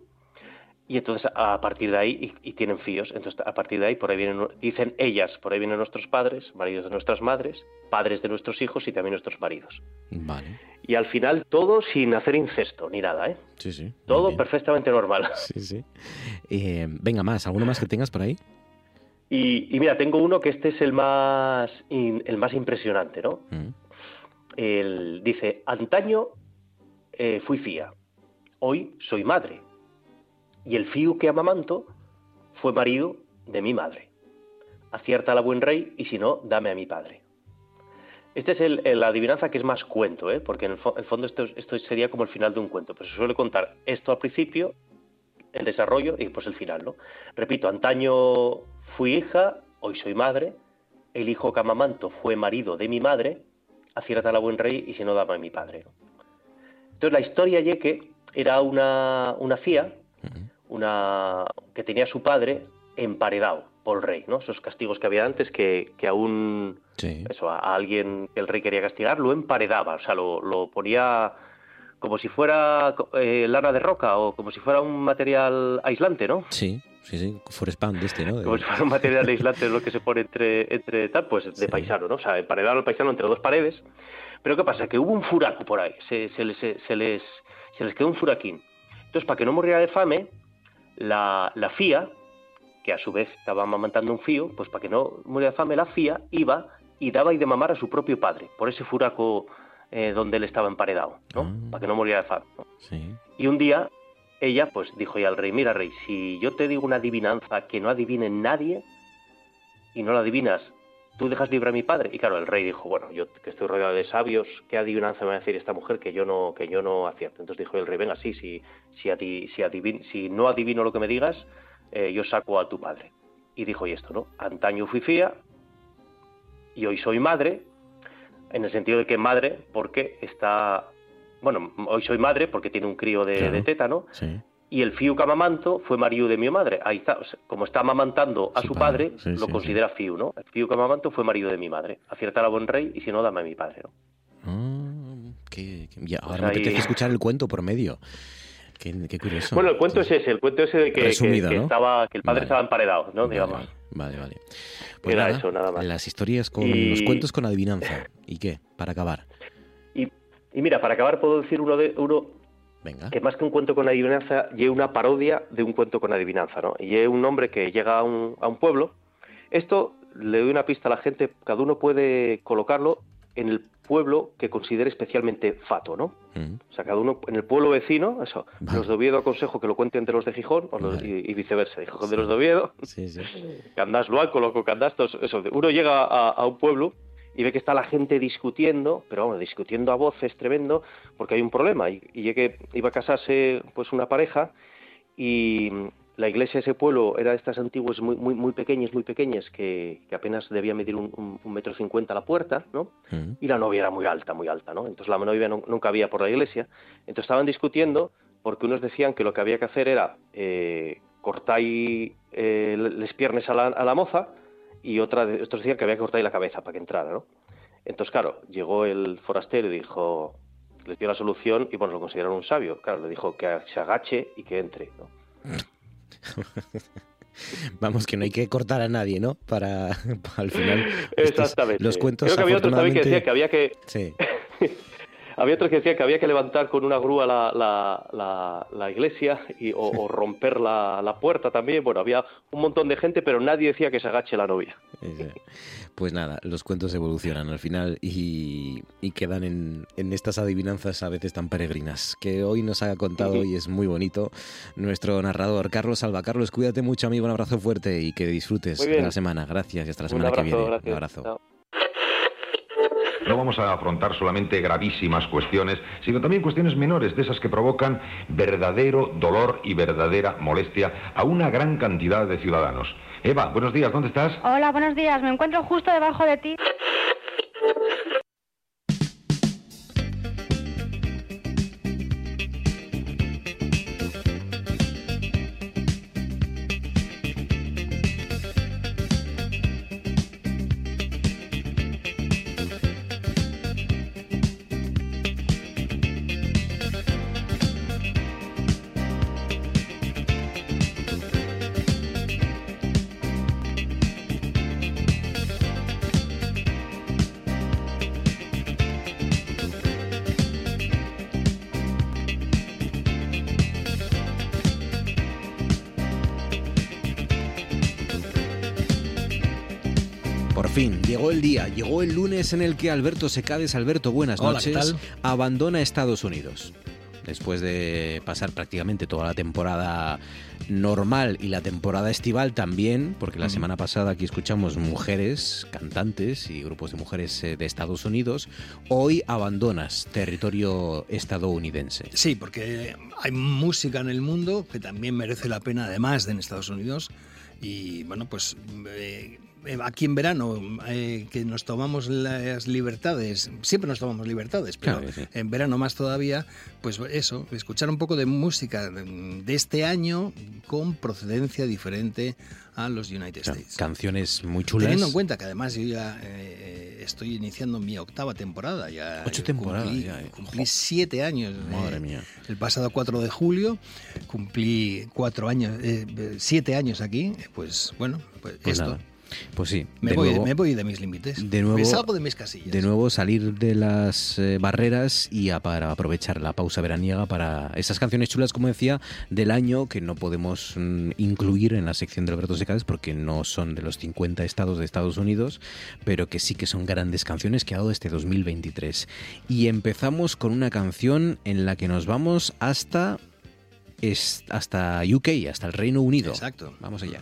[SPEAKER 11] Y entonces a partir de ahí, y, y tienen fíos, entonces a partir de ahí por ahí vienen, dicen ellas, por ahí vienen nuestros padres, maridos de nuestras madres, padres de nuestros hijos y también nuestros maridos.
[SPEAKER 1] Vale.
[SPEAKER 11] Y al final todo sin hacer incesto ni nada, ¿eh?
[SPEAKER 1] Sí, sí.
[SPEAKER 11] Todo perfectamente normal. <laughs>
[SPEAKER 1] Sí, sí. Eh, venga, más. ¿Alguno más que tengas por ahí?
[SPEAKER 11] Y, y mira, tengo uno que este es el más, in- el más impresionante, ¿no?
[SPEAKER 1] Mm.
[SPEAKER 11] El, dice, antaño eh, fui fía, hoy soy madre. Y el fío que amamanto fue marido de mi madre. Acierta la buen rey y si no, dame a mi padre. Este es el, la adivinanza que es más cuento, ¿eh? porque en el, fo- el fondo esto, esto sería como el final de un cuento, pero se suele contar esto al principio, el desarrollo y después el final. ¿no? Repito, antaño fui hija, hoy soy madre, el hijo que amamanto fue marido de mi madre, acierta la buen rey y si no, dame a mi padre. Entonces la historia ye que era una, una fía una que tenía su padre emparedado por el rey, ¿no? Esos castigos que había antes que, que a un eso, a, a alguien que el rey quería castigar lo emparedaba, o sea, lo, lo ponía como si fuera eh, lana de roca o como si fuera un material aislante, ¿no?
[SPEAKER 1] Sí, sí, sí. Forest Band este, ¿no? De-
[SPEAKER 11] Como si fuera un material aislante lo que se pone entre, entre tal, pues de paisano, ¿no? O sea, emparedaron al paisano entre dos paredes. Pero ¿qué pasa? Que hubo un furaco por ahí, se, se les, se, les, se les quedó un furaquín. Entonces, para que no muriera de fame, la, la fía, que a su vez estaba amamantando un fío, pues para que no muriera de fame, la fía iba y daba y de mamar a su propio padre, por ese furaco eh, donde él estaba emparedado, ¿no? Para que no muriera de fame. ¿no?
[SPEAKER 1] Sí.
[SPEAKER 11] Y un día ella pues dijo ya al rey, mira rey, si yo te digo una adivinanza que no adivine nadie y no la adivinas, tú dejas libre a mi padre. Y claro, el rey dijo, bueno, yo que estoy rodeado de sabios, ¿qué adivinanza me va a decir esta mujer que yo no que yo no acierto? Entonces dijo el rey, venga, sí, si si, adi- si, adivin- si no adivino lo que me digas, eh, yo saco a tu padre. Y dijo, y esto, ¿no? Antaño fui fía y hoy soy madre, en el sentido de que madre porque está, bueno, hoy soy madre porque tiene un crío de,
[SPEAKER 1] Claro.
[SPEAKER 11] de tétano,
[SPEAKER 1] Sí.
[SPEAKER 11] Y el fío que amamanto fue marido de mi madre. Ahí está, o sea, como está amamantando a su, padre,
[SPEAKER 1] sí,
[SPEAKER 11] lo
[SPEAKER 1] sí,
[SPEAKER 11] considera fío, ¿no? El fío que amamanto fue marido de mi madre. Acierta la buen rey y si no, dame a mi padre, ¿no?
[SPEAKER 1] Ah, qué- qué- ya, ahora
[SPEAKER 11] sea,
[SPEAKER 1] me apetece escuchar el cuento por medio. Qué, qué curioso.
[SPEAKER 11] Bueno, el cuento es ese, el cuento ese de que, que-
[SPEAKER 1] Resumido,
[SPEAKER 11] que
[SPEAKER 1] ¿no?
[SPEAKER 11] estaba, que el padre
[SPEAKER 1] Vale.
[SPEAKER 11] estaba emparedado, ¿no? Digamos.
[SPEAKER 1] Vale, vale. Pues
[SPEAKER 11] Era
[SPEAKER 1] nada,
[SPEAKER 11] eso, nada más.
[SPEAKER 1] Las historias con
[SPEAKER 11] Y-
[SPEAKER 1] los cuentos con adivinanza. ¿Y qué? Para acabar.
[SPEAKER 11] Y, y mira, para acabar puedo decir uno de uno
[SPEAKER 1] Venga.
[SPEAKER 11] que más que un cuento con adivinanza, lleva una parodia de un cuento con adivinanza, ¿no? Y es un hombre que llega a un, a un pueblo. Esto le doy una pista a la gente, cada uno puede colocarlo en el pueblo que considere especialmente fato, ¿no?
[SPEAKER 1] Mm.
[SPEAKER 11] O sea, cada uno en el pueblo vecino, eso, los de Oviedo aconsejo que lo cuente entre los de Gijón o los- y, y viceversa, Gijón de los de Oviedo,
[SPEAKER 1] Sí, sí. <laughs>
[SPEAKER 11] Candás Luaco, loco Candás, eso, uno llega a, a un pueblo y ve que está la gente discutiendo, pero vamos, discutiendo a voces tremendo, porque hay un problema. Y, y que iba a casarse pues una pareja y la iglesia de ese pueblo era de estas antiguas muy, muy, muy pequeñas, muy pequeñas, que, que apenas debía medir un, un- un metro cincuenta la puerta, ¿no? Y la novia era muy alta, muy alta, ¿no? Entonces la novia no- nunca había por la iglesia. Entonces estaban discutiendo porque unos decían que lo que había que hacer era eh, cortar eh, les piernas a la, a la moza y otra de- otros decían que había que cortar la cabeza para que entrara, ¿no? Entonces, claro, llegó el forastero y dijo, les dio la solución y bueno, lo consideraron un sabio. Claro, le dijo que se agache y que entre, ¿no? <laughs>
[SPEAKER 1] Vamos, que no hay que cortar a nadie, ¿no? Para, para <laughs> al final. estos-
[SPEAKER 11] Exactamente.
[SPEAKER 1] los cuentos
[SPEAKER 11] Creo que había otro también que decía que había que
[SPEAKER 1] Sí. <laughs>
[SPEAKER 11] había otros que decían que había que levantar con una grúa la, la, la, iglesia y, o, romper la, puerta también. Bueno, había un montón de gente, pero nadie decía que se agache la novia.
[SPEAKER 1] Pues nada, los cuentos evolucionan al final y, quedan en, en, estas adivinanzas a veces tan peregrinas que hoy nos ha contado y es muy bonito nuestro narrador Carlos Alba. Carlos, cuídate mucho, amigo, un abrazo fuerte y que disfrutes de la semana. Gracias y hasta la semana que viene. Un abrazo.
[SPEAKER 12] No vamos a afrontar solamente gravísimas cuestiones, sino también cuestiones menores, de esas que provocan verdadero dolor y verdadera molestia a una gran cantidad de ciudadanos. Eva, buenos días, ¿dónde estás?
[SPEAKER 13] Hola, buenos días, me encuentro justo debajo de ti.
[SPEAKER 1] Llegó el día, llegó el lunes en el que Alberto Secades, Alberto, buenas noches, abandona Estados Unidos. Después de pasar prácticamente toda la temporada normal y la temporada estival también, porque la semana pasada aquí escuchamos mujeres, cantantes y grupos de mujeres eh, de Estados Unidos, hoy abandonas territorio estadounidense.
[SPEAKER 14] Sí, porque hay música en el mundo que también merece la pena, además de en Estados Unidos. Y bueno, pues eh, aquí en verano, eh, que nos tomamos las libertades, siempre nos tomamos libertades, pero en verano más todavía, pues eso, escuchar un poco de música de este año con procedencia diferente a los United States.
[SPEAKER 1] Canciones muy chulas.
[SPEAKER 14] Teniendo en cuenta que además yo ya eh, estoy iniciando mi octava temporada. Ya
[SPEAKER 1] Ocho temporadas.
[SPEAKER 14] Cumplí,
[SPEAKER 1] ya,
[SPEAKER 14] cumplí siete años.
[SPEAKER 1] Madre mía.
[SPEAKER 14] El pasado 4 de julio cumplí cuatro años, siete años aquí. Pues bueno, pues, pues esto.
[SPEAKER 1] Pues sí.
[SPEAKER 14] Me, voy, me voy, de mis límites.
[SPEAKER 1] De nuevo,
[SPEAKER 14] me salgo de mis casillas.
[SPEAKER 1] De nuevo salir de las eh, barreras y para aprovechar la pausa veraniega para esas canciones chulas, como decía, del año que no podemos mm, incluir en la sección de Alberto Secades porque no son de los 50 estados de Estados Unidos, pero que sí que son grandes canciones que ha dado este 2023. Y empezamos con una canción en la que nos vamos hasta, hasta UK, hasta el Reino Unido.
[SPEAKER 14] Exacto.
[SPEAKER 1] Vamos allá.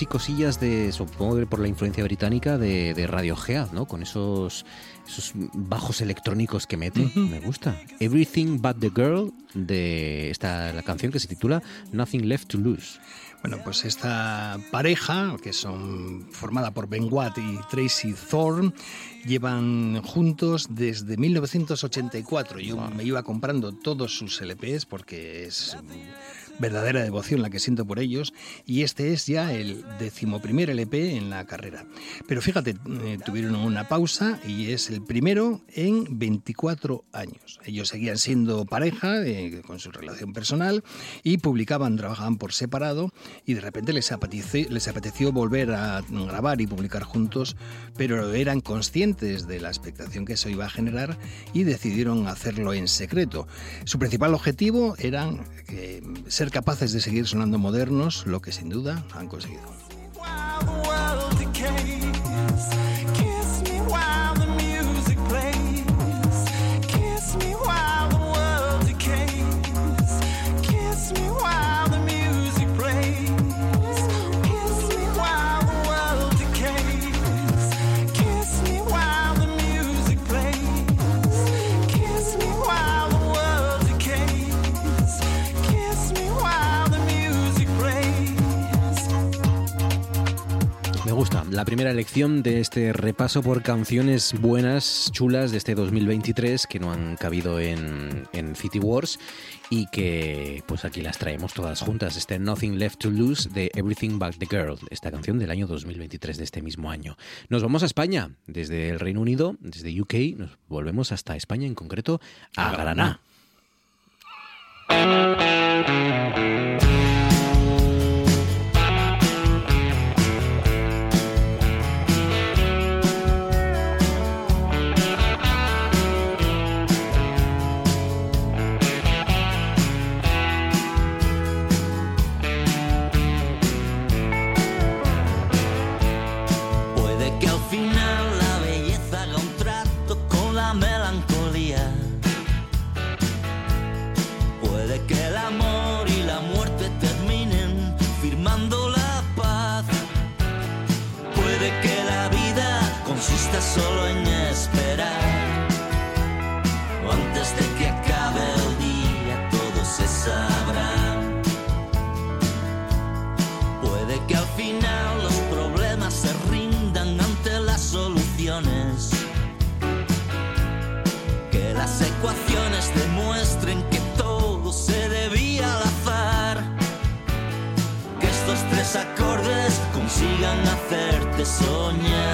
[SPEAKER 1] Así cosillas de, supongo que por la influencia británica, de, de Radiohead, ¿no? Con esos, esos bajos electrónicos que mete. Me gusta. Everything But the Girl, de esta la canción que se titula Nothing Left to Lose.
[SPEAKER 14] Bueno, pues esta pareja, que son formada por Ben Watt y Tracy Thorne, llevan juntos desde 1984. Yo me iba comprando todos sus LPs porque es verdadera devoción la que siento por ellos y este es ya el decimoprimer LP en la carrera. Pero fíjate, eh, tuvieron una pausa y es el primero en 24 años. Ellos seguían siendo pareja eh, con su relación personal y publicaban, trabajaban por separado y de repente les apeteció, les apeteció volver a grabar y publicar juntos, pero eran conscientes de la expectación que eso iba a generar y decidieron hacerlo en secreto. Su principal objetivo era eh, ser capaces de seguir sonando modernos, lo que sin duda han conseguido.
[SPEAKER 1] La primera elección de este repaso por canciones buenas, chulas de este 2023 que no han cabido en, en City Wars y que pues aquí las traemos todas juntas. Este Nothing Left to Lose de Everything But the Girl, esta canción del año 2023 de este mismo año. Nos vamos a España, desde el Reino Unido, desde UK, nos volvemos hasta España, en concreto a, Granada.
[SPEAKER 15] Solo en esperar. Antes de que acabe el día, todo se sabrá. Puede que al final los problemas se rindan ante las soluciones. Que las ecuaciones demuestren que todo se debía al azar. Que estos tres acordes consigan hacerte soñar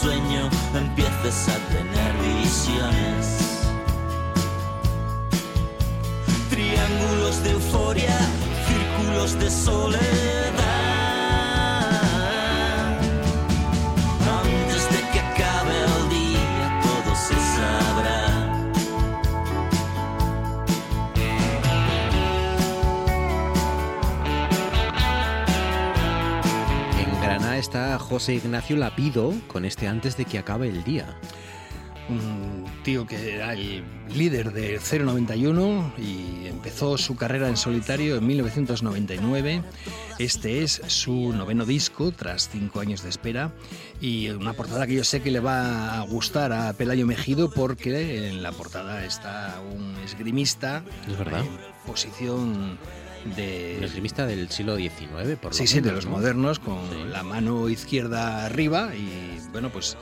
[SPEAKER 15] sueño empieces a tener visiones. Triángulos de euforia, círculos de soledad.
[SPEAKER 1] Está José Ignacio Lapido con este antes de que acabe el día.
[SPEAKER 14] Un tío que era el líder de 091 y empezó su carrera en solitario en 1999. Este es su noveno disco tras cinco años de espera y una portada que yo sé que le va a gustar a Pelayo Mejido porque en la portada está un esgrimista
[SPEAKER 1] es verdad.
[SPEAKER 14] en posición de...
[SPEAKER 1] Un esgrimista del siglo XIX, por lo
[SPEAKER 14] Sí, sí, de los modernos, con la mano izquierda arriba y, bueno, pues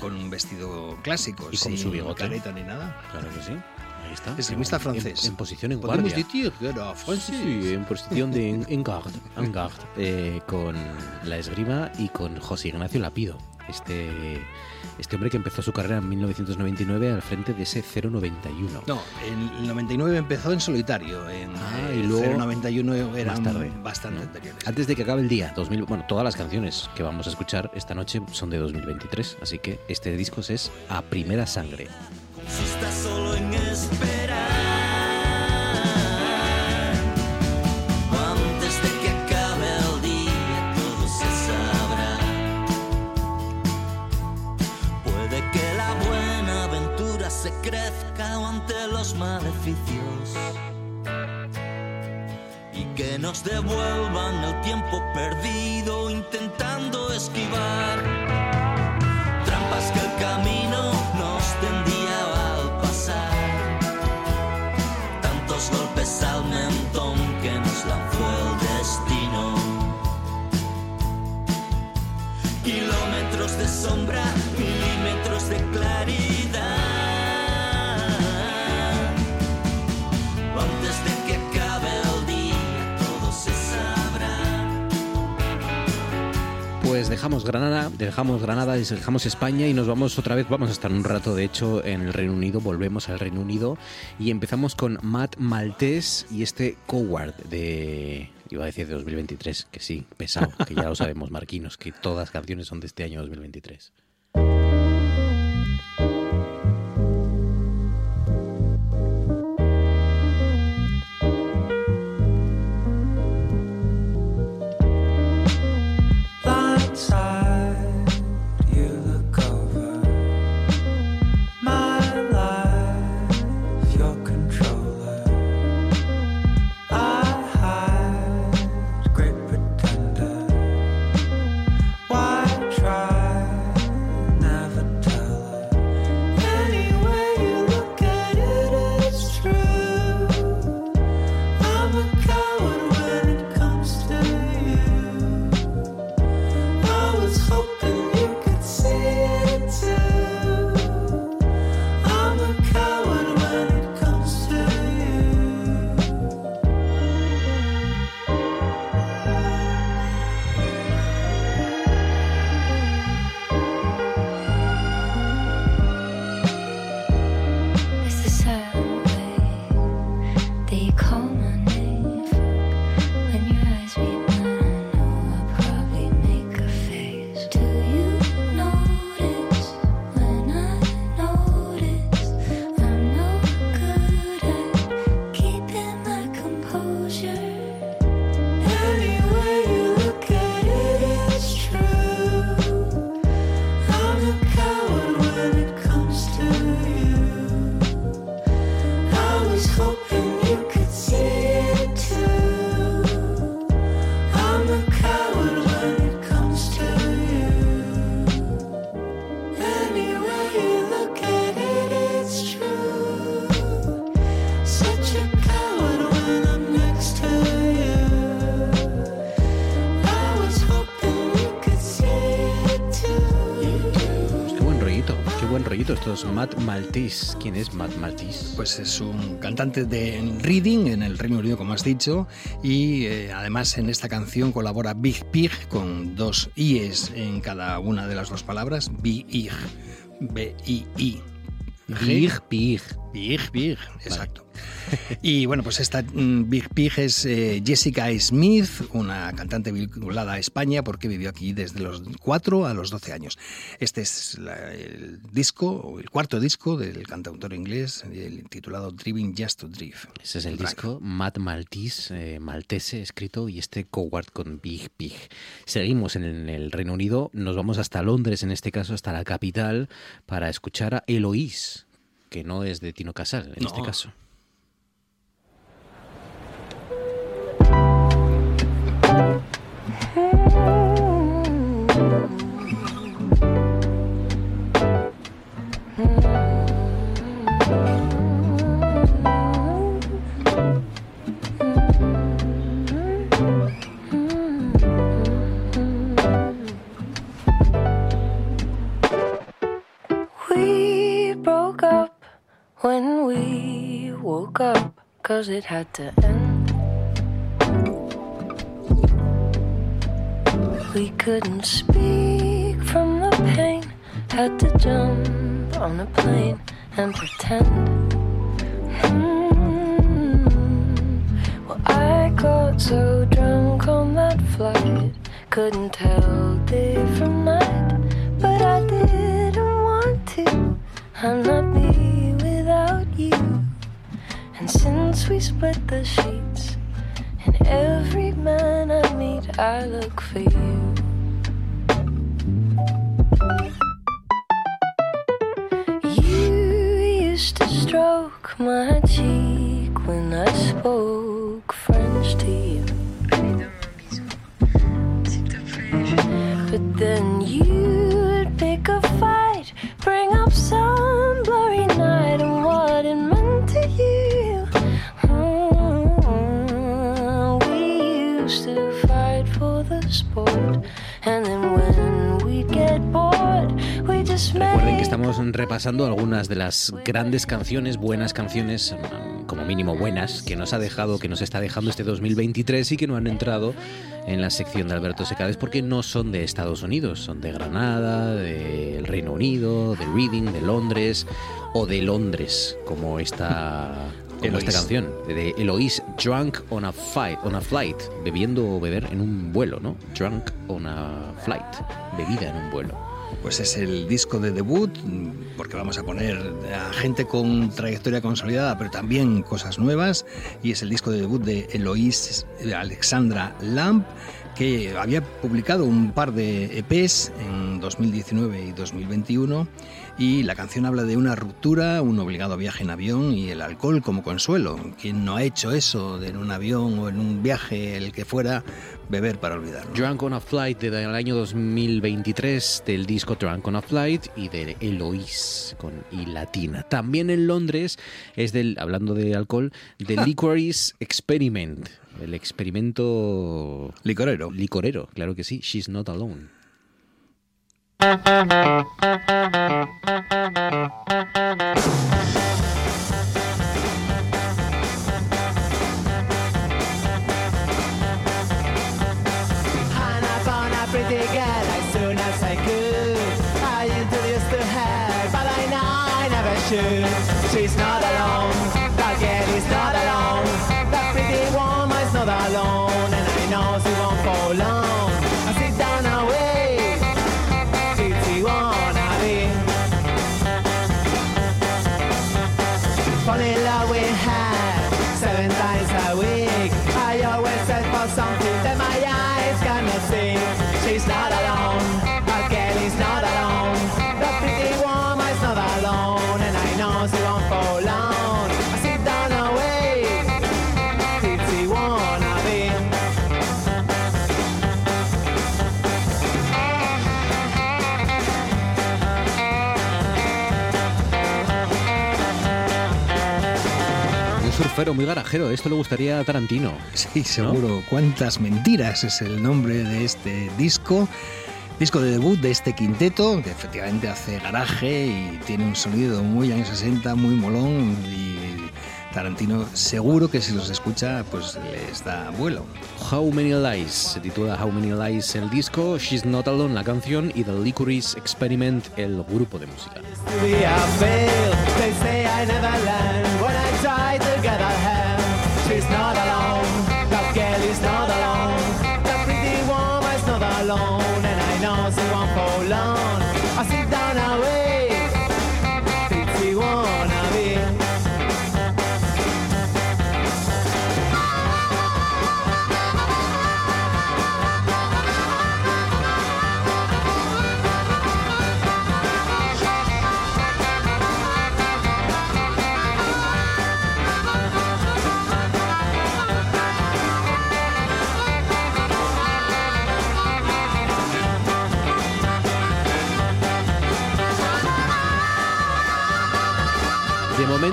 [SPEAKER 14] con un vestido clásico,
[SPEAKER 1] y con su bigote.
[SPEAKER 14] careta ni nada.
[SPEAKER 1] Claro que sí. Ahí está.
[SPEAKER 14] Esgrimista francés.
[SPEAKER 1] En, posición en guardia.
[SPEAKER 14] decir que era francés.
[SPEAKER 1] Sí, en posición de en, en garde, en garde, eh, con la esgrima y con José Ignacio Lapido, este, este hombre que empezó su carrera en 1999 al frente de ese 091.
[SPEAKER 14] No, en el 99 empezó en solitario, en
[SPEAKER 1] Ah,
[SPEAKER 14] el
[SPEAKER 1] y luego
[SPEAKER 14] 091 eran
[SPEAKER 1] más tarde,
[SPEAKER 14] bastante anteriores.
[SPEAKER 1] Antes de que acabe el día, 2000, bueno, todas las canciones que vamos a escuchar esta noche son de 2023, así que este disco es A Primera Sangre.
[SPEAKER 15] Consista solo en esperar. Nos devuelvan el tiempo perdido intentando esquivar trampas que el camino nos tendía al pasar. Tantos golpes al mentón que nos lanzó el destino. Kilómetros de sombra, milímetros de claridad.
[SPEAKER 1] Pues dejamos Granada, dejamos Granada, dejamos España y nos vamos otra vez, vamos a estar un rato de hecho en el Reino Unido, volvemos al Reino Unido. Y empezamos con Matt Maltés y este Coward de, iba a decir de 2023, que sí, pesado, que ya lo sabemos, <laughs> Marquinos, que todas las canciones son de este año 2023. Maltese. ¿Quién es Matt Maltese?
[SPEAKER 14] Pues es un cantante de Reading en el Reino Unido, como has dicho, y eh, además en esta canción colabora Big Pig con dos i's en cada una de las dos palabras, Big, B-I-I. Big Pig. Big Pig, exacto. <laughs> Y bueno, pues esta mm, Big Pig es eh, Jessica Smith, una cantante vinculada a España porque vivió aquí desde los 4 a los 12 años. Este es la- el disco, o el cuarto disco del cantautor inglés el titulado Driving Just to Drive.
[SPEAKER 1] Ese es el disco Matt Maltese, eh, maltese escrito, y este Coward con Big Pig. Seguimos en el, el Reino Unido, nos vamos hasta Londres, en este caso hasta la capital, para escuchar a Eloís, que no es de Tino Casal en
[SPEAKER 14] No.
[SPEAKER 1] este caso.
[SPEAKER 16] When we woke up, cause it had to end. We couldn't speak from the pain, had to jump on a plane and pretend. Hmm. Well, I got so drunk on that flight, couldn't tell day from night, but I didn't want to. I'm not you. And since we split the sheets, and every man I meet, I look for you. You used to stroke my cheek when I spoke French to you. But then you'd pick a fight, bring up some
[SPEAKER 1] Recuerden que estamos repasando algunas de las grandes canciones, buenas canciones, como mínimo buenas, que nos ha dejado, que nos está dejando este 2023 y que no han entrado en la sección de Alberto Secades porque no son de Estados Unidos, son de Granada, del Reino Unido, de Reading, de Londres o de Londres, como esta, como esta canción de Eloís, Drunk on a Fight, on a Flight, bebiendo o beber en un vuelo, ¿no? Drunk on a Flight, bebida en un vuelo.
[SPEAKER 14] Pues es el disco de debut, porque vamos a poner a gente con trayectoria consolidada, pero también cosas nuevas, y es el disco de debut de Eloís Alexandra Lamp, que había publicado un par de EPs en 2019 y 2021, y la canción habla de una ruptura, un obligado viaje en avión y el alcohol como consuelo. ¿Quién no ha hecho eso en un avión o en un viaje, el que fuera, beber para olvidarlo?
[SPEAKER 1] Drunk on a Flight del año 2023 del disco Drunk on a Flight y de Eloise con I latina. También en Londres es del, hablando de alcohol, del <laughs> Licorice Experiment, el experimento
[SPEAKER 14] licorero.
[SPEAKER 1] Licorero, claro que sí. She's not alone. <laughs> Surfero muy garajero, esto le gustaría a Tarantino.
[SPEAKER 14] Sí, seguro. Cuántas mentiras es el nombre de este disco. Disco de debut de este quinteto, que efectivamente hace garaje y tiene un sonido muy años 60, muy molón. Y Tarantino seguro que si los escucha, pues les da vuelo.
[SPEAKER 1] How Many Lies se titula How Many Lies el disco, She's Not Alone la canción y The Licorice Experiment el grupo de música.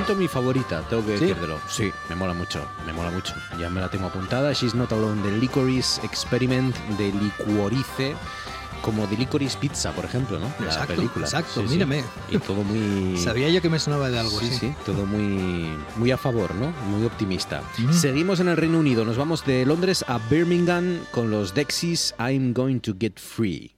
[SPEAKER 1] Momento mi favorita, tengo que
[SPEAKER 14] ¿Sí?
[SPEAKER 1] decírtelo. Sí, me mola mucho, me mola mucho. Ya me la tengo apuntada. She's Not Alone de Licorice Experiment de Licuorice. Como de Licorice Pizza, por ejemplo, ¿no? La
[SPEAKER 14] Exacto,
[SPEAKER 1] película.
[SPEAKER 14] exacto,
[SPEAKER 1] Sí, sí.
[SPEAKER 14] mírame.
[SPEAKER 1] Y todo muy... <laughs>
[SPEAKER 14] Sabía yo que me sonaba de algo
[SPEAKER 1] Sí,
[SPEAKER 14] así.
[SPEAKER 1] sí, todo muy, muy a favor, ¿no? Muy optimista. Seguimos en el Reino Unido, nos vamos de Londres a Birmingham con los Dexys I'm Going to Get Free.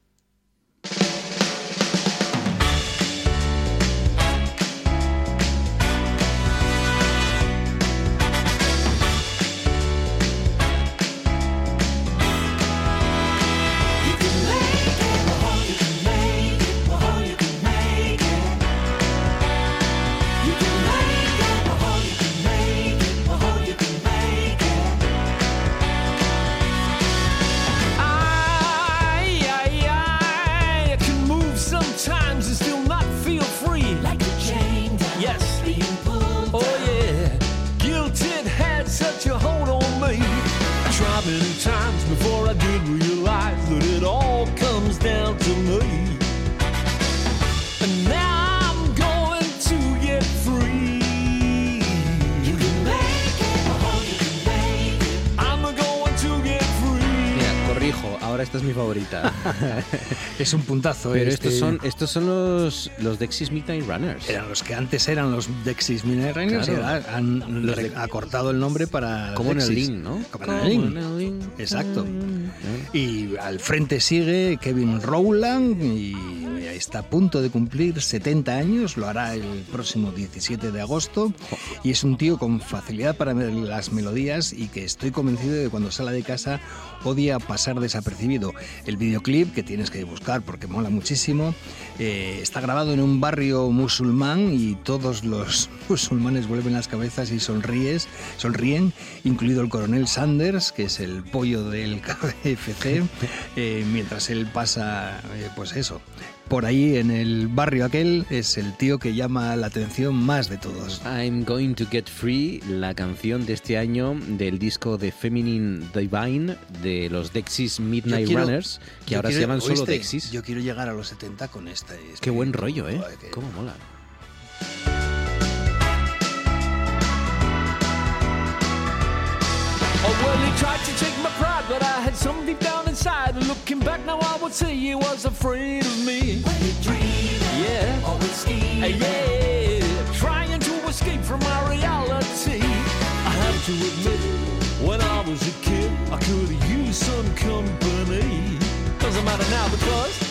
[SPEAKER 1] Es
[SPEAKER 14] un puntazo.
[SPEAKER 1] Pero
[SPEAKER 14] este-
[SPEAKER 1] estos son, estos son los, los Dexys Midnight Runners.
[SPEAKER 14] Eran los que antes eran los Dexys Midnight Runners
[SPEAKER 1] Claro.
[SPEAKER 14] han
[SPEAKER 1] Los de-
[SPEAKER 14] acortado el nombre para
[SPEAKER 1] Como en el. Link, ¿no?
[SPEAKER 14] Como en el Link. Exacto. Y al frente sigue Kevin Rowland y está a punto de cumplir 70 años, lo hará el próximo 17 de agosto y es un tío con facilidad para las melodías y que estoy convencido de que cuando sale de casa odia pasar desapercibido. El videoclip que tienes que buscar porque mola muchísimo eh, está grabado en un barrio musulmán y todos los <laughs> musulmanes vuelven las cabezas y sonríes, sonríen, incluido el coronel Sanders, que es el pollo del <laughs> KFC, eh, mientras él pasa, eh, pues eso. Por ahí en el barrio aquel es el tío que llama la atención más de todos.
[SPEAKER 1] I'm Going to Get Free, la canción de este año del disco de Feminine Divine de los Dexys Midnight
[SPEAKER 14] quiero-
[SPEAKER 1] Runners, que
[SPEAKER 14] yo
[SPEAKER 1] ahora se
[SPEAKER 14] quiero-
[SPEAKER 1] llaman solo
[SPEAKER 14] ¿oíste?
[SPEAKER 1] Dexys.
[SPEAKER 14] Yo quiero llegar a los 70 con esta. es
[SPEAKER 1] Qué buen rollo, ¿eh?
[SPEAKER 14] Que-
[SPEAKER 1] Cómo mola.
[SPEAKER 17] Oh, well, he tried to take my pride, but I had some deep down inside. Looking back now, I would say he was afraid of me. yeah. Always scheming. yeah. Trying to escape from my reality. I have to admit, when I was a kid, I could have used some company. Doesn't matter now because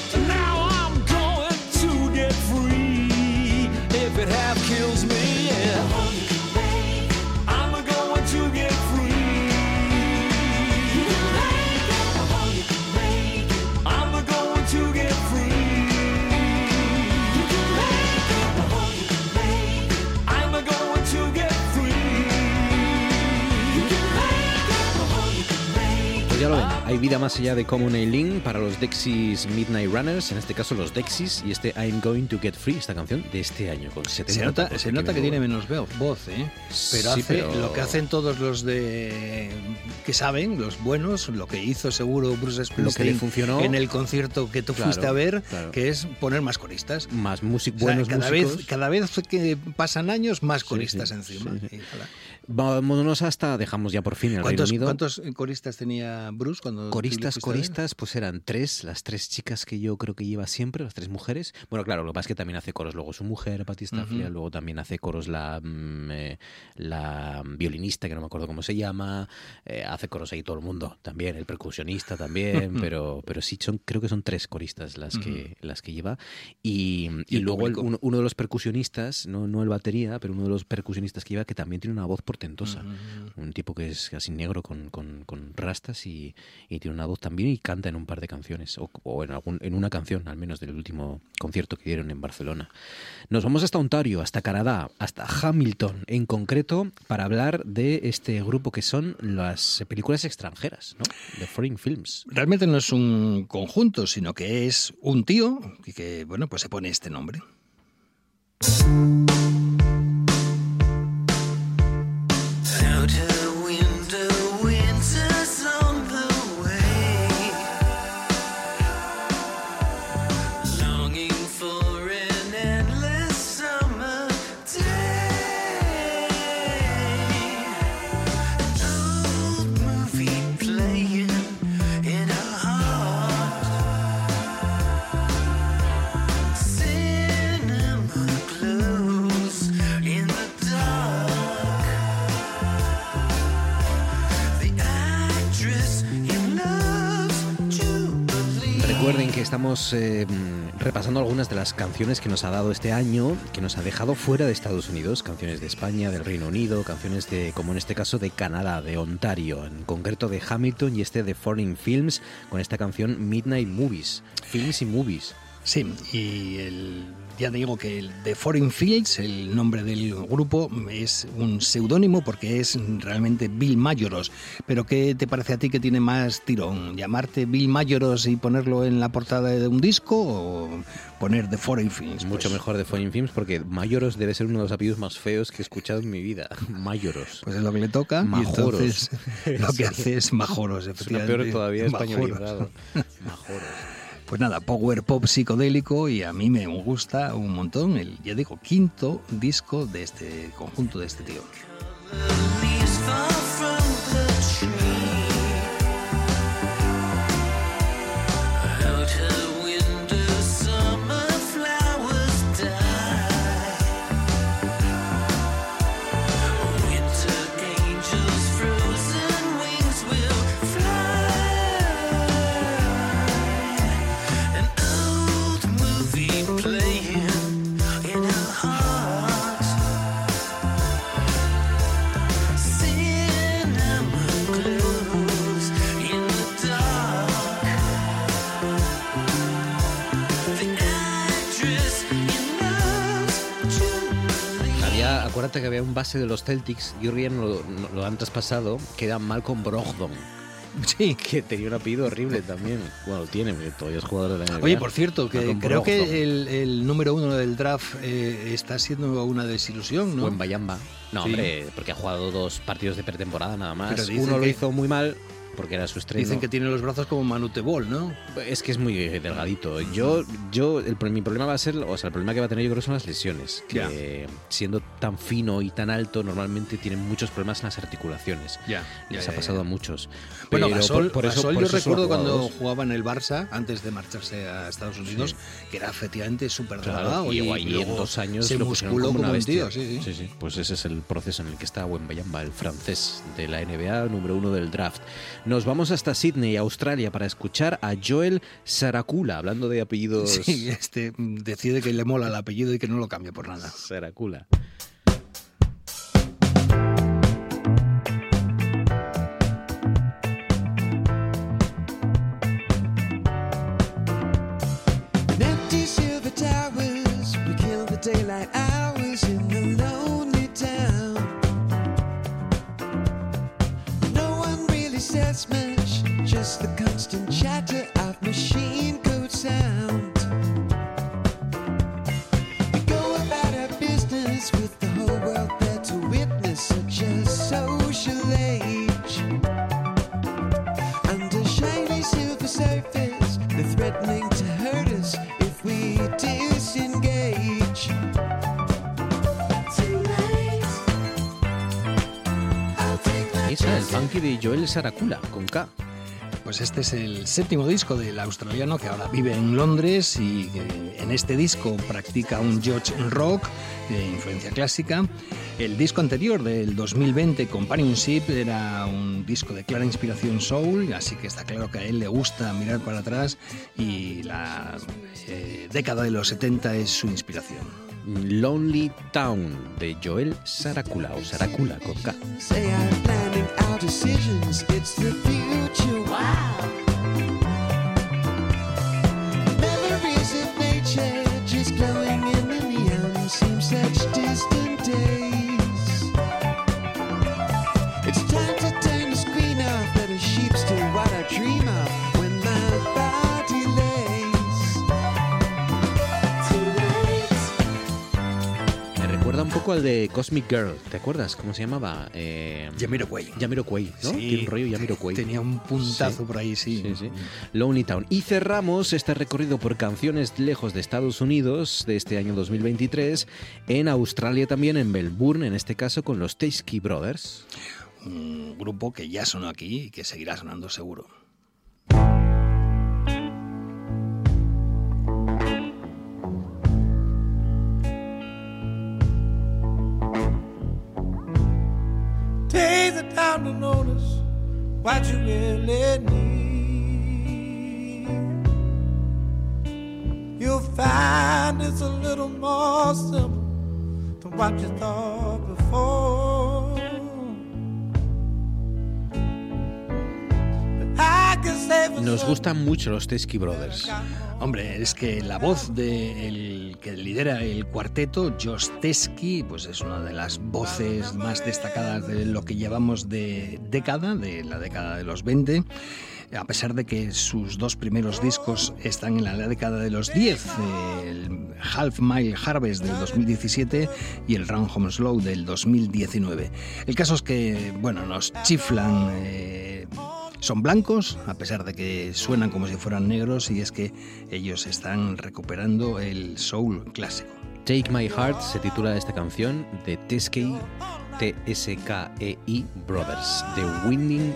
[SPEAKER 1] Pues ya lo ven, hay vida más allá de Common Link para los Dexys Midnight Runners, en este caso los Dexys, y este I'm Going to Get Free, esta canción de este año, con 70
[SPEAKER 14] Se nota, se
[SPEAKER 1] que
[SPEAKER 14] nota que tiene menos voz, ¿eh? Pero
[SPEAKER 1] Sí,
[SPEAKER 14] hace
[SPEAKER 1] pero-
[SPEAKER 14] lo que hacen todos los de que saben, los buenos, lo que hizo seguro Bruce Springsteen
[SPEAKER 1] funcionó.
[SPEAKER 14] en el concierto que tú
[SPEAKER 1] Claro,
[SPEAKER 14] fuiste a ver,
[SPEAKER 1] claro.
[SPEAKER 14] que es poner más coristas.
[SPEAKER 1] Más músic,
[SPEAKER 14] O sea,
[SPEAKER 1] buenos
[SPEAKER 14] cada
[SPEAKER 1] músicos.
[SPEAKER 14] vez cada vez que pasan años más coristas
[SPEAKER 1] sí,
[SPEAKER 14] encima.
[SPEAKER 1] sí.
[SPEAKER 14] Y, ojalá.
[SPEAKER 1] Vámonos hasta, dejamos ya por fin el Reino
[SPEAKER 14] ¿Cuántos,
[SPEAKER 1] Unido.
[SPEAKER 14] cuántos coristas tenía Bruce cuando
[SPEAKER 1] Coristas, coristas, pues eran tres, las tres chicas que yo creo que lleva siempre, las tres mujeres. Bueno, claro, lo que pasa es que también hace coros luego su mujer, Patti Stafford,
[SPEAKER 14] Ujú.
[SPEAKER 1] luego también hace coros la, mm, eh, la violinista, que no me acuerdo cómo se llama, eh, hace coros ahí todo el mundo, también, el percusionista también, pero, pero sí, son, creo que son tres coristas las que, las que lleva. Y, y
[SPEAKER 14] el
[SPEAKER 1] luego el- uno, uno de los percusionistas, no, no el batería, pero uno de los percusionistas que lleva, que también tiene una voz portentosa. Un tipo que es casi negro con, con- con rastas y, y tiene una voz también y canta en un par de canciones, o, o en, algún, en una canción al menos del último concierto que dieron en Barcelona. Nos vamos hasta Ontario, hasta Canadá, hasta Hamilton en concreto, para hablar de este grupo que son las películas extranjeras, ¿no? De Foreign Films.
[SPEAKER 14] Realmente no es un conjunto, sino que es un tío que, que, bueno, pues se pone este nombre.
[SPEAKER 1] Recuerden que estamos eh, mm, repasando algunas de las canciones que nos ha dado este año, que nos ha dejado fuera de Estados Unidos, canciones de España, del Reino Unido, canciones de, como en este caso, de Canadá, de Ontario, en concreto de Hamilton y este de Foreign Films, con esta canción Midnight Movies, Films y Movies.
[SPEAKER 14] Sí, y el ya digo que el The Foreign Fields, el nombre del grupo, es un seudónimo porque es realmente Bill Mayoros. Pero ¿qué te parece a ti que tiene más tirón? ¿Llamarte Bill Mayoros y ponerlo en la portada de un disco o poner The Foreign Fields?
[SPEAKER 1] Mucho mejor de Foreign Films porque Mayoros debe ser uno de los apellidos más feos que he escuchado en mi vida. <laughs> Mayoros.
[SPEAKER 14] Pues es lo que le toca. Y
[SPEAKER 1] Majoros.
[SPEAKER 14] entonces <laughs> lo que hace es Majoros,
[SPEAKER 1] Suena
[SPEAKER 14] efectivamente.
[SPEAKER 1] peor todavía
[SPEAKER 14] Majoros.
[SPEAKER 1] españolizado. <laughs> Majoros.
[SPEAKER 14] Pues nada, power pop psicodélico y a mí me gusta un montón el, ya digo, quinto disco de este conjunto de este tío.
[SPEAKER 1] Acuérdate que había un base de los Celtics, Jurgen lo, lo han traspasado, que era Malcolm Brogdon. <laughs>
[SPEAKER 14] Sí.
[SPEAKER 1] Que tenía un apellido horrible también. Bueno, tiene, todavía es jugador de la NBA.
[SPEAKER 14] Oye, por cierto, que
[SPEAKER 1] Malcolm
[SPEAKER 14] creo
[SPEAKER 1] Brogdon.
[SPEAKER 14] que el, el número uno del draft eh, está siendo una desilusión, ¿no?
[SPEAKER 1] Buen Bayamba. No,
[SPEAKER 14] Sí.
[SPEAKER 1] hombre, porque ha jugado dos partidos de pretemporada nada más. Uno lo hizo muy mal porque era su estreno.
[SPEAKER 14] Dicen que tiene los brazos como Manute Ball, ¿no?
[SPEAKER 1] Es que es muy delgadito. Yo, yo, el, mi problema va a ser, o sea, el problema que va a tener yo creo son las lesiones. Que siendo tan fino y tan alto, normalmente tienen muchos problemas en las articulaciones.
[SPEAKER 14] Ya,
[SPEAKER 1] Les
[SPEAKER 14] ya,
[SPEAKER 1] ha pasado a muchos.
[SPEAKER 14] Bueno,
[SPEAKER 1] Pero
[SPEAKER 14] Gasol,
[SPEAKER 1] por, por eso,
[SPEAKER 14] Gasol
[SPEAKER 1] por
[SPEAKER 14] yo
[SPEAKER 1] eso
[SPEAKER 14] recuerdo cuando jugaba en el Barça, antes de marcharse a Estados Unidos, que era efectivamente súper
[SPEAKER 1] Claro,
[SPEAKER 14] delgado.
[SPEAKER 1] y llegó allí en dos años
[SPEAKER 14] se
[SPEAKER 1] lo
[SPEAKER 14] musculó
[SPEAKER 1] como
[SPEAKER 14] como, un tío, sí, sí.
[SPEAKER 1] sí. Pues ese es el proceso en el que está Wembayamba, el francés de la NBA, número uno del draft. Nos vamos hasta Sydney, Australia, para escuchar a Joel Saracula, hablando de apellidos.
[SPEAKER 14] Sí, este mm, decide que le mola el apellido y que no lo cambia por nada.
[SPEAKER 1] Saracula.
[SPEAKER 18] Much, just the constant chatter of machine code sound. We go about our business with the whole world there to witness such a social age. Under shiny silver surface, they're threatening to hurt us if we disengage.
[SPEAKER 1] Esa, el funky de Joel Saracula, con K.
[SPEAKER 14] Pues este es el séptimo disco del australiano que ahora vive en Londres y en este disco practica un George rock de influencia clásica. El disco anterior del 2020, Companionship, era un disco de clara inspiración soul, así que está claro que a él le gusta mirar para atrás y la eh, década de los 70 es su inspiración.
[SPEAKER 1] Lonely Town de Joel Saracula o Saracula con K.
[SPEAKER 18] decisions, it's the future. Wow.
[SPEAKER 1] Poco al de Cosmic Girl, ¿te acuerdas? ¿Cómo se llamaba? Eh,
[SPEAKER 14] Jamiroquai.
[SPEAKER 1] Jamiroquai, ¿no?
[SPEAKER 14] Sí,
[SPEAKER 1] Tiene un rollo.
[SPEAKER 14] Tenía un puntazo
[SPEAKER 1] Sí.
[SPEAKER 14] por ahí, sí.
[SPEAKER 1] Sí, sí. Lonely Town. Y cerramos este recorrido por canciones lejos de Estados Unidos de este año 2023 en Australia también, en Melbourne, en este caso con los Tasty Brothers.
[SPEAKER 14] Un grupo que ya sonó aquí y que seguirá sonando seguro.
[SPEAKER 19] Take the time to notice what you really need. You'll find it's a little more simple than what you thought before.
[SPEAKER 1] Nos gustan mucho los Teskey Brothers.
[SPEAKER 14] Hombre, es que la voz del que lidera el cuarteto, Josh Teskey, pues es una de las voces más destacadas de lo que llevamos de década, de la década de los 20 a pesar de que sus dos primeros discos están en la década de los 10, el Half Mile Harvest del 2017 y el Round Home Slow del 2019. El caso es que, bueno, nos chiflan... Eh, son blancos, a pesar de que suenan como si fueran negros, y es que ellos están recuperando el soul clásico.
[SPEAKER 1] Take My Heart se titula esta canción de Teskey T-S-K-E-I Brothers. The Winning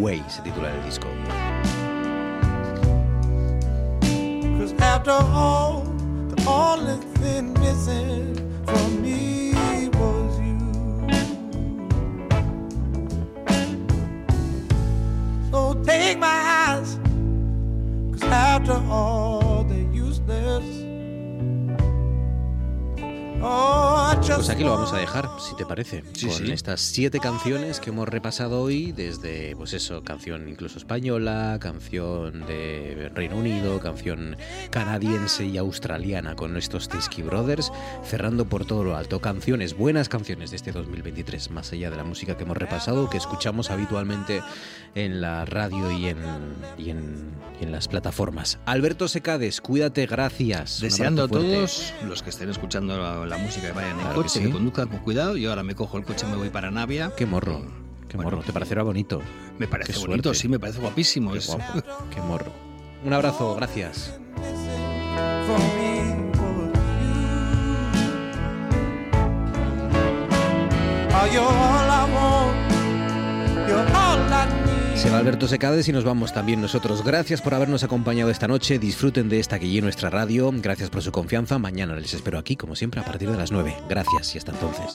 [SPEAKER 1] Way se titula el disco.
[SPEAKER 19] After all, the only thing missing from me take my eyes, cause after all,
[SPEAKER 1] Pues aquí lo vamos a dejar, si te parece,
[SPEAKER 14] Sí,
[SPEAKER 1] con
[SPEAKER 14] sí.
[SPEAKER 1] estas siete canciones que hemos repasado hoy, desde, pues eso, canción incluso española, canción de Reino Unido, canción canadiense y australiana con estos Teskey Brothers, cerrando por todo lo alto. Canciones, buenas canciones de este 2023, más allá de la música que hemos repasado, que escuchamos habitualmente en la radio y en, y en, y en las plataformas. Alberto Secades, cuídate, gracias.
[SPEAKER 14] Deseando a todos los que estén escuchando la, la música que vayan en
[SPEAKER 1] Claro que
[SPEAKER 14] coche,
[SPEAKER 1] sí.
[SPEAKER 14] que conduzcan con cuidado. Yo ahora me cojo el coche y me voy para Navia.
[SPEAKER 1] Qué morro, qué morro. ¿Te parecerá bonito?
[SPEAKER 14] Me parece
[SPEAKER 1] Qué
[SPEAKER 14] bonito,
[SPEAKER 1] suerte.
[SPEAKER 14] sí, me parece guapísimo.
[SPEAKER 1] Qué guapo, <laughs> qué morro. Un abrazo, gracias.
[SPEAKER 19] from me was you. You're all I want, you're all I need.
[SPEAKER 1] Se va Alberto Secades y nos vamos también nosotros. Gracias por habernos acompañado esta noche. Disfruten de esta que nuestra radio. Gracias por su confianza. Mañana les espero aquí, como siempre, a partir de las 9. Gracias y hasta entonces.